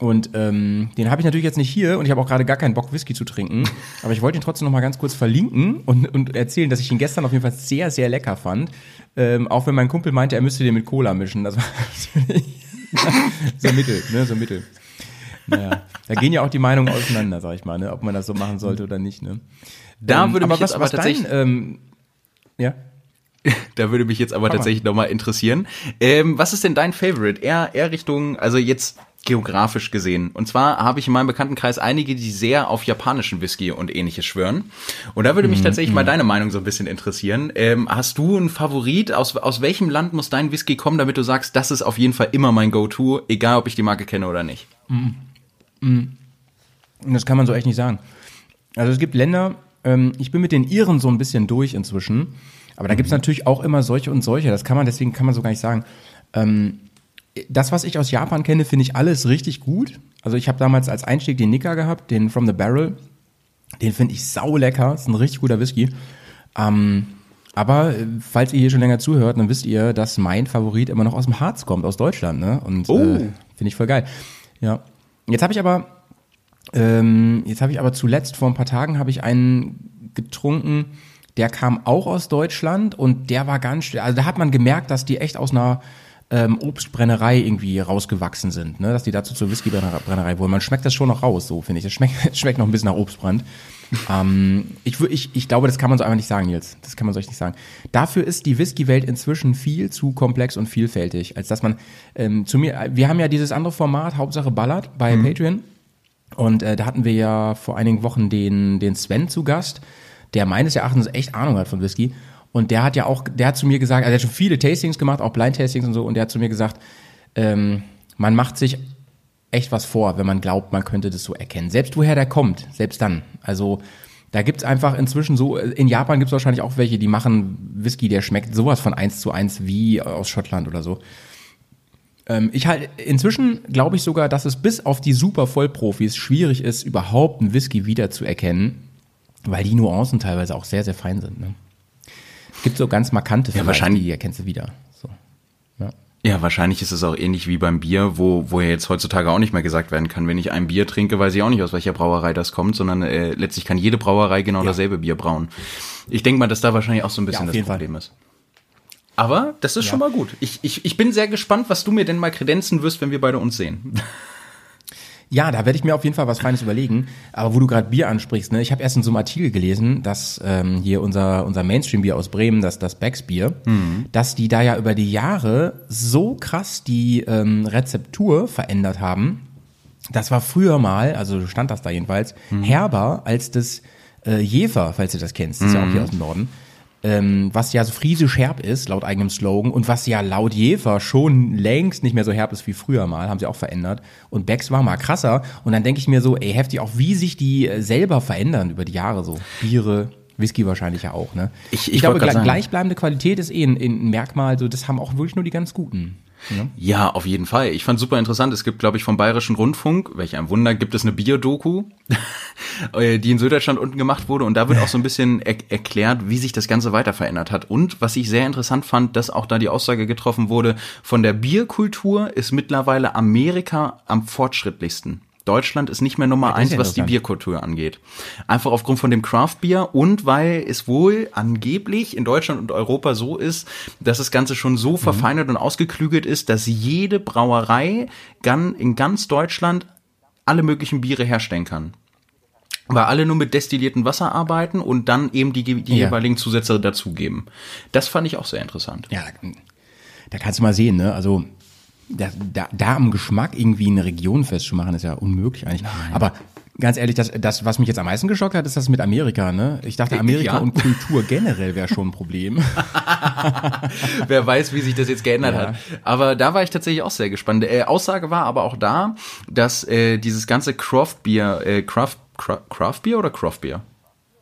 Und ähm, den habe ich natürlich jetzt nicht hier und ich habe auch gerade gar keinen Bock, Whisky zu trinken. Aber ich wollte ihn trotzdem noch mal ganz kurz verlinken und, und erzählen, dass ich ihn gestern auf jeden Fall sehr, sehr lecker fand. Ähm, auch wenn mein Kumpel meinte, er müsste den mit Cola mischen. Das war natürlich so mittel, ne, so mittel. Naja, da gehen ja auch die Meinungen auseinander, sag ich mal, ne, ob man das so machen sollte oder nicht. Ne. Da Ähm, würde mich was, aber was tatsächlich, dein, ähm, ja. da würde mich jetzt aber mal. tatsächlich nochmal interessieren. Ähm, was ist denn dein Favorite? Eher, eher Richtung, also jetzt geografisch gesehen. Und zwar habe ich in meinem Bekanntenkreis einige, die sehr auf japanischen Whisky und ähnliches schwören. Und da würde Mhm, mich tatsächlich mal deine Meinung so ein bisschen interessieren. Ähm, hast du einen Favorit? Aus, aus welchem Land muss dein Whisky kommen, damit du sagst, das ist auf jeden Fall immer mein Go-To, egal ob ich die Marke kenne oder nicht? Und das kann man so echt nicht sagen. Also es gibt Länder, ähm, ich bin mit den Iren so ein bisschen durch inzwischen, aber da gibt's natürlich auch immer solche und solche, das kann man, deswegen kann man so gar nicht sagen. Ähm, das, was ich aus Japan kenne, finde ich alles richtig gut. Also ich habe damals als Einstieg den Nika gehabt, den From the Barrel. Den finde ich sau lecker, ist ein richtig guter Whisky. Ähm, Aber äh, falls ihr hier schon länger zuhört, dann wisst ihr, dass mein Favorit immer noch aus dem Harz kommt, aus Deutschland. Ne? Und Oh. äh, finde ich voll geil. Ja. Jetzt habe ich aber, ähm, jetzt habe ich aber zuletzt vor ein paar Tagen habe ich einen getrunken, der kam auch aus Deutschland und der war ganz, also da hat man gemerkt, dass die echt aus einer ähm, Obstbrennerei irgendwie rausgewachsen sind, ne? dass die dazu zur Whiskybrennerei wurden. Man schmeckt das schon noch raus, so finde ich. Es schmeckt, es schmeckt noch ein bisschen nach Obstbrand. Ähm, ich, ich, ich glaube, das kann man so einfach nicht sagen, Nils. Das kann man so echt nicht sagen. Dafür ist die Whisky-Welt inzwischen viel zu komplex und vielfältig, als dass man ähm, zu mir, wir haben ja dieses andere Format, Hauptsache Ballard, bei Patreon. Und äh, da hatten wir ja vor einigen Wochen den, den Sven zu Gast, der meines Erachtens echt Ahnung hat von Whisky. Und der hat ja auch, der hat zu mir gesagt, also er hat schon viele Tastings gemacht, auch Blind-Tastings und so, und der hat zu mir gesagt, ähm, man macht sich echt was vor, wenn man glaubt, man könnte das so erkennen. Selbst woher der kommt, selbst dann. Also da gibt's einfach inzwischen so, in Japan gibt's wahrscheinlich auch welche, die machen Whisky, der schmeckt sowas von eins zu eins wie aus Schottland oder so. Ähm, ich halt, inzwischen glaube ich sogar, dass es bis auf die super Vollprofis schwierig ist, überhaupt einen Whisky wiederzuerkennen, weil die Nuancen teilweise auch sehr, sehr fein sind. Ne? Es gibt so ganz markante vielleicht, wahrscheinlich- die erkennst du wieder. Ja. Ja, wahrscheinlich ist es auch ähnlich wie beim Bier, wo, wo ja jetzt heutzutage auch nicht mehr gesagt werden kann, wenn ich ein Bier trinke, weiß ich auch nicht, aus welcher Brauerei das kommt, sondern äh, letztlich kann jede Brauerei genau dasselbe Bier brauen. Ich denke mal, dass da wahrscheinlich auch so ein bisschen auf das jeden Fall. Problem ist. Aber das ist schon mal gut. Ich, ich, ich bin sehr gespannt, was du mir denn mal kredenzen wirst, wenn wir beide uns sehen. Ja, da werde ich mir auf jeden Fall was Feines überlegen. Aber wo du gerade Bier ansprichst, ne, ich habe erst in so einem Artikel gelesen, dass ähm, hier unser, unser Mainstream-Bier aus Bremen, das, das Becks Bier, dass die da ja über die Jahre so krass die ähm, Rezeptur verändert haben. Das war früher mal, also stand das da jedenfalls, herber als das äh, Jefer, falls du das kennst, das ist ja auch hier aus dem Norden. Ähm, was ja so friesisch herb ist, laut eigenem Slogan, und was ja laut Jefer schon längst nicht mehr so herb ist wie früher mal, haben sie auch verändert. Und Becks war mal krasser. Und dann denke ich mir so, ey, heftig, auch wie sich die äh, selber verändern über die Jahre so. Biere, Whisky wahrscheinlich ja auch, ne? Ich- ich glaube, gle sagen. gleichbleibende Qualität ist eh ein, ein Merkmal, so, das haben auch wirklich nur die ganz guten. Ja, auf jeden Fall. Ich fand super interessant. Es gibt, glaube ich, vom Bayerischen Rundfunk, welch ein Wunder, gibt es eine Bierdoku, äh, die in Süddeutschland unten gemacht wurde. Und da wird auch so ein bisschen er erklärt, wie sich das Ganze weiter verändert hat. Und was ich sehr interessant fand, dass auch da die Aussage getroffen wurde, von der Bierkultur ist mittlerweile Amerika am fortschrittlichsten. Deutschland ist nicht mehr Nummer ist eins, ja was die. Bierkultur angeht. Einfach aufgrund von dem Craft-Bier und weil es wohl angeblich in Deutschland und Europa so ist, dass das Ganze schon so verfeinert und ausgeklügelt ist, dass jede Brauerei in ganz Deutschland alle möglichen Biere herstellen kann. Weil alle nur mit destilliertem Wasser arbeiten und dann eben die, die Ja. jeweiligen Zusätze dazugeben. Das fand ich auch sehr interessant. Ja, da kannst du mal sehen, ne? Also da, da, da am Geschmack irgendwie eine Region festzumachen, ist ja unmöglich eigentlich. Aber ganz ehrlich, das, das, was mich jetzt am meisten geschockt hat, ist das mit Amerika, ne? Ich dachte, Amerika Ja. und Kultur generell wäre schon ein Problem. Wer weiß, wie sich das jetzt geändert Ja. hat. Aber da war ich tatsächlich auch sehr gespannt. Äh, Aussage war aber auch da, dass äh, dieses ganze Craft Beer, äh, Craft, Cra Craft Beer oder Craft Beer?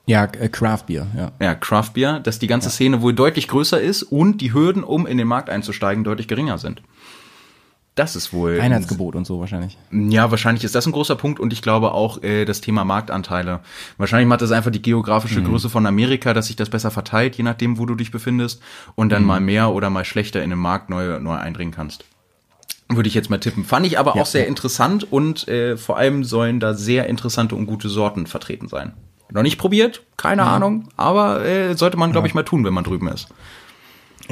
ja, äh, Craft Beer, ja. Ja, Craft Beer, dass die ganze Szene wohl deutlich größer ist und die Hürden, um in den Markt einzusteigen, deutlich geringer sind. Das ist wohl. Einheitsgebot und so wahrscheinlich. Ja, wahrscheinlich ist das ein großer Punkt und ich glaube auch äh, das Thema Marktanteile. Wahrscheinlich macht das einfach die geografische Größe von Amerika, dass sich das besser verteilt, je nachdem, wo du dich befindest und dann mal mehr oder mal schlechter in den Markt neu, neu eindringen kannst. Würde ich jetzt mal tippen. Fand ich aber auch sehr interessant und äh, vor allem sollen da sehr interessante und gute Sorten vertreten sein. Noch nicht probiert, keine Ahnung, aber äh, sollte man, glaube ich, mal tun, wenn man drüben ist.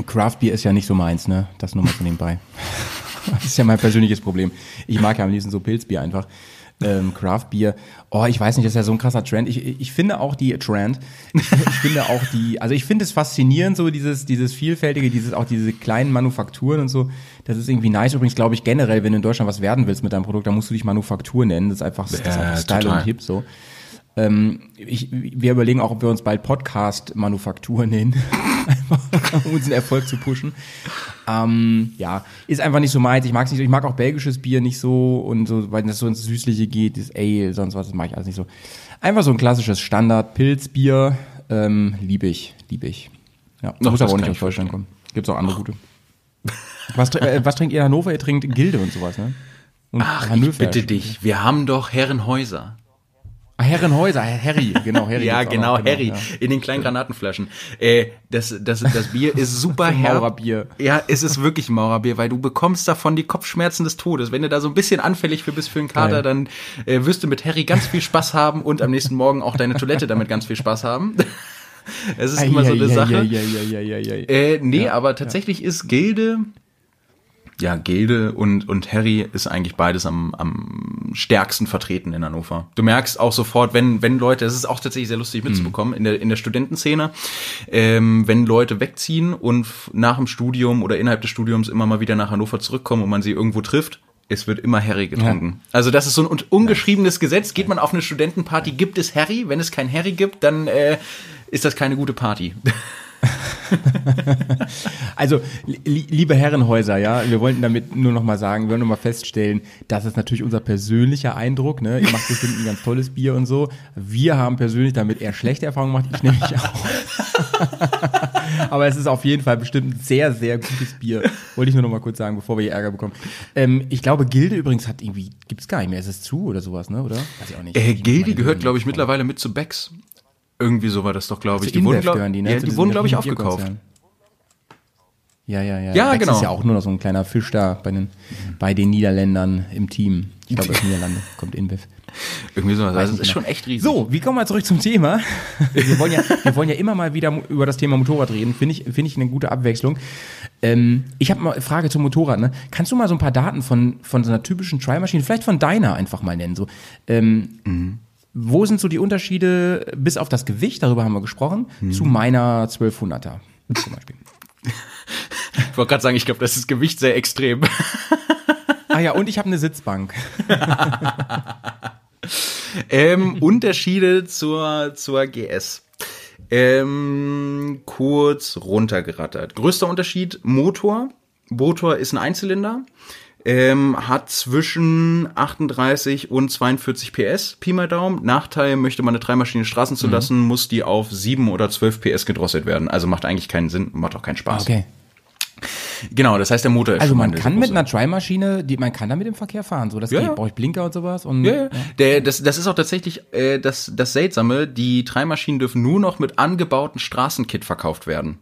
Craft Beer ist ja nicht so meins, ne? Das nur mal so nebenbei. das ist ja mein persönliches Problem. Ich mag ja am liebsten so Pilzbier einfach. Ähm, Craft Beer, oh, ich weiß nicht, das ist ja so ein krasser Trend. Ich, ich finde auch die Trend, ich, ich finde auch die, also ich finde es faszinierend, so dieses, dieses vielfältige, dieses, auch diese kleinen Manufakturen und so. Das ist irgendwie nice. Übrigens glaube ich generell, wenn du in Deutschland was werden willst mit deinem Produkt, dann musst du dich Manufaktur nennen. Das ist einfach, das ist einfach Style total. und hip so. Ähm, ich, wir überlegen auch, ob wir uns bald Podcast-Manufaktur nennen, um unseren Erfolg zu pushen. Ähm, ja, ist einfach nicht so meins. Ich mag nicht so. Ich mag auch belgisches Bier nicht so und so, weil das so ins Süßliche geht, das Ale, sonst was, das mag ich alles nicht so. Einfach so ein klassisches Standard-Pilzbier, ähm, liebe ich, liebe ich. Ja, Doch, muss aber auch nicht ich aus Deutschland kommen. Gibt's auch andere gute. Was, äh, was trinkt ihr in Hannover? Ihr trinkt Gilde und sowas, ne? Und Ach, ich bitte dich, wir haben doch Herrenhäuser. Ah, Herrenhäuser, Harry, genau, Harry. Ja, genau, noch, Harry, ja. in den kleinen Granatenflaschen. Äh, das, das, das Bier ist super herb. Maurerbier. Ja, es ist wirklich Maurerbier, weil du bekommst davon die Kopfschmerzen des Todes. Wenn du da so ein bisschen anfällig für bist für einen Kater, Geil. dann äh, wirst du mit Harry ganz viel Spaß haben und am nächsten Morgen auch deine Toilette damit ganz viel Spaß haben. Es ist immer so eine Sache. Äh, nee, aber tatsächlich ist Gilde, ja, Gilde und, und Harry ist eigentlich beides am, am stärksten vertreten in Hannover. Du merkst auch sofort, wenn, wenn Leute, das ist auch tatsächlich sehr lustig mitzubekommen, in der, in der Studentenszene, ähm, wenn Leute wegziehen und nach dem Studium oder innerhalb des Studiums immer mal wieder nach Hannover zurückkommen und man sie irgendwo trifft, es wird immer Harry getrunken. Also das ist so ein un- ungeschriebenes Gesetz. Geht man auf eine Studentenparty, gibt es Harry. Wenn es kein Harry gibt, dann äh, ist das keine gute Party. Also, li liebe Herrenhäuser, ja, wir wollten damit nur noch mal sagen, wir wollen nur mal feststellen, das ist natürlich unser persönlicher Eindruck, ne? Ihr macht bestimmt ein ganz tolles Bier und so. Wir haben persönlich damit eher schlechte Erfahrungen gemacht, ich nämlich auch. Aber es ist auf jeden Fall bestimmt ein sehr, sehr gutes Bier. Wollte ich nur noch mal kurz sagen, bevor wir hier Ärger bekommen. Ähm, ich glaube, Gilde übrigens hat irgendwie, gibt's gar nicht mehr, ist es zu oder sowas, ne, oder? Weiß ich auch nicht. Äh, Gildi Meine gehört, glaube ich, mittlerweile mit zu Becks. Irgendwie so war das doch, glaube ich. Zu Die wurden, glaub, die, ne? ja, die wurden, glaube ich, aufgekauft. Ja, ja, ja. Ja, Bex genau. ist ja auch nur noch so ein kleiner Fisch da bei den, bei den Niederländern im Team. Ich glaube, aus Niederlande kommt InBev. Irgendwie so. Also, nicht ist genau. schon echt riesig. So, wie kommen wir zurück zum Thema? Wir wollen ja, wir wollen ja immer mal wieder über das Thema Motorrad reden. Finde ich, finde ich eine gute Abwechslung. Ähm, ich habe mal eine Frage zum Motorrad. Ne? Kannst du mal so ein paar Daten von, von so einer typischen Tri-Maschine, vielleicht von deiner einfach mal nennen? So, ähm, Wo sind so die Unterschiede, bis auf das Gewicht, darüber haben wir gesprochen, zu meiner 1200er zum Beispiel? Ich wollte gerade sagen, ich glaube, das ist Gewicht sehr extrem. Ah ja, und ich habe eine Sitzbank. ähm, Unterschiede zur, zur GS. Ähm, kurz runtergerattert. Größter Unterschied, Motor. Motor ist ein Einzylinder. Ähm, hat zwischen 38 und 42 PS, Pi mal Daumen. Nachteil, möchte man eine Dreimaschine Straßen zu lassen, muss die auf 7 oder 12 PS gedrosselt werden. Also macht eigentlich keinen Sinn, macht auch keinen Spaß. Okay. Genau, das heißt, der Motor ist Also man kann mit einer Tri-Maschine, die man kann damit im Verkehr fahren, so das Ja, geht. ja. Brauche ich Blinker und sowas und Ja, ja. Der, das, das ist auch tatsächlich äh, das, das Seltsame. Die Dreimaschinen dürfen nur noch mit angebauten Straßenkit verkauft werden.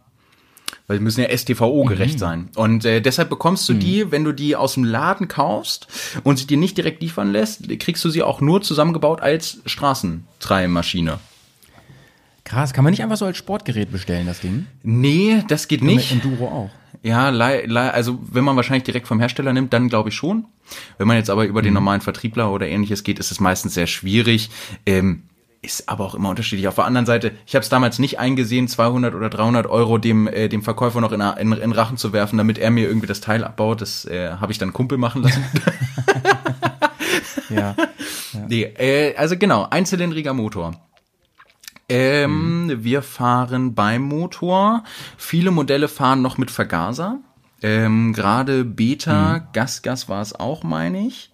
Weil die müssen ja STVO-gerecht sein. Und äh, deshalb bekommst du die, wenn du die aus dem Laden kaufst und sie dir nicht direkt liefern lässt, kriegst du sie auch nur zusammengebaut als Straßentreimaschine. Krass, kann man nicht einfach so als Sportgerät bestellen, das Ding? Nee, das geht nicht. Enduro auch. Ja, also wenn man wahrscheinlich direkt vom Hersteller nimmt, dann glaube ich schon. Wenn man jetzt aber über den normalen Vertriebler oder ähnliches geht, ist es meistens sehr schwierig. Ähm, ist aber auch immer unterschiedlich. Auf der anderen Seite, ich habe es damals nicht eingesehen, 200 oder 300 Euro dem, äh, dem Verkäufer noch in, in, in Rachen zu werfen, damit er mir irgendwie das Teil abbaut. Das äh, habe ich dann Kumpel machen lassen. Ja. Nee, äh, also genau, einzylindriger Motor. Ähm, Wir fahren beim Motor. Viele Modelle fahren noch mit Vergaser. Ähm, Gerade Beta, Gasgas war es auch, meine ich.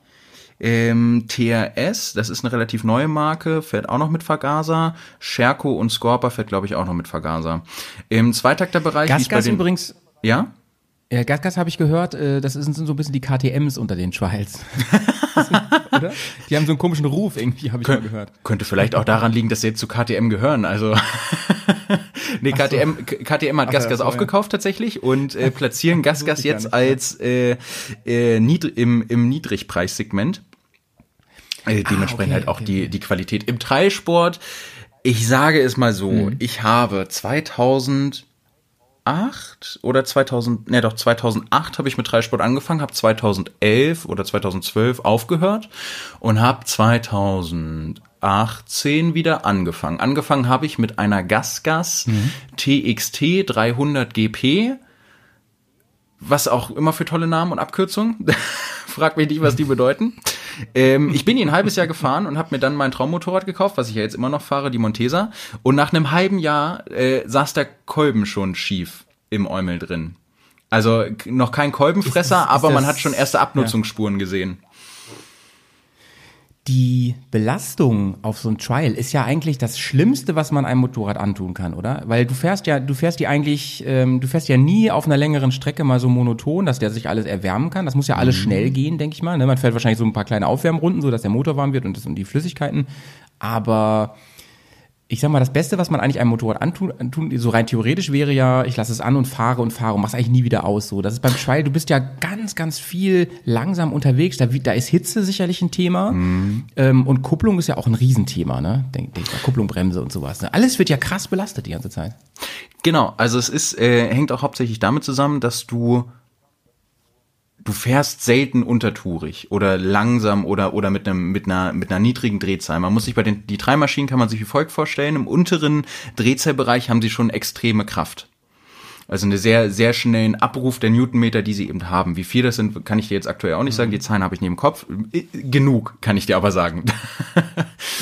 Ähm, TRS, das ist eine relativ neue Marke, fährt auch noch mit Vergaser. Scherko und Scorpa fährt, glaube ich, auch noch mit Vergaser. Im Zweitakterbereich, bei Gasgas den- übrigens, Ja? ja, Gasgas habe ich gehört, äh, das sind, so ein bisschen die KTMs unter den Trials. Oder? Die haben so einen komischen Ruf irgendwie, habe ich mal gehört. Könnte vielleicht auch daran liegen, dass sie jetzt zu KTM gehören. Also nee, KTM, K- KTM hat ja, Gasgas so, ja. aufgekauft tatsächlich und äh, platzieren Gasgas jetzt als äh, äh, niedr im, im Niedrigpreissegment. Äh, dementsprechend okay, halt auch okay, die, die Qualität im Trailsport. Ich sage es mal so, Mhm. ich habe 2008 oder 2000, ne doch 2008 habe ich mit Trailsport angefangen, habe 2011 oder 2012 aufgehört und habe 2018 wieder angefangen. Angefangen habe ich mit einer Gasgas TXT 300 GP, was auch immer für tolle Namen und Abkürzungen. Frag mich nicht, was die bedeuten. Ähm, ich bin die ein halbes Jahr gefahren und habe mir dann mein Traummotorrad gekauft, was ich ja jetzt immer noch fahre, die Montesa. Und nach einem halben Jahr äh, saß der Kolben schon schief im Eumel drin. Also noch kein Kolbenfresser, Ist das- ist aber man das- hat schon erste Abnutzungsspuren gesehen. Die Belastung auf so ein Trial ist ja eigentlich das Schlimmste, was man einem Motorrad antun kann, oder? Weil du fährst ja, du fährst die eigentlich, ähm, du fährst ja nie auf einer längeren Strecke mal so monoton, dass der sich alles erwärmen kann. Das muss ja alles schnell gehen, denke ich mal. Ne? Man fährt wahrscheinlich so ein paar kleine Aufwärmrunden, so dass der Motor warm wird und, das, und die Flüssigkeiten Aber ich sag mal, das Beste, was man eigentlich einem Motorrad antun, antun so rein theoretisch wäre ja, ich lasse es an und fahre und fahre und mach's eigentlich nie wieder aus. So, das ist beim Schweil, du bist ja ganz, ganz viel langsam unterwegs. Da, da ist Hitze sicherlich ein Thema ähm, und Kupplung ist ja auch ein Riesenthema, ne? Denk, denk mal, Kupplung, Bremse und sowas. Ne? Alles wird ja krass belastet die ganze Zeit. Genau, also es ist, äh, hängt auch hauptsächlich damit zusammen, dass du du fährst selten untertourig oder langsam oder oder mit einem mit einer mit einer niedrigen Drehzahl. Man muss sich bei den die drei Maschinen kann man sich wie folgt vorstellen. Im unteren Drehzahlbereich haben sie schon extreme Kraft. Also einen sehr, sehr schnellen Abruf der Newtonmeter, die sie eben haben. Wie viel das sind, kann ich dir jetzt aktuell auch nicht sagen. Die Zahlen habe ich neben dem Kopf. Äh, Genug, kann ich dir aber sagen.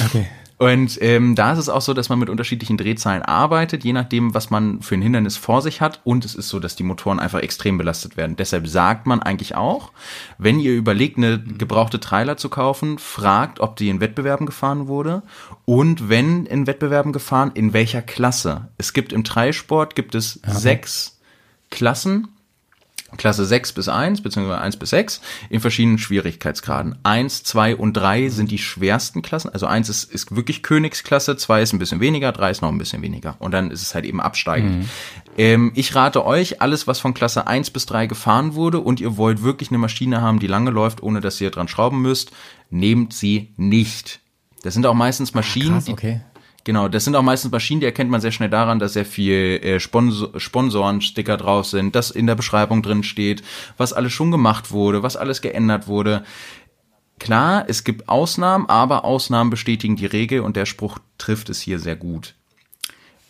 Okay. Und ähm, da ist es auch so, dass man mit unterschiedlichen Drehzahlen arbeitet, je nachdem, was man für ein Hindernis vor sich hat. Und es ist so, dass die Motoren einfach extrem belastet werden. Deshalb sagt man eigentlich auch, wenn ihr überlegt, eine gebrauchte Trailer zu kaufen, fragt, ob die in Wettbewerben gefahren wurde. Und wenn in Wettbewerben gefahren, in welcher Klasse. Es gibt im Dreisport gibt es sechs Klassen. Klasse 6 bis 1, beziehungsweise 1 bis 6, in verschiedenen Schwierigkeitsgraden. 1, 2 und 3 sind die schwersten Klassen. Also 1 ist, ist wirklich Königsklasse, 2 ist ein bisschen weniger, 3 ist noch ein bisschen weniger. Und dann ist es halt eben absteigend. Ähm, ich rate euch, alles, was von Klasse 1 bis 3 gefahren wurde und ihr wollt wirklich eine Maschine haben, die lange läuft, ohne dass ihr dran schrauben müsst, nehmt sie nicht. Das sind auch meistens Maschinen, Krass, die, okay. Genau, das sind auch meistens Maschinen, die erkennt man sehr schnell daran, dass sehr viel äh, Sponsor Sponsorensticker drauf sind, dass in der Beschreibung drin steht, was alles schon gemacht wurde, was alles geändert wurde. Klar, es gibt Ausnahmen, aber Ausnahmen bestätigen die Regel und der Spruch trifft es hier sehr gut.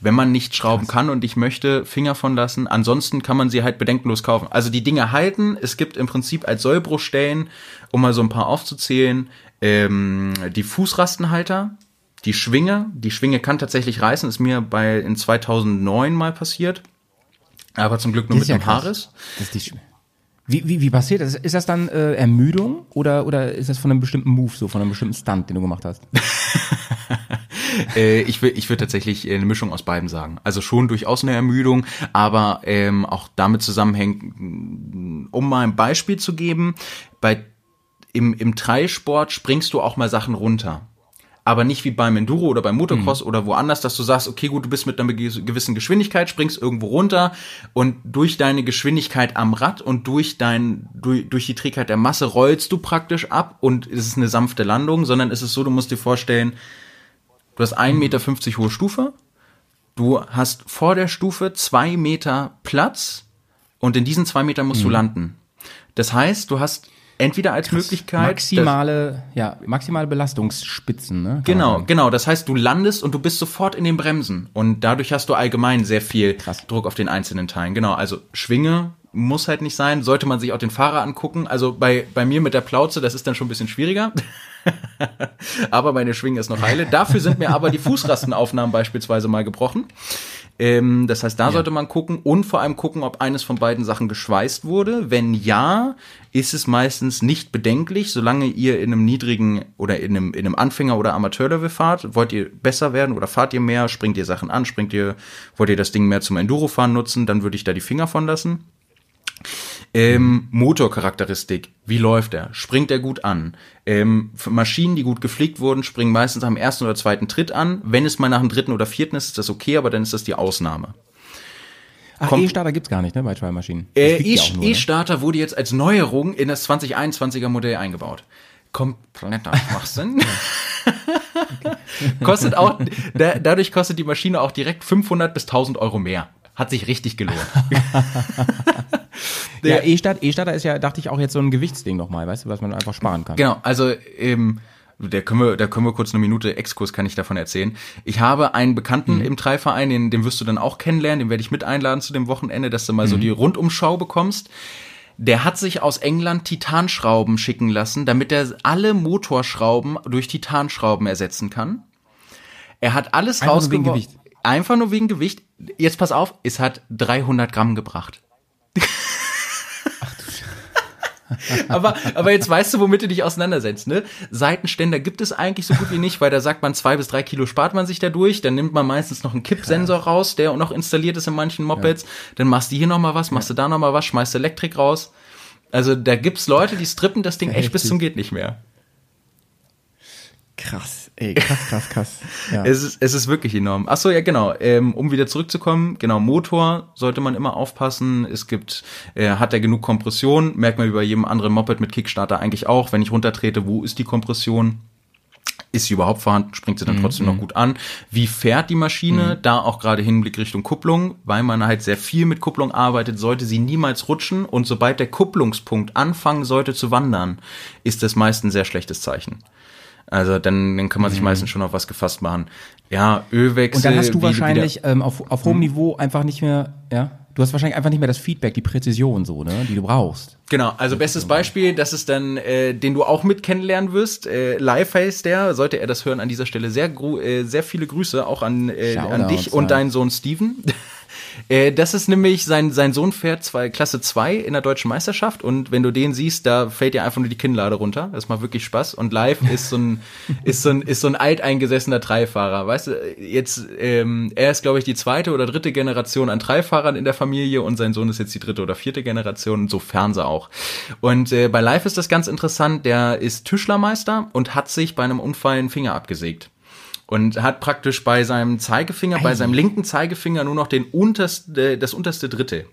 Wenn man nicht schrauben kann und ich möchte, Finger von lassen. Ansonsten kann man sie halt bedenkenlos kaufen. Also die Dinge halten. Es gibt im Prinzip als Sollbruchstellen, um mal so ein paar aufzuzählen, ähm, die Fußrastenhalter, die Schwinge. Die Schwinge kann tatsächlich reißen. Ist mir bei in 2009 mal passiert. Aber zum Glück nur Das mit ja einem krass. Haarriss. Das ist die wie, wie, wie passiert das? Ist das dann äh, Ermüdung oder, oder ist das von einem bestimmten Move, so von einem bestimmten Stunt, den du gemacht hast? Äh, ich will, ich würde tatsächlich äh, eine Mischung aus beiden sagen. Also schon durchaus eine Ermüdung, aber ähm, auch damit zusammenhängt, mh, um mal ein Beispiel zu geben, bei im, im Dreisport springst du auch mal Sachen runter. Aber nicht wie beim Enduro oder beim Motocross oder woanders, dass du sagst, okay, gut, du bist mit einer ge- gewissen Geschwindigkeit, springst irgendwo runter und durch deine Geschwindigkeit am Rad und durch dein, durch, durch die Trägheit der Masse rollst du praktisch ab und es ist eine sanfte Landung, sondern es ist so, du musst dir vorstellen, Du hast 1,50 Meter hohe Stufe. Du hast vor der Stufe zwei Meter Platz und in diesen zwei Metern musst du landen. Das heißt, du hast entweder als Möglichkeit. Maximale, ja, maximale Belastungsspitzen, ne? Kann Genau, genau. Das heißt, du landest und du bist sofort in den Bremsen. Und dadurch hast du allgemein sehr viel Krass. Druck auf den einzelnen Teilen. Genau, also Schwinge muss halt nicht sein. Sollte man sich auch den Fahrer angucken. Also bei, bei mir mit der Plauze, das ist dann schon ein bisschen schwieriger. aber meine Schwinge ist noch heile. Dafür sind mir aber die Fußrastenaufnahmen beispielsweise mal gebrochen. Ähm, das heißt, da sollte man gucken und vor allem gucken, ob eines von beiden Sachen geschweißt wurde. Wenn ja, ist es meistens nicht bedenklich, solange ihr in einem niedrigen oder in einem, in einem Anfänger- oder Amateurlevel fahrt. Wollt ihr besser werden oder fahrt ihr mehr? Springt ihr Sachen an? Springt ihr, wollt ihr das Ding mehr zum Endurofahren nutzen? Dann würde ich da die Finger von lassen. Ähm, Motorcharakteristik, wie läuft er? Springt er gut an? Ähm, Maschinen, die gut gepflegt wurden, springen meistens am ersten oder zweiten Tritt an. Wenn es mal nach dem dritten oder vierten ist, ist das okay, aber dann ist das die Ausnahme. Ach, E-Starter gibt's gar nicht, ne, bei Schweimaschinen. Das Äh, ne? E-Starter wurde jetzt als Neuerung in das 2021er Modell eingebaut. Kompletter Schwachsinn. kostet auch, da, dadurch kostet die Maschine auch direkt 500 bis 1000 Euro mehr. Hat sich richtig gelohnt. Ja, Der- E-Starter, E-Starter ist ja, dachte ich, auch jetzt so ein Gewichtsding nochmal, weißt du, was man einfach sparen kann. Genau, also ähm, da können wir, da können wir kurz eine Minute Exkurs kann ich davon erzählen. Ich habe einen Bekannten im Treiverein, den, den wirst du dann auch kennenlernen, den werde ich mit einladen zu dem Wochenende, dass du mal so die Rundumschau bekommst. Der hat sich aus England Titanschrauben schicken lassen, damit er alle Motorschrauben durch Titanschrauben ersetzen kann. Er hat alles rausgeworfen. Einfach nur wegen Gewicht. Jetzt pass auf, es hat 300 Gramm gebracht. aber, aber jetzt weißt du, womit du dich auseinandersetzt, ne? Seitenständer gibt es eigentlich so gut wie nicht, weil da sagt man, zwei bis drei Kilo spart man sich dadurch. Dann nimmt man meistens noch einen Kippsensor raus, der noch installiert ist in manchen Mopeds. Dann machst du hier noch mal was, machst du da noch mal was, schmeißt Elektrik raus. Also da gibt's Leute, die strippen das Ding echt bis zum geht nicht mehr. Krass. Ey, krass, krass, krass. Ja. Es ist, es ist wirklich enorm. Ach so, ja, genau. Ähm, um wieder zurückzukommen, genau, Motor sollte man immer aufpassen. Es gibt, äh, hat er genug Kompression? Merkt man wie bei jedem anderen Moped mit Kickstarter eigentlich auch. Wenn ich runtertrete, wo ist die Kompression? Ist sie überhaupt vorhanden? Springt sie dann trotzdem noch gut an? Wie fährt die Maschine? Da auch gerade Hinblick Richtung Kupplung, weil man halt sehr viel mit Kupplung arbeitet, sollte sie niemals rutschen und sobald der Kupplungspunkt anfangen sollte zu wandern, ist das meist ein sehr schlechtes Zeichen. Also dann, dann kann man sich meistens schon auf was gefasst machen. Ja, Ölwechsel. Und dann hast du wie- wahrscheinlich ähm, auf, auf Hm. hohem Niveau einfach nicht mehr, ja, du hast wahrscheinlich einfach nicht mehr das Feedback, die Präzision so, ne, die du brauchst. Genau, also bestes Beispiel, das ist dann, äh, den du auch mit kennenlernen wirst. Äh, heißt der, sollte er das hören, an dieser Stelle sehr, äh, sehr viele Grüße auch an, äh, an dich und deinen Sohn Steven. Äh, Das ist nämlich, sein, sein Sohn fährt zwei, Klasse 2 in der deutschen Meisterschaft und wenn du den siehst, da fällt dir einfach nur die Kinnlade runter. Das macht wirklich Spaß. Und live ist so ein, ist so ein, ist so ein alteingesessener Dreifahrer. Weißt du, jetzt, ähm, er ist, glaube ich, die zweite oder dritte Generation an Dreifahrern in der Familie und sein Sohn ist jetzt die dritte oder vierte Generation, sofern sie auch. Und äh, bei Live ist das ganz interessant, der ist Tischlermeister und hat sich bei einem Unfall einen Finger abgesägt und hat praktisch bei seinem Zeigefinger, bei seinem linken Zeigefinger nur noch den unterste, das unterste Drittel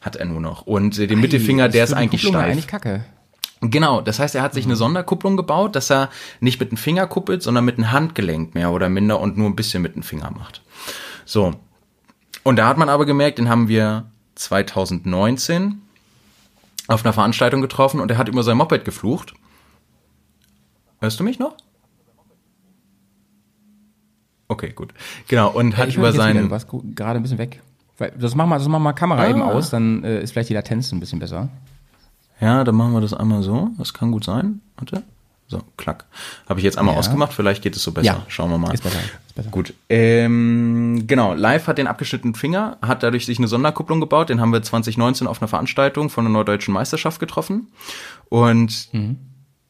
hat er nur noch und äh, den Mittelfinger, der ist eigentlich Kupplung steif. eigentlich kacke. Genau, das heißt, er hat sich eine Sonderkupplung gebaut, dass er nicht mit dem Finger kuppelt, sondern mit dem Handgelenk mehr oder minder und nur ein bisschen mit dem Finger macht. So. Und da hat man aber gemerkt, den haben wir 2019 auf einer Veranstaltung getroffen und er hat über sein Moped geflucht. Hörst du mich noch? Okay, gut. Genau, und hat über seinen du warst gerade ein bisschen weg. Das machen wir, das machen wir Kamera Ah. eben aus, dann äh, ist vielleicht die Latenz ein bisschen besser. Ja, dann machen wir das einmal so. Das kann gut sein. Warte. So, klack. Habe ich jetzt einmal Ja. ausgemacht. Vielleicht geht es so besser. Ja. Schauen wir mal. Ist besser, ist besser. Gut. Ähm, genau. Live hat den abgeschnittenen Finger, hat dadurch sich eine Sonderkupplung gebaut. Den haben wir 2019 auf einer Veranstaltung von der Norddeutschen Meisterschaft getroffen. Und Mhm.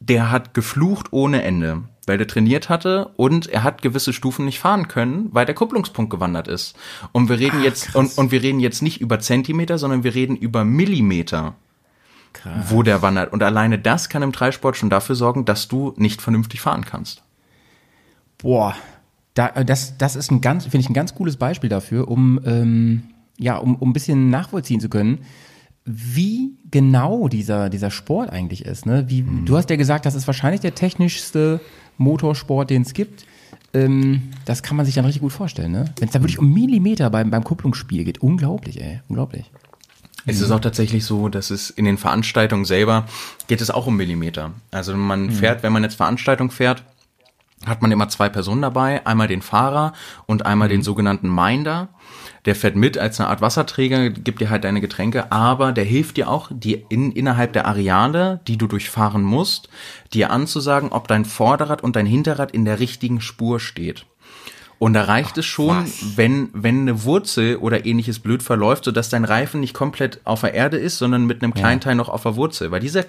Der hat geflucht ohne Ende, weil der trainiert hatte und er hat gewisse Stufen nicht fahren können, weil der Kupplungspunkt gewandert ist. Und wir reden jetzt und, und wir reden jetzt nicht über Zentimeter, sondern wir reden über Millimeter Krass. wo der wandert. Und alleine das kann im Dreisport schon dafür sorgen, dass du nicht vernünftig fahren kannst. Boah, da, äh, das, das ist ein ganz, finde ich, ein ganz cooles Beispiel dafür, um, ähm, ja, um, um ein bisschen nachvollziehen zu können, wie genau dieser, dieser Sport eigentlich ist. Ne? Wie, Du hast ja gesagt, das ist wahrscheinlich der technischste Motorsport, den es gibt. Ähm, das kann man sich dann richtig gut vorstellen, ne? Wenn es da wirklich um Millimeter beim, beim Kupplungsspiel geht. Unglaublich, ey. Unglaublich. Es ist auch tatsächlich so, dass es in den Veranstaltungen selber geht es auch um Millimeter. Also man fährt, wenn man jetzt Veranstaltung fährt, hat man immer zwei Personen dabei, einmal den Fahrer und einmal den sogenannten Minder. Der fährt mit als eine Art Wasserträger, gibt dir halt deine Getränke, aber der hilft dir auch, dir in, innerhalb der Areale, die du durchfahren musst, dir anzusagen, ob dein Vorderrad und dein Hinterrad in der richtigen Spur steht. Und da reicht es schon, wenn, wenn eine Wurzel oder ähnliches blöd verläuft, sodass dein Reifen nicht komplett auf der Erde ist, sondern mit einem kleinen Teil noch auf der Wurzel. Weil dieser,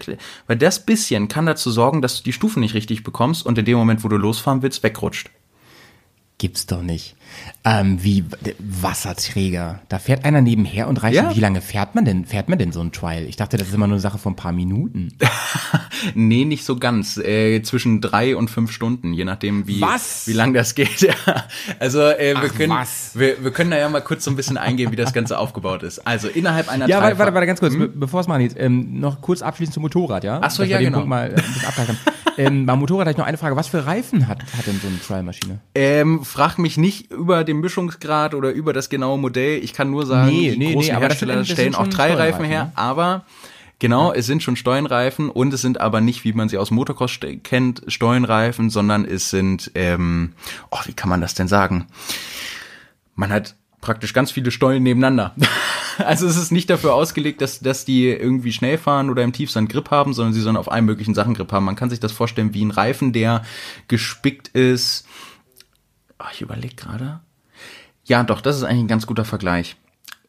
weil das bisschen kann dazu sorgen, dass du die Stufen nicht richtig bekommst und in dem Moment, wo du losfahren willst, wegrutscht. Gibt's doch nicht. Ähm, wie Wasserträger. Da fährt einer nebenher und reicht. Ja. Wie lange fährt man denn? Fährt man denn so ein Trial? Ich dachte, das ist immer nur eine Sache von ein paar Minuten. Nee, nicht so ganz. Äh, zwischen drei und fünf Stunden, je nachdem, wie, Was? wie lang das geht. Also äh, wir, Ach, können, was? wir, wir können da ja mal kurz so ein bisschen eingehen, wie das Ganze aufgebaut ist. Also innerhalb einer Ja, warte, warte, warte, ganz kurz, be- bevor es mal geht, ähm, noch kurz abschließend zum Motorrad, ja? Ach so, Dass wir ja, den genau. Punkt mal äh, ein bisschen haben. ähm, beim Motorrad habe ich noch eine Frage. Was für Reifen hat, hat denn so eine Trial-Maschine? Ähm, frag mich nicht über den Mischungsgrad oder über das genaue Modell. Ich kann nur sagen, Nee, die nee, großen nee, aber Hersteller sind- das stellen sind auch drei Reifen her. ne? Aber genau, es sind schon Steuernreifen und es sind aber nicht, wie man sie aus Motocross kennt, Steuernreifen, sondern es sind, ähm, oh, wie kann man das denn sagen? Man hat praktisch ganz viele Stollen nebeneinander. Also es ist nicht dafür ausgelegt, dass, dass die irgendwie schnell fahren oder im Tiefsand Grip haben, sondern sie sollen auf allen möglichen Sachen Grip haben. Man kann sich das vorstellen wie ein Reifen, der gespickt ist. Oh, ich überlege gerade. Ja, doch, das ist eigentlich ein ganz guter Vergleich.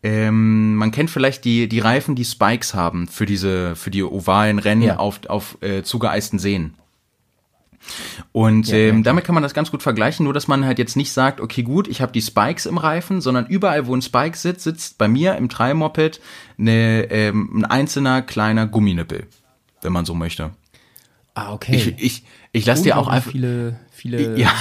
Ähm, man kennt vielleicht die, die Reifen, die Spikes haben für diese, für die ovalen Rennen Ja. auf, auf äh, zugeeisten Seen. Und Ja, ähm, damit kann man das ganz gut vergleichen, nur dass man halt jetzt nicht sagt, okay gut, ich habe die Spikes im Reifen, sondern überall, wo ein Spike sitzt, sitzt bei mir im Tri-Moped eine, ähm, ein einzelner kleiner Gumminippel, wenn man so möchte. Ah, okay. Ich, ich, Ich lasse dir auch einfach. viele, viele Ja.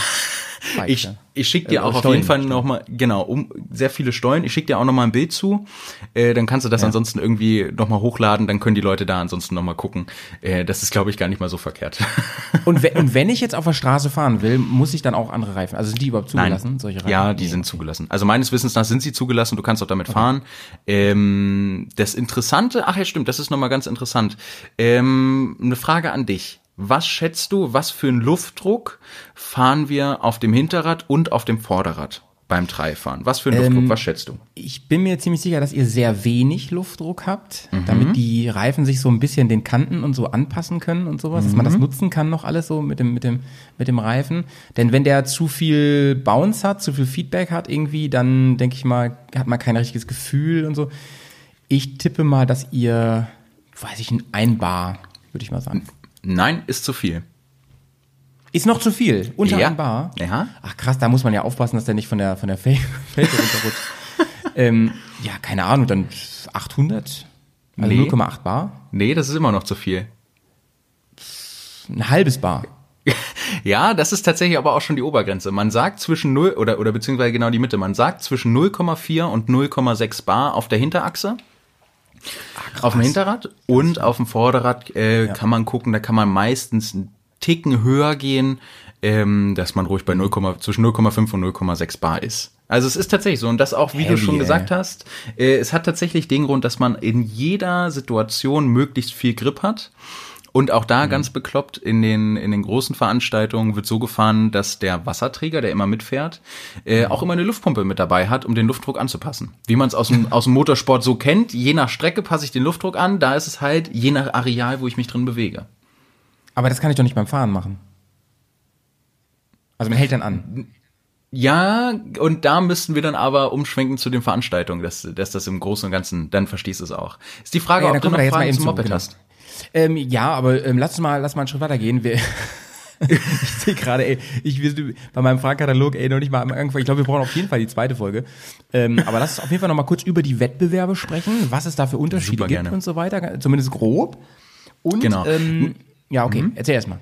Ich, ja. ich schicke dir Äh, auch auf Stollen, jeden Fall nochmal, genau, um sehr viele Stollen. Ich schicke dir auch nochmal ein Bild zu. Äh, dann kannst du das Ja. ansonsten irgendwie nochmal hochladen. Dann können die Leute da ansonsten nochmal gucken. Äh, das ist, glaube ich, gar nicht mal so verkehrt. Und, we und wenn ich jetzt auf der Straße fahren will, muss ich dann auch andere Reifen? Also sind die überhaupt zugelassen, solche Reifen? Ja, die Nee, sind okay. zugelassen. Also meines Wissens nach sind sie zugelassen, du kannst auch damit fahren. Ähm, das Interessante, ach ja stimmt, das ist nochmal ganz interessant. Ähm, eine Frage an dich. Was schätzt du, was für einen Luftdruck fahren wir auf dem Hinterrad und auf dem Vorderrad beim Dreifahren? Was für einen Luftdruck, was schätzt du? Ich bin mir ziemlich sicher, dass ihr sehr wenig Luftdruck habt, damit die Reifen sich so ein bisschen den Kanten und so anpassen können und sowas, dass man das nutzen kann noch alles so mit dem, mit dem, mit dem Reifen. Denn wenn der zu viel Bounce hat, zu viel Feedback hat irgendwie, dann denke ich mal, hat man kein richtiges Gefühl und so. Ich tippe mal, dass ihr, weiß ich, ein Einbar, würde ich mal sagen. Nein, ist zu viel. Ist noch zu viel, unter Ja. ein Bar. Ja. Ach krass, da muss man ja aufpassen, dass der nicht von der von der Fel Felge runterrutscht. ähm, ja, keine Ahnung, dann 800? Also Nee. 0,8 Bar? Nee, das ist immer noch zu viel. Ein halbes Bar. Ja, das ist tatsächlich aber auch schon die Obergrenze. Man sagt zwischen 0 oder, oder beziehungsweise genau die Mitte. Man sagt zwischen 0,4 und 0,6 Bar auf der Hinterachse. Auf dem Hinterrad und auf dem Vorderrad äh, kann man gucken, da kann man meistens einen Ticken höher gehen, ähm, dass man ruhig bei 0, zwischen 0,5 und 0,6 Bar ist. Also es ist tatsächlich so und das auch, wie du Heavy, schon ey. gesagt hast, äh, es hat tatsächlich den Grund, dass man in jeder Situation möglichst viel Grip hat. Und auch da ganz bekloppt, in den, in den großen Veranstaltungen wird so gefahren, dass der Wasserträger, der immer mitfährt, äh, auch immer eine Luftpumpe mit dabei hat, um den Luftdruck anzupassen. Wie man es aus dem, aus dem Motorsport so kennt, je nach Strecke passe ich den Luftdruck an, da ist es halt je nach Areal, wo ich mich drin bewege. Aber das kann ich doch nicht beim Fahren machen. Also man hält dann an. Ja, und da müssten wir dann aber umschwenken zu den Veranstaltungen, dass, dass das im Großen und Ganzen, dann verstehst du es auch. Ist die Frage, Ja, ob du noch Fragen zum zu, Moped genau. hast. Ähm, ja, aber ähm, lass uns mal, lass mal einen Schritt weitergehen. Wir, ich sehe gerade, ey, ich will bei meinem Fragenkatalog, ey, noch nicht mal am Anfang. Ich glaube, wir brauchen auf jeden Fall die zweite Folge. Ähm, aber lass uns auf jeden Fall noch mal kurz über die Wettbewerbe sprechen, was es da für Unterschiede Super gibt gerne. und so weiter, zumindest grob. Und, Genau. ähm, ja, okay, erzähl erst mal.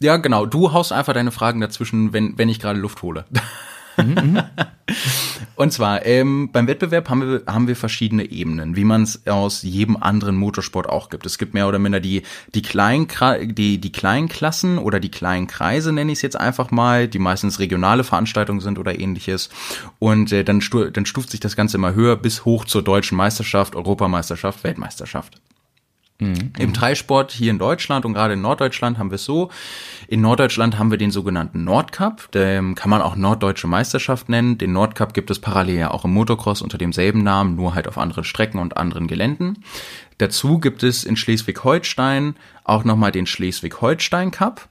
Ja, genau. Du haust einfach deine Fragen dazwischen, wenn, wenn ich gerade Luft hole. Und zwar, ähm, beim Wettbewerb haben wir, haben wir verschiedene Ebenen, wie man es aus jedem anderen Motorsport auch gibt. Es gibt mehr oder minder die, die, kleinen, die, die kleinen Klassen oder die kleinen Kreise, nenne ich es jetzt einfach mal, die meistens regionale Veranstaltungen sind oder ähnliches. Und äh, dann, stu dann stuft sich das Ganze immer höher bis hoch zur deutschen Meisterschaft, Europameisterschaft, Weltmeisterschaft. Im Dreisport hier in Deutschland und gerade in Norddeutschland haben wir es so. In Norddeutschland haben wir den sogenannten Nordcup, den kann man auch Norddeutsche Meisterschaft nennen. Den Nordcup gibt es parallel ja auch im Motocross unter demselben Namen, nur halt auf anderen Strecken und anderen Geländen. Dazu gibt es in Schleswig-Holstein auch nochmal den Schleswig-Holstein Cup.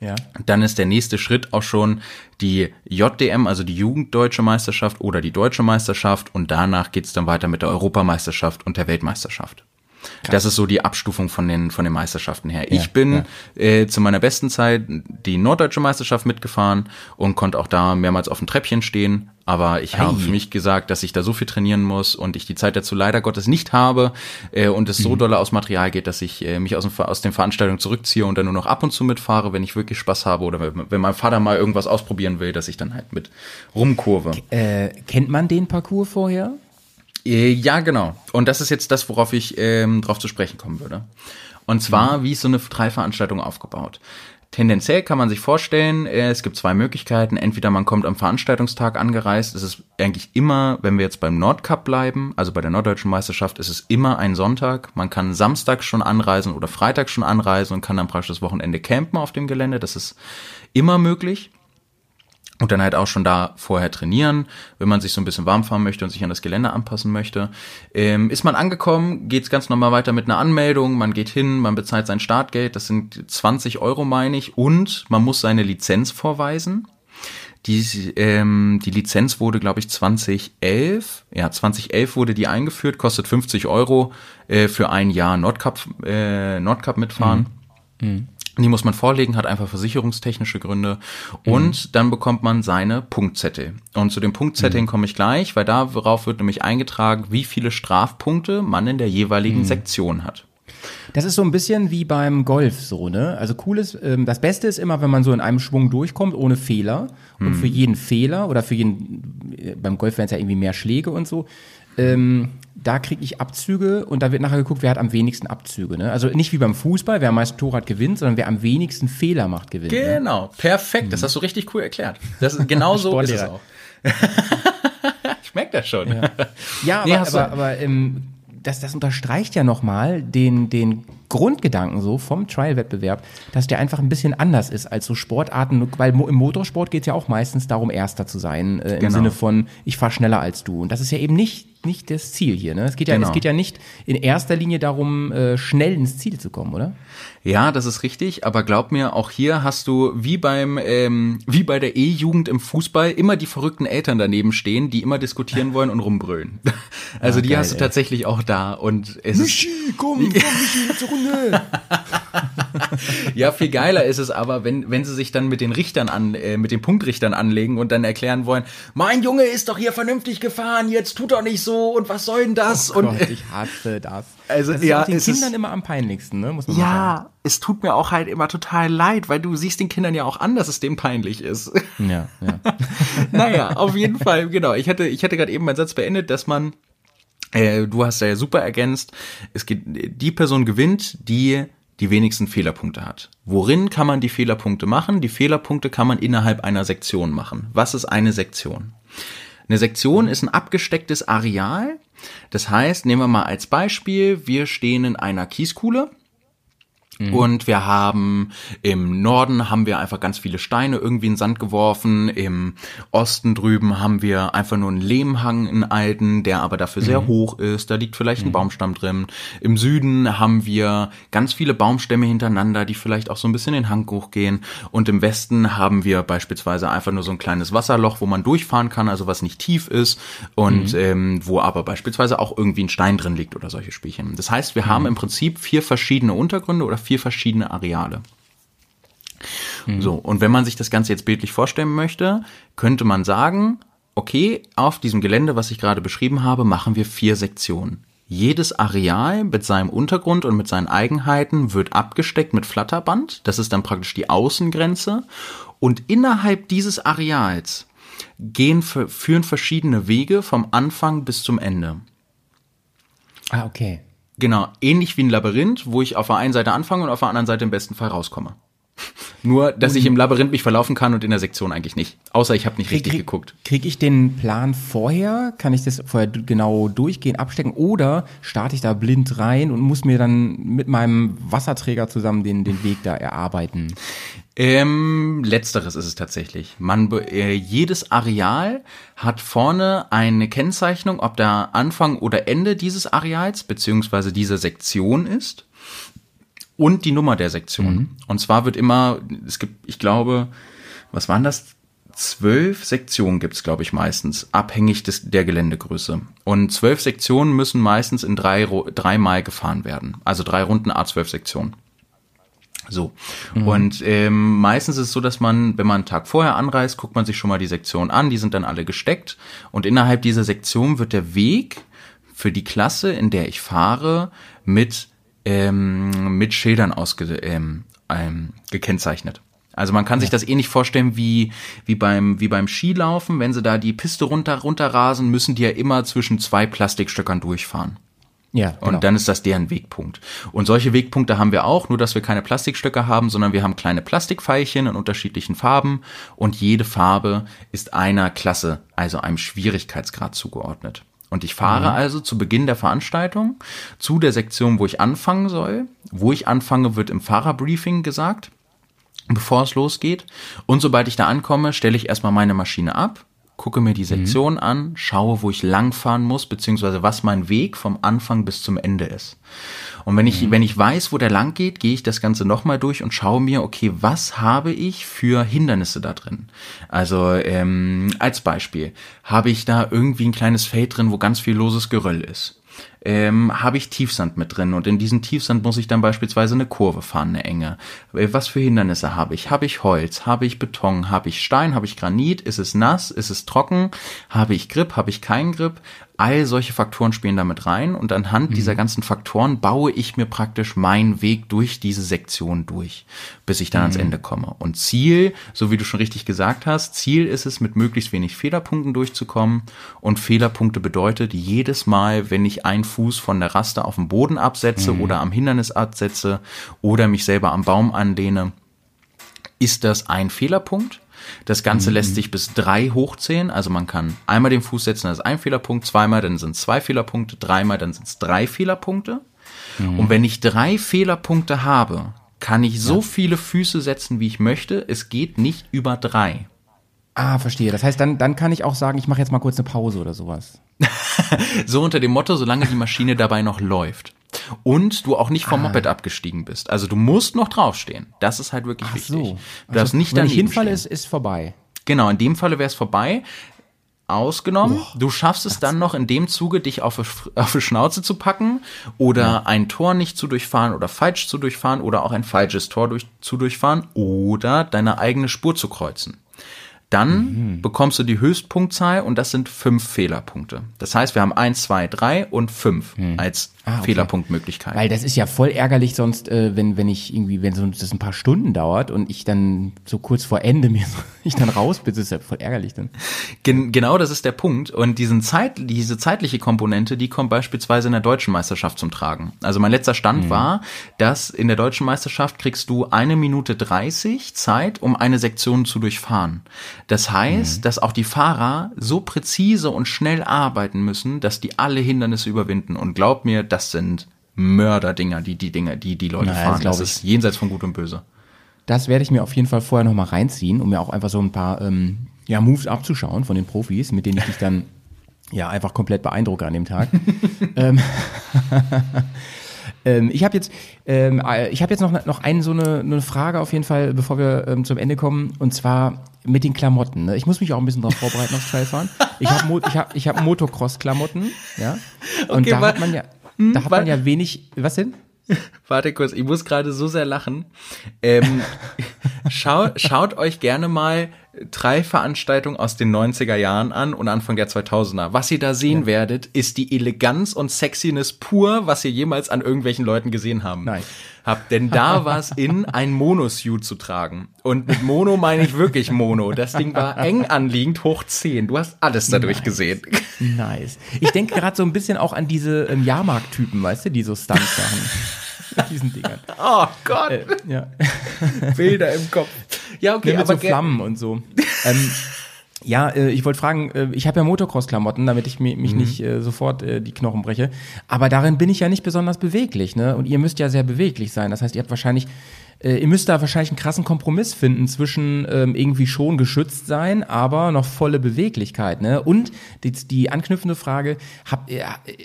Ja. Dann ist der nächste Schritt auch schon die JDM, also die Jugenddeutsche Meisterschaft oder die Deutsche Meisterschaft und danach geht's dann weiter mit der Europameisterschaft und der Weltmeisterschaft. Das ist so die Abstufung von den, von den Meisterschaften her. Ja, ich bin äh, zu meiner besten Zeit die norddeutsche Meisterschaft mitgefahren und konnte auch da mehrmals auf dem Treppchen stehen. Aber ich habe Ei. für mich gesagt, dass ich da so viel trainieren muss und ich die Zeit dazu leider Gottes nicht habe äh, und es so dolle aus Material geht, dass ich äh, mich aus, dem, aus den Veranstaltungen zurückziehe und dann nur noch ab und zu mitfahre, wenn ich wirklich Spaß habe oder wenn, wenn mein Vater mal irgendwas ausprobieren will, dass ich dann halt mit rumkurve. Äh, kennt man den Parcours vorher? Äh, Ja, genau. Und das ist jetzt das, worauf ich ähm, drauf zu sprechen kommen würde. Und zwar, wie ist so eine Dreiveranstaltung aufgebaut? Tendenziell kann man sich vorstellen, äh, es gibt zwei Möglichkeiten. Entweder man kommt am Veranstaltungstag angereist. Es ist eigentlich immer, wenn wir jetzt beim Nordcup bleiben, also bei der Norddeutschen Meisterschaft, ist es immer ein Sonntag. Man kann Samstag schon anreisen oder Freitag schon anreisen und kann dann praktisch das Wochenende campen auf dem Gelände. Das ist immer möglich. Und dann halt auch schon da vorher trainieren, wenn man sich so ein bisschen warm fahren möchte und sich an das Gelände anpassen möchte. Ähm, ist man angekommen, geht's ganz normal weiter mit einer Anmeldung, man geht hin, man bezahlt sein Startgeld, das sind 20 Euro, meine ich, und man muss seine Lizenz vorweisen. Die, ähm, die Lizenz wurde, glaube ich, 2011, ja, 2011 wurde die eingeführt, kostet 50 Euro äh, für ein Jahr Nordcup, äh, Nordcup mitfahren. Die muss man vorlegen, hat einfach versicherungstechnische Gründe. Und dann bekommt man seine Punktzettel. Und zu den Punktzetteln komme ich gleich, weil darauf wird nämlich eingetragen, wie viele Strafpunkte man in der jeweiligen Sektion hat. Das ist so ein bisschen wie beim Golf so, ne? Also cool ist, ähm, das Beste ist immer, wenn man so in einem Schwung durchkommt, ohne Fehler. Und für jeden Fehler oder für jeden, äh, beim Golf wären es ja irgendwie mehr Schläge und so, ähm, da kriege ich Abzüge und da wird nachher geguckt, wer hat am wenigsten Abzüge. Ne? Also nicht wie beim Fußball, wer am meisten Tore hat, gewinnt, sondern wer am wenigsten Fehler macht, gewinnt. Ne? Genau, perfekt. Das hast du richtig cool erklärt. Das ist, genau so ist es auch. ich merke das schon. Ja, aber, Nee, du- aber, aber ähm, das, das unterstreicht ja nochmal den, den Grundgedanken so vom Trial-Wettbewerb, dass der einfach ein bisschen anders ist als so Sportarten, weil im Motorsport geht es ja auch meistens darum, Erster zu sein, äh, im Genau. Sinne von, ich fahr schneller als du. Und das ist ja eben nicht, nicht das Ziel hier. Ne? Es, geht ja, Genau. es geht ja nicht in erster Linie darum, äh, schnell ins Ziel zu kommen, oder? Ja, das ist richtig, aber glaub mir, auch hier hast du wie beim ähm, wie bei der E-Jugend im Fußball immer die verrückten Eltern daneben stehen, die immer diskutieren wollen und rumbrüllen. Also Ah, die geil, hast du ey. tatsächlich auch da und es ist, komm, komm, Michi, zur Runde. Ja viel geiler ist es aber, wenn wenn sie sich dann mit den Richtern an äh, mit den Punktrichtern anlegen und dann erklären wollen, mein Junge ist doch hier vernünftig gefahren, jetzt tut doch nicht so und was soll denn das Oh und Gott, ich hasse das. Also, das ist ja, den Kindern immer am peinlichsten, ne? Muss man mal sagen. ja, es tut mir auch halt immer total leid, weil du siehst den Kindern ja auch an, dass es denen peinlich ist. Ja, ja. naja, auf jeden Fall, genau. Ich hatte, ich hatte gerade eben meinen Satz beendet, dass man, du hast ja super ergänzt, es geht, die Person gewinnt, die die wenigsten Fehlerpunkte hat. Worin kann man die Fehlerpunkte machen? Die Fehlerpunkte kann man innerhalb einer Sektion machen. Was ist eine Sektion? Eine Sektion ist ein abgestecktes Areal. Das heißt, nehmen wir mal als Beispiel, wir stehen in einer Kieskuhle und wir haben im Norden haben wir einfach ganz viele Steine irgendwie in den Sand geworfen. Im Osten drüben haben wir einfach nur einen Lehmhang, einen alten, der aber dafür sehr hoch ist. Da liegt vielleicht ein Baumstamm drin. Im Süden haben wir ganz viele Baumstämme hintereinander, die vielleicht auch so ein bisschen den Hang hochgehen. Und im Westen haben wir beispielsweise einfach nur so ein kleines Wasserloch, wo man durchfahren kann, also was nicht tief ist und ähm, wo aber beispielsweise auch irgendwie ein Stein drin liegt oder solche Spielchen. Das heißt, wir haben im Prinzip vier verschiedene Untergründe oder vier verschiedene Areale. So, und wenn man sich das Ganze jetzt bildlich vorstellen möchte, könnte man sagen, okay, auf diesem Gelände, was ich gerade beschrieben habe, machen wir vier Sektionen. Jedes Areal mit seinem Untergrund und mit seinen Eigenheiten wird abgesteckt mit Flatterband. Das ist dann praktisch die Außengrenze. Und innerhalb dieses Areals gehen, führen verschiedene Wege vom Anfang bis zum Ende. Ah, okay. Genau, ähnlich wie ein Labyrinth, wo ich auf der einen Seite anfange und auf der anderen Seite im besten Fall rauskomme. Nur, dass ich im Labyrinth mich verlaufen kann und in der Sektion eigentlich nicht. Außer ich habe nicht richtig geguckt. Krieg ich den Plan vorher? Kann ich das vorher genau durchgehen, abstecken? Oder starte ich da blind rein und muss mir dann mit meinem Wasserträger zusammen den, den Weg da erarbeiten? Ähm, letzteres ist es tatsächlich. Man, äh, jedes Areal hat vorne eine Kennzeichnung, ob der Anfang oder Ende dieses Areals beziehungsweise dieser Sektion ist und die Nummer der Sektion. Und zwar wird immer, es gibt, ich glaube, was waren das? Zwölf Sektionen gibt's, glaube ich, meistens, abhängig des, der Geländegröße. Und zwölf Sektionen müssen meistens in drei, dreimal gefahren werden. Also drei Runden A12 Sektionen. So. Und ähm, meistens ist es so, dass man, wenn man einen Tag vorher anreist, guckt man sich schon mal die Sektion an, die sind dann alle gesteckt. Und innerhalb dieser Sektion wird der Weg für die Klasse, in der ich fahre, mit, ähm, mit Schildern ausge, ähm, ähm, gekennzeichnet. Also man kann sich das ähnlich vorstellen wie, wie beim, wie beim Skilaufen. Wenn sie da die Piste runter, runterrasen, müssen die ja immer zwischen zwei Plastikstöckern durchfahren. Ja, Und genau. dann ist das deren Wegpunkt. Und solche Wegpunkte haben wir auch, nur dass wir keine Plastikstöcke haben, sondern wir haben kleine Plastikpfeilchen in unterschiedlichen Farben und jede Farbe ist einer Klasse, also einem Schwierigkeitsgrad zugeordnet. Und ich fahre also zu Beginn der Veranstaltung zu der Sektion, wo ich anfangen soll. Wo ich anfange, wird im Fahrerbriefing gesagt, bevor es losgeht. Und sobald ich da ankomme, stelle ich erstmal meine Maschine ab, gucke mir die Sektion an, schaue, wo ich langfahren muss, beziehungsweise was mein Weg vom Anfang bis zum Ende ist. Und wenn ich, wenn ich weiß, wo der lang geht, gehe ich das Ganze nochmal durch und schaue mir, okay, was habe ich für Hindernisse da drin? Also ähm, als Beispiel, habe ich da irgendwie ein kleines Feld drin, wo ganz viel loses Geröll ist ähm, habe ich Tiefsand mit drin und in diesen Tiefsand muss ich dann beispielsweise eine Kurve fahren, eine enge. Äh, Was für Hindernisse habe ich? Habe ich Holz? Habe ich Beton? Habe ich Stein? Habe ich Granit? Ist es nass? Ist es trocken? Habe ich Grip? Habe ich keinen Grip? All solche Faktoren spielen damit rein und anhand dieser ganzen Faktoren baue ich mir praktisch meinen Weg durch diese Sektion durch, bis ich dann ans Ende komme. Und Ziel, so wie du schon richtig gesagt hast, Ziel ist es, mit möglichst wenig Fehlerpunkten durchzukommen. Und Fehlerpunkte bedeutet jedes Mal, wenn ich einen Fuß von der Raste auf den Boden absetze oder am Hindernis absetze oder mich selber am Baum anlehne, ist das ein Fehlerpunkt. Das Ganze lässt sich bis drei hochzählen. Also man kann einmal den Fuß setzen, das ist ein Fehlerpunkt, zweimal, dann sind es zwei Fehlerpunkte, dreimal, dann sind es drei Fehlerpunkte. Und wenn ich drei Fehlerpunkte habe, kann ich so viele Füße setzen, wie ich möchte. Es geht nicht über drei. Ah, verstehe. Das heißt, dann, dann kann ich auch sagen, ich mache jetzt mal kurz eine Pause oder sowas. So unter dem Motto, solange die Maschine dabei noch läuft. Und du auch nicht Ah. vom Moped abgestiegen bist. Also du musst noch draufstehen. Das ist halt wirklich Ach wichtig. so. Du darfst nicht Wenn ich hinfalle, ist, ist vorbei. Genau, in dem Falle wäre es vorbei. Ausgenommen, du schaffst es dann noch in dem Zuge, dich auf, die- auf die Schnauze zu packen oder ein Tor nicht zu durchfahren oder falsch zu durchfahren oder auch ein falsches Tor durch, zu durchfahren oder deine eigene Spur zu kreuzen. Dann Mhm. bekommst du die Höchstpunktzahl und das sind fünf Fehlerpunkte. Das heißt, wir haben eins, zwei, drei und fünf als Ah, okay. Fehlerpunktmöglichkeit. Weil das ist ja voll ärgerlich sonst, äh, wenn, wenn ich irgendwie, wenn so das ein paar Stunden dauert und ich dann so kurz vor Ende mir so, ich dann raus bin, das ist ja voll ärgerlich dann. Gen genau das ist der Punkt. Und diesen Zeit, diese zeitliche Komponente, die kommt beispielsweise in der deutschen Meisterschaft zum Tragen. Also mein letzter Stand war, dass in der deutschen Meisterschaft kriegst du eine Minute 30 Zeit, um eine Sektion zu durchfahren. Das heißt, dass auch die Fahrer so präzise und schnell arbeiten müssen, dass die alle Hindernisse überwinden. Und glaub mir, das sind Mörderdinger, die die Dinge, die die Leute Naja, das fahren. Das ich. ist jenseits von Gut und Böse. Das werde ich mir auf jeden Fall vorher nochmal reinziehen, um mir auch einfach so ein paar ähm, ja, Moves abzuschauen von den Profis, mit denen ich dich dann ja einfach komplett beeindrucke an dem Tag. ähm, ähm, ich habe jetzt, ähm, äh, ich habe jetzt noch, noch eine so eine, eine Frage auf jeden Fall, bevor wir ähm, zum Ende kommen, und zwar mit den Klamotten. Ne? Ich muss mich auch ein bisschen darauf vorbereiten aufs Trailfahren. Ich habe Mo ich hab, ich hab Motocross-Klamotten, ja. Und Okay, da hat man ja, da hat man ja wenig. Was denn? Warte kurz, ich muss gerade so sehr lachen. Ähm, schau, schaut euch gerne mal drei Veranstaltungen aus den 90er Jahren an und Anfang der 2000er. Was ihr da sehen werdet, ist die Eleganz und Sexiness pur, was ihr jemals an irgendwelchen Leuten gesehen haben. Nein. Habt, denn da war es in, ein Monosuit zu tragen. Und mit Mono meine ich wirklich Mono. Das Ding war eng anliegend, hoch 10. Du hast alles dadurch gesehen. Nice. Ich denke gerade so ein bisschen auch an diese ähm, Jahrmarkt-Typen, weißt du, die so Stunts machen. Mit diesen Dingern. Oh Gott, Äh, ja. Bilder im Kopf. Ja, okay, Nee, mit aber so Flammen und so. ähm, ja, äh, ich wollte fragen, äh, ich habe ja Motocross-Klamotten, damit ich mi mich Mhm. nicht äh, sofort äh, die Knochen breche. Aber darin bin ich ja nicht besonders beweglich, ne? Und ihr müsst ja sehr beweglich sein. Das heißt, ihr habt wahrscheinlich, äh, ihr müsst da wahrscheinlich einen krassen Kompromiss finden zwischen ähm, irgendwie schon geschützt sein, aber noch volle Beweglichkeit, ne? Und die, die anknüpfende Frage, hab, äh,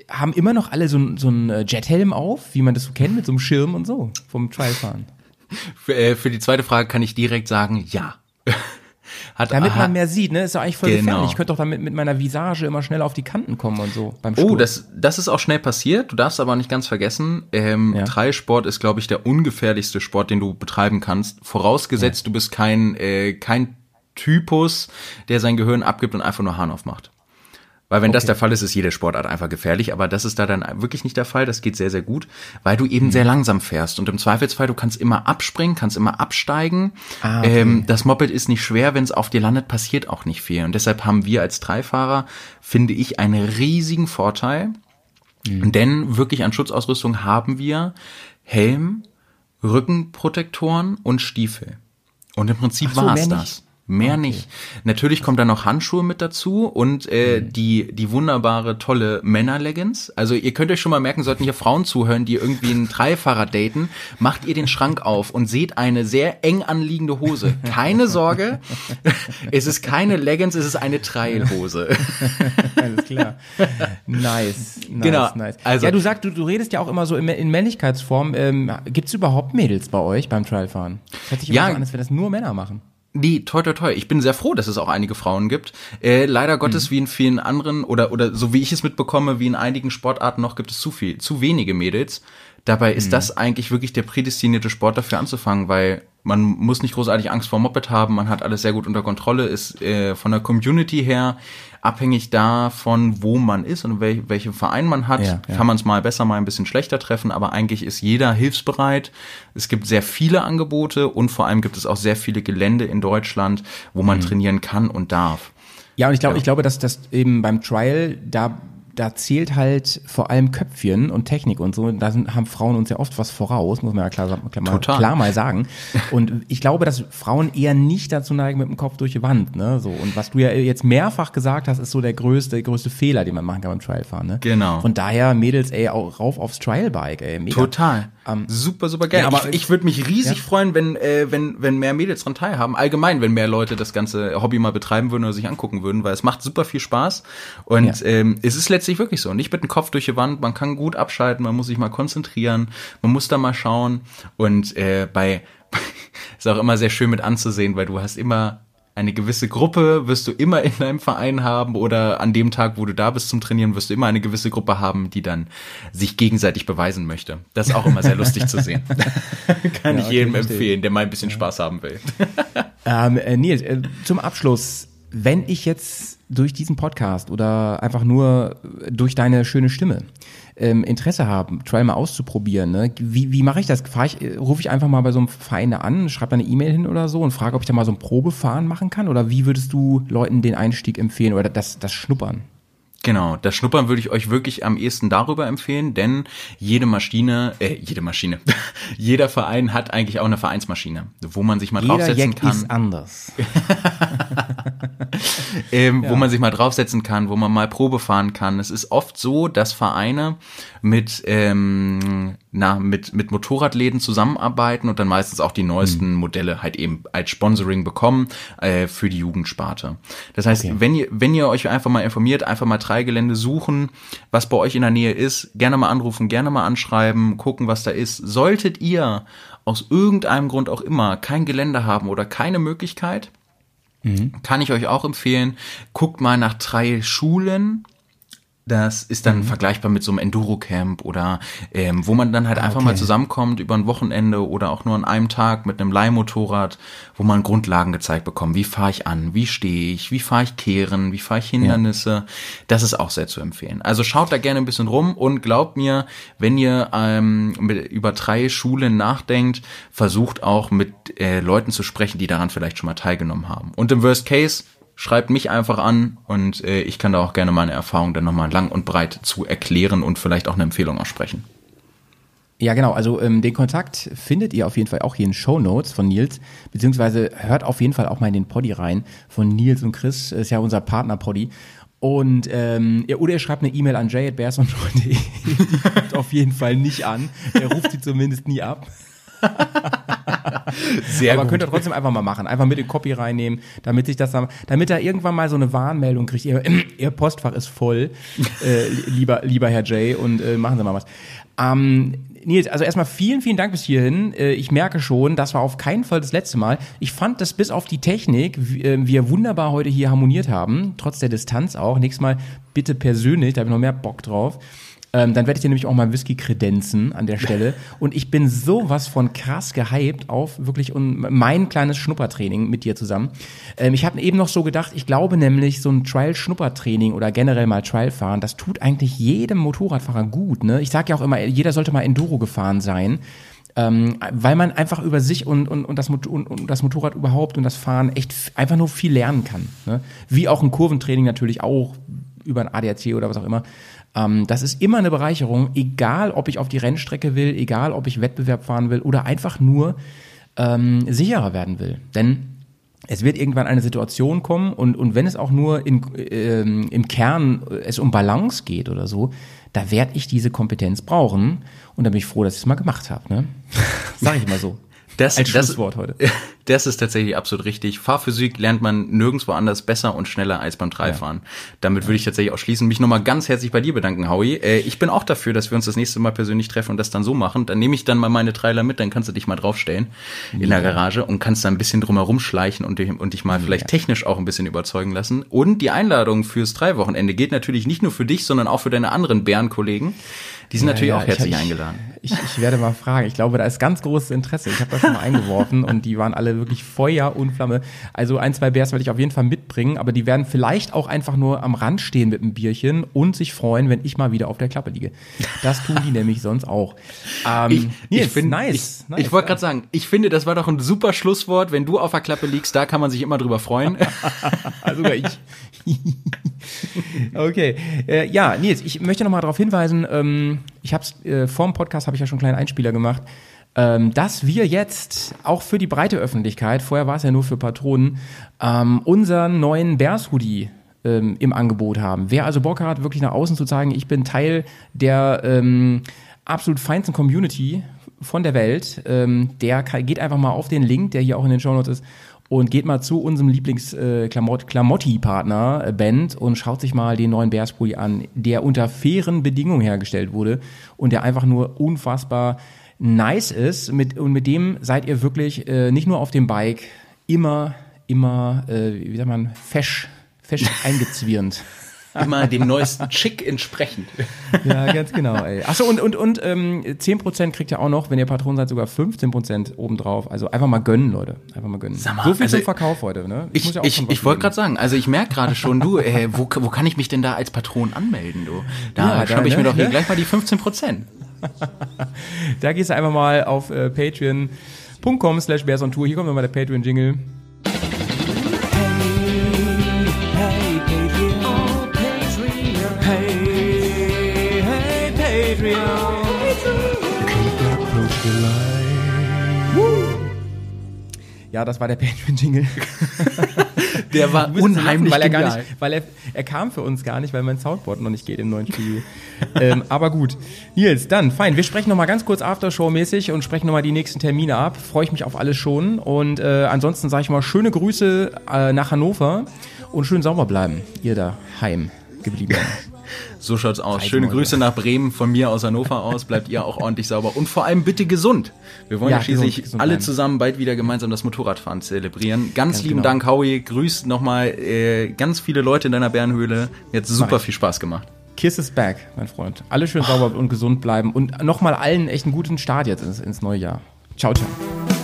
haben immer noch alle so, so einen Jethelm auf, wie man das so kennt, mit so einem Schirm und so, vom Trialfahren? Für, äh, für die zweite Frage kann ich direkt sagen, ja. Hat, Damit aha, man mehr sieht, ne? Ist doch eigentlich voll Genau. gefährlich. Ich könnte doch damit mit meiner Visage immer schnell auf die Kanten kommen und so beim Sturz. Oh, das, das ist auch schnell passiert. Du darfst aber nicht ganz vergessen, ähm, Ja. Trailsport ist, glaube ich, der ungefährlichste Sport, den du betreiben kannst. Vorausgesetzt, du bist kein, äh, kein Typus, der sein Gehirn abgibt und einfach nur Hahn aufmacht. Weil wenn das der Fall ist, ist jede Sportart einfach gefährlich, aber das ist da dann wirklich nicht der Fall. Das geht sehr, sehr gut, weil du Mhm. eben sehr langsam fährst und im Zweifelsfall, du kannst immer abspringen, kannst immer absteigen. Ah, okay. ähm, das Moped ist nicht schwer, wenn es auf dir landet, passiert auch nicht viel. Und deshalb haben wir als Dreifahrer, finde ich, einen riesigen Vorteil, Mhm. denn wirklich an Schutzausrüstung haben wir Helm, Rückenprotektoren und Stiefel. Und im Prinzip so, war es das. Mehr nicht. Natürlich kommt da noch Handschuhe mit dazu und äh, Mhm. die die wunderbare tolle Männerleggings. Also ihr könnt euch schon mal merken, sollten hier Frauen zuhören, die irgendwie einen Dreifahrer daten, macht ihr den Schrank auf und seht eine sehr eng anliegende Hose. Keine Sorge, es ist keine Leggings, es ist eine Trailhose. Alles klar. Nice, nice, Genau, nice. also- ja, du sagst, du, du redest ja auch immer so in, in Männlichkeitsform. Ähm, Gibt es überhaupt Mädels bei euch beim Trialfahren? Das hört sich immer Ja. so an, als wenn das nur Männer machen. Nee, toi, toi, toi. Ich bin sehr froh, dass es auch einige Frauen gibt. Äh, leider Gottes, Mhm. wie in vielen anderen, oder, oder so wie ich es mitbekomme, wie in einigen Sportarten noch, gibt es zu viel, zu wenige Mädels. Dabei Mhm. ist das eigentlich wirklich der prädestinierte Sport dafür anzufangen, weil Man muss nicht großartig Angst vor Moped haben, man hat alles sehr gut unter Kontrolle, ist äh, von der Community her abhängig davon, wo man ist und wel welchen Verein man hat, Ja, ja. kann man es mal besser, mal ein bisschen schlechter treffen, aber eigentlich ist jeder hilfsbereit. Es gibt sehr viele Angebote und vor allem gibt es auch sehr viele Gelände in Deutschland, wo Mhm. man trainieren kann und darf. Ja, und ich glaube, ich glaube, dass das eben beim Trial, da, da zählt halt vor allem Köpfchen und Technik und so. Da sind, haben Frauen uns ja oft was voraus, muss man ja klar, klar, mal, klar mal sagen. Und ich glaube, dass Frauen eher nicht dazu neigen, mit dem Kopf durch die Wand, ne? So. Und was du ja jetzt mehrfach gesagt hast, ist so der größte, der größte Fehler, den man machen kann beim Trialfahren, ne? Genau. Von daher, Mädels, ey, auch rauf aufs Trialbike, ey. Mega. Total. Ähm, super, super geil. ja, aber- ich ich würde mich riesig Ja. freuen, wenn, äh, wenn, wenn mehr Mädels dran teilhaben. Allgemein, wenn mehr Leute das ganze Hobby mal betreiben würden oder sich angucken würden, weil es macht super viel Spaß. Und Ja. ähm, es ist letztlich wirklich so. Nicht mit dem Kopf durch die Wand, man kann gut abschalten, man muss sich mal konzentrieren, man muss da mal schauen. Und äh, bei ist auch immer sehr schön mit anzusehen, weil du hast immer eine gewisse Gruppe wirst du immer in deinem Verein haben oder an dem Tag, wo du da bist zum Trainieren, wirst du immer eine gewisse Gruppe haben, die dann sich gegenseitig beweisen möchte. Das ist auch immer sehr lustig zu sehen. Kann Ja, ich okay, jedem verstehe. empfehlen, der mal ein bisschen Spaß haben will. Ähm, äh, Nils, äh, zum Abschluss, wenn ich jetzt durch diesen Podcast oder einfach nur durch deine schöne Stimme ähm, Interesse habe, Trial mal auszuprobieren, ne? wie, wie mache ich das? Fahr ich, äh, rufe ich einfach mal bei so einem Verein an, schreibe da eine E-Mail hin oder so und frage, ob ich da mal so ein Probefahren machen kann? Oder wie würdest du Leuten den Einstieg empfehlen oder das, das Schnuppern? Genau, das Schnuppern würde ich euch wirklich am ehesten darüber empfehlen, denn jede Maschine, äh, jede Maschine, jeder Verein hat eigentlich auch eine Vereinsmaschine, wo man sich mal Jeder draufsetzen Jack kann. ist anders. ähm, wo man sich mal draufsetzen kann, wo man mal Probe fahren kann. Es ist oft so, dass Vereine mit, ähm, na, mit, mit Motorradläden zusammenarbeiten und dann meistens auch die neuesten Modelle halt eben als Sponsoring bekommen äh, für die Jugendsparte. Das heißt, wenn ihr, wenn ihr euch einfach mal informiert, einfach mal Treigelände suchen, was bei euch in der Nähe ist, gerne mal anrufen, gerne mal anschreiben, gucken, was da ist. Solltet ihr aus irgendeinem Grund auch immer kein Gelände haben oder keine Möglichkeit, kann ich euch auch empfehlen. Guckt mal nach drei Schulen. Das ist dann vergleichbar mit so einem Enduro-Camp oder ähm, wo man dann halt einfach mal zusammenkommt über ein Wochenende oder auch nur an einem Tag mit einem Leihmotorrad, wo man Grundlagen gezeigt bekommt. Wie fahre ich an? Wie stehe ich? Wie fahre ich Kehren? Wie fahre ich Hindernisse? Das ist auch sehr zu empfehlen. Also schaut da gerne ein bisschen rum und glaubt mir, wenn ihr ähm, mit, über drei Schulen nachdenkt, versucht auch mit äh, Leuten zu sprechen, die daran vielleicht schon mal teilgenommen haben. Und im Worst Case schreibt mich einfach an und äh, ich kann da auch gerne meine Erfahrung dann nochmal lang und breit zu erklären und vielleicht auch eine Empfehlung aussprechen. Ja, genau. Also ähm, den Kontakt findet ihr auf jeden Fall auch hier in Show Notes von Nils, beziehungsweise hört auf jeden Fall auch mal in den Poddy rein von Nils und Chris. Ist ja unser Partner-Poddy. Und ähm, ja, oder ihr schreibt eine E-Mail an jay.bearsonjoy.de. Die kommt auf jeden Fall nicht an. Er ruft sie zumindest nie ab. Sehr Aber könnt ihr trotzdem einfach mal machen. Einfach mit in Copy reinnehmen, damit sich das dann, damit er irgendwann mal so eine Warnmeldung kriegt. Ihr, ihr Postfach ist voll, äh, lieber, lieber Herr Jay, und äh, machen Sie mal was. Ähm, Nils, also erstmal vielen, vielen Dank bis hierhin. Äh, ich merke schon, das war auf keinen Fall das letzte Mal. Ich fand, dass bis auf die Technik äh, wir wunderbar heute hier harmoniert haben, trotz der Distanz auch. Nächstes Mal bitte persönlich, da habe ich noch mehr Bock drauf. Ähm, dann werde ich dir nämlich auch mal Whisky kredenzen an der Stelle. Und ich bin sowas von krass gehypt auf wirklich un mein kleines Schnuppertraining mit dir zusammen. Ähm, ich habe eben noch so gedacht, ich glaube nämlich, so ein Trial-Schnuppertraining oder generell mal Trial fahren, das tut eigentlich jedem Motorradfahrer gut. Ne? Ich sage ja auch immer, jeder sollte mal Enduro gefahren sein. Ähm, weil man einfach über sich und, und, und, das Mot und, und das Motorrad überhaupt und das Fahren echt einfach nur viel lernen kann. Ne? Wie auch ein Kurventraining natürlich auch über ein ADAC oder was auch immer. Ähm, das ist immer eine Bereicherung, egal ob ich auf die Rennstrecke will, egal ob ich Wettbewerb fahren will oder einfach nur ähm, sicherer werden will. Denn es wird irgendwann eine Situation kommen und, und wenn es auch nur in, ähm, im Kern äh, es um Balance geht oder so, da werde ich diese Kompetenz brauchen und da bin ich froh, dass ich es mal gemacht habe. Ne? Sag ich mal so. Das, Als das, Schlusswort heute. Das ist tatsächlich absolut richtig. Fahrphysik lernt man nirgendwo anders besser und schneller als beim Dreifahren. Damit würde ich tatsächlich auch schließen. Mich nochmal ganz herzlich bei dir bedanken, Howie. Äh, ich bin auch dafür, dass wir uns das nächste Mal persönlich treffen und das dann so machen. Dann nehme ich dann mal meine Trailer mit, dann kannst du dich mal draufstellen in der Garage und kannst da ein bisschen drumherum schleichen und dich, und dich mal vielleicht technisch auch ein bisschen überzeugen lassen. Und die Einladung fürs Dreiwochenende gilt natürlich nicht nur für dich, sondern auch für deine anderen Bärenkollegen. Die sind natürlich Ja, auch ja, herzlich ich, eingeladen. Ich, ich werde mal fragen. Ich glaube, da ist ganz großes Interesse. Ich habe da schon mal eingeworfen und die waren alle wirklich Feuer und Flamme. Also ein, zwei Bärs werde ich auf jeden Fall mitbringen, aber die werden vielleicht auch einfach nur am Rand stehen mit einem Bierchen und sich freuen, wenn ich mal wieder auf der Klappe liege. Das tun die nämlich sonst auch. Ähm, Ich, Nils, ich finde, nice. ich, nice, ich wollte gerade sagen, ich finde, das war doch ein super Schlusswort. Wenn du auf der Klappe liegst, da kann man sich immer drüber freuen. Also sogar ich. okay. Äh, ja, Nils, ich möchte noch mal darauf hinweisen, ähm, ich habe äh, vor dem Podcast habe ich ja schon einen kleinen Einspieler gemacht, ähm, dass wir jetzt auch für die breite Öffentlichkeit, vorher war es ja nur für Patronen, ähm, unseren neuen Bears Hoodie ähm, im Angebot haben. Wer also Bock hat, wirklich nach außen zu zeigen, ich bin Teil der ähm, absolut feinsten Community von der Welt, ähm, der geht einfach mal auf den Link, der hier auch in den Shownotes ist, und geht mal zu unserem Lieblings-Klamotti-Partner äh, Band und schaut sich mal den neuen Bearspulli an, der unter fairen Bedingungen hergestellt wurde und der einfach nur unfassbar nice ist. Mit, und mit dem seid ihr wirklich äh, nicht nur auf dem Bike immer, immer, äh, wie sagt man, fesch, fesch eingezwirnt. Immer dem neuesten Chick entsprechend. Ja, ganz genau. Ey. Achso, und, und, und ähm, 10% kriegt ihr auch noch, wenn ihr Patron seid, sogar 15% obendrauf. Also einfach mal gönnen, Leute. Einfach mal gönnen. Sag mal, so viel also zum Verkauf heute, ne? Ich, muss ja ich, ich wollte gerade sagen, also ich merke gerade schon, du, äh, wo, wo kann ich mich denn da als Patron anmelden, du? Da Ja, da, schnapp ich ne, mir doch hier ne? gleich mal die 15 Prozent. Da gehst du einfach mal auf äh, patreon.com slash Bears on Tour. Hier kommt nochmal der Patreon-Jingle. Ja, das war der Patreon-Jingle. Der war unheimlich weil er gar nicht, weil er, er kam für uns gar nicht, weil mein Soundboard noch nicht geht im neuen Studio. ähm, aber gut. Nils, dann, fein. Wir sprechen nochmal ganz kurz Aftershow-mäßig und sprechen nochmal die nächsten Termine ab. Freue ich mich auf alles schon. Und äh, ansonsten sage ich mal schöne Grüße äh, nach Hannover und schön sauber bleiben, ihr da heim geblieben. So schaut's aus. Schöne. Grüße nach Bremen von mir aus Hannover aus. Bleibt ihr auch ordentlich sauber und vor allem bitte gesund. Wir wollen ja, Ja, schließlich gesund, gesund alle bleiben. zusammen bald wieder gemeinsam das Motorradfahren zelebrieren. Ganz, Ganz lieben genau. Dank, Howie. Grüßt nochmal äh, ganz viele Leute in deiner Bärenhöhle. Jetzt super viel Spaß gemacht. Kiss is back, mein Freund. Alle schön sauber und gesund bleiben und nochmal allen echt einen guten Start jetzt ins, ins neue Jahr. Ciao, ciao.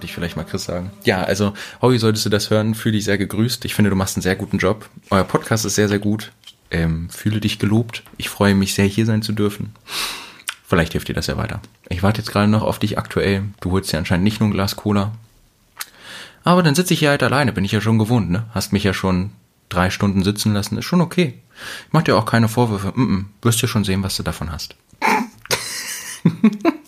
Sollte ich vielleicht mal Chris sagen. Ja, also, Howie, solltest du das hören, fühle dich sehr gegrüßt. Ich finde, du machst einen sehr guten Job. Euer Podcast ist sehr, sehr gut. Ähm, fühle dich gelobt. Ich freue mich sehr, hier sein zu dürfen. Vielleicht hilft dir das ja weiter. Ich warte jetzt gerade noch auf dich aktuell. Du holst dir anscheinend nicht nur ein Glas Cola. Aber dann sitze ich hier halt alleine, bin ich ja schon gewohnt, ne? Hast mich ja schon drei Stunden sitzen lassen, ist schon okay. Ich mach dir auch keine Vorwürfe. Mm -mm. Wirst ja schon sehen, was du davon hast.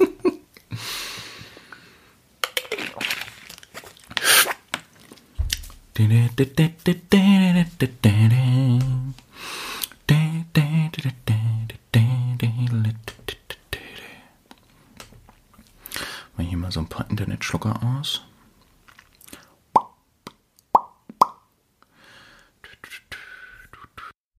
Mal hier mal so ein paar Internetschlucker aus.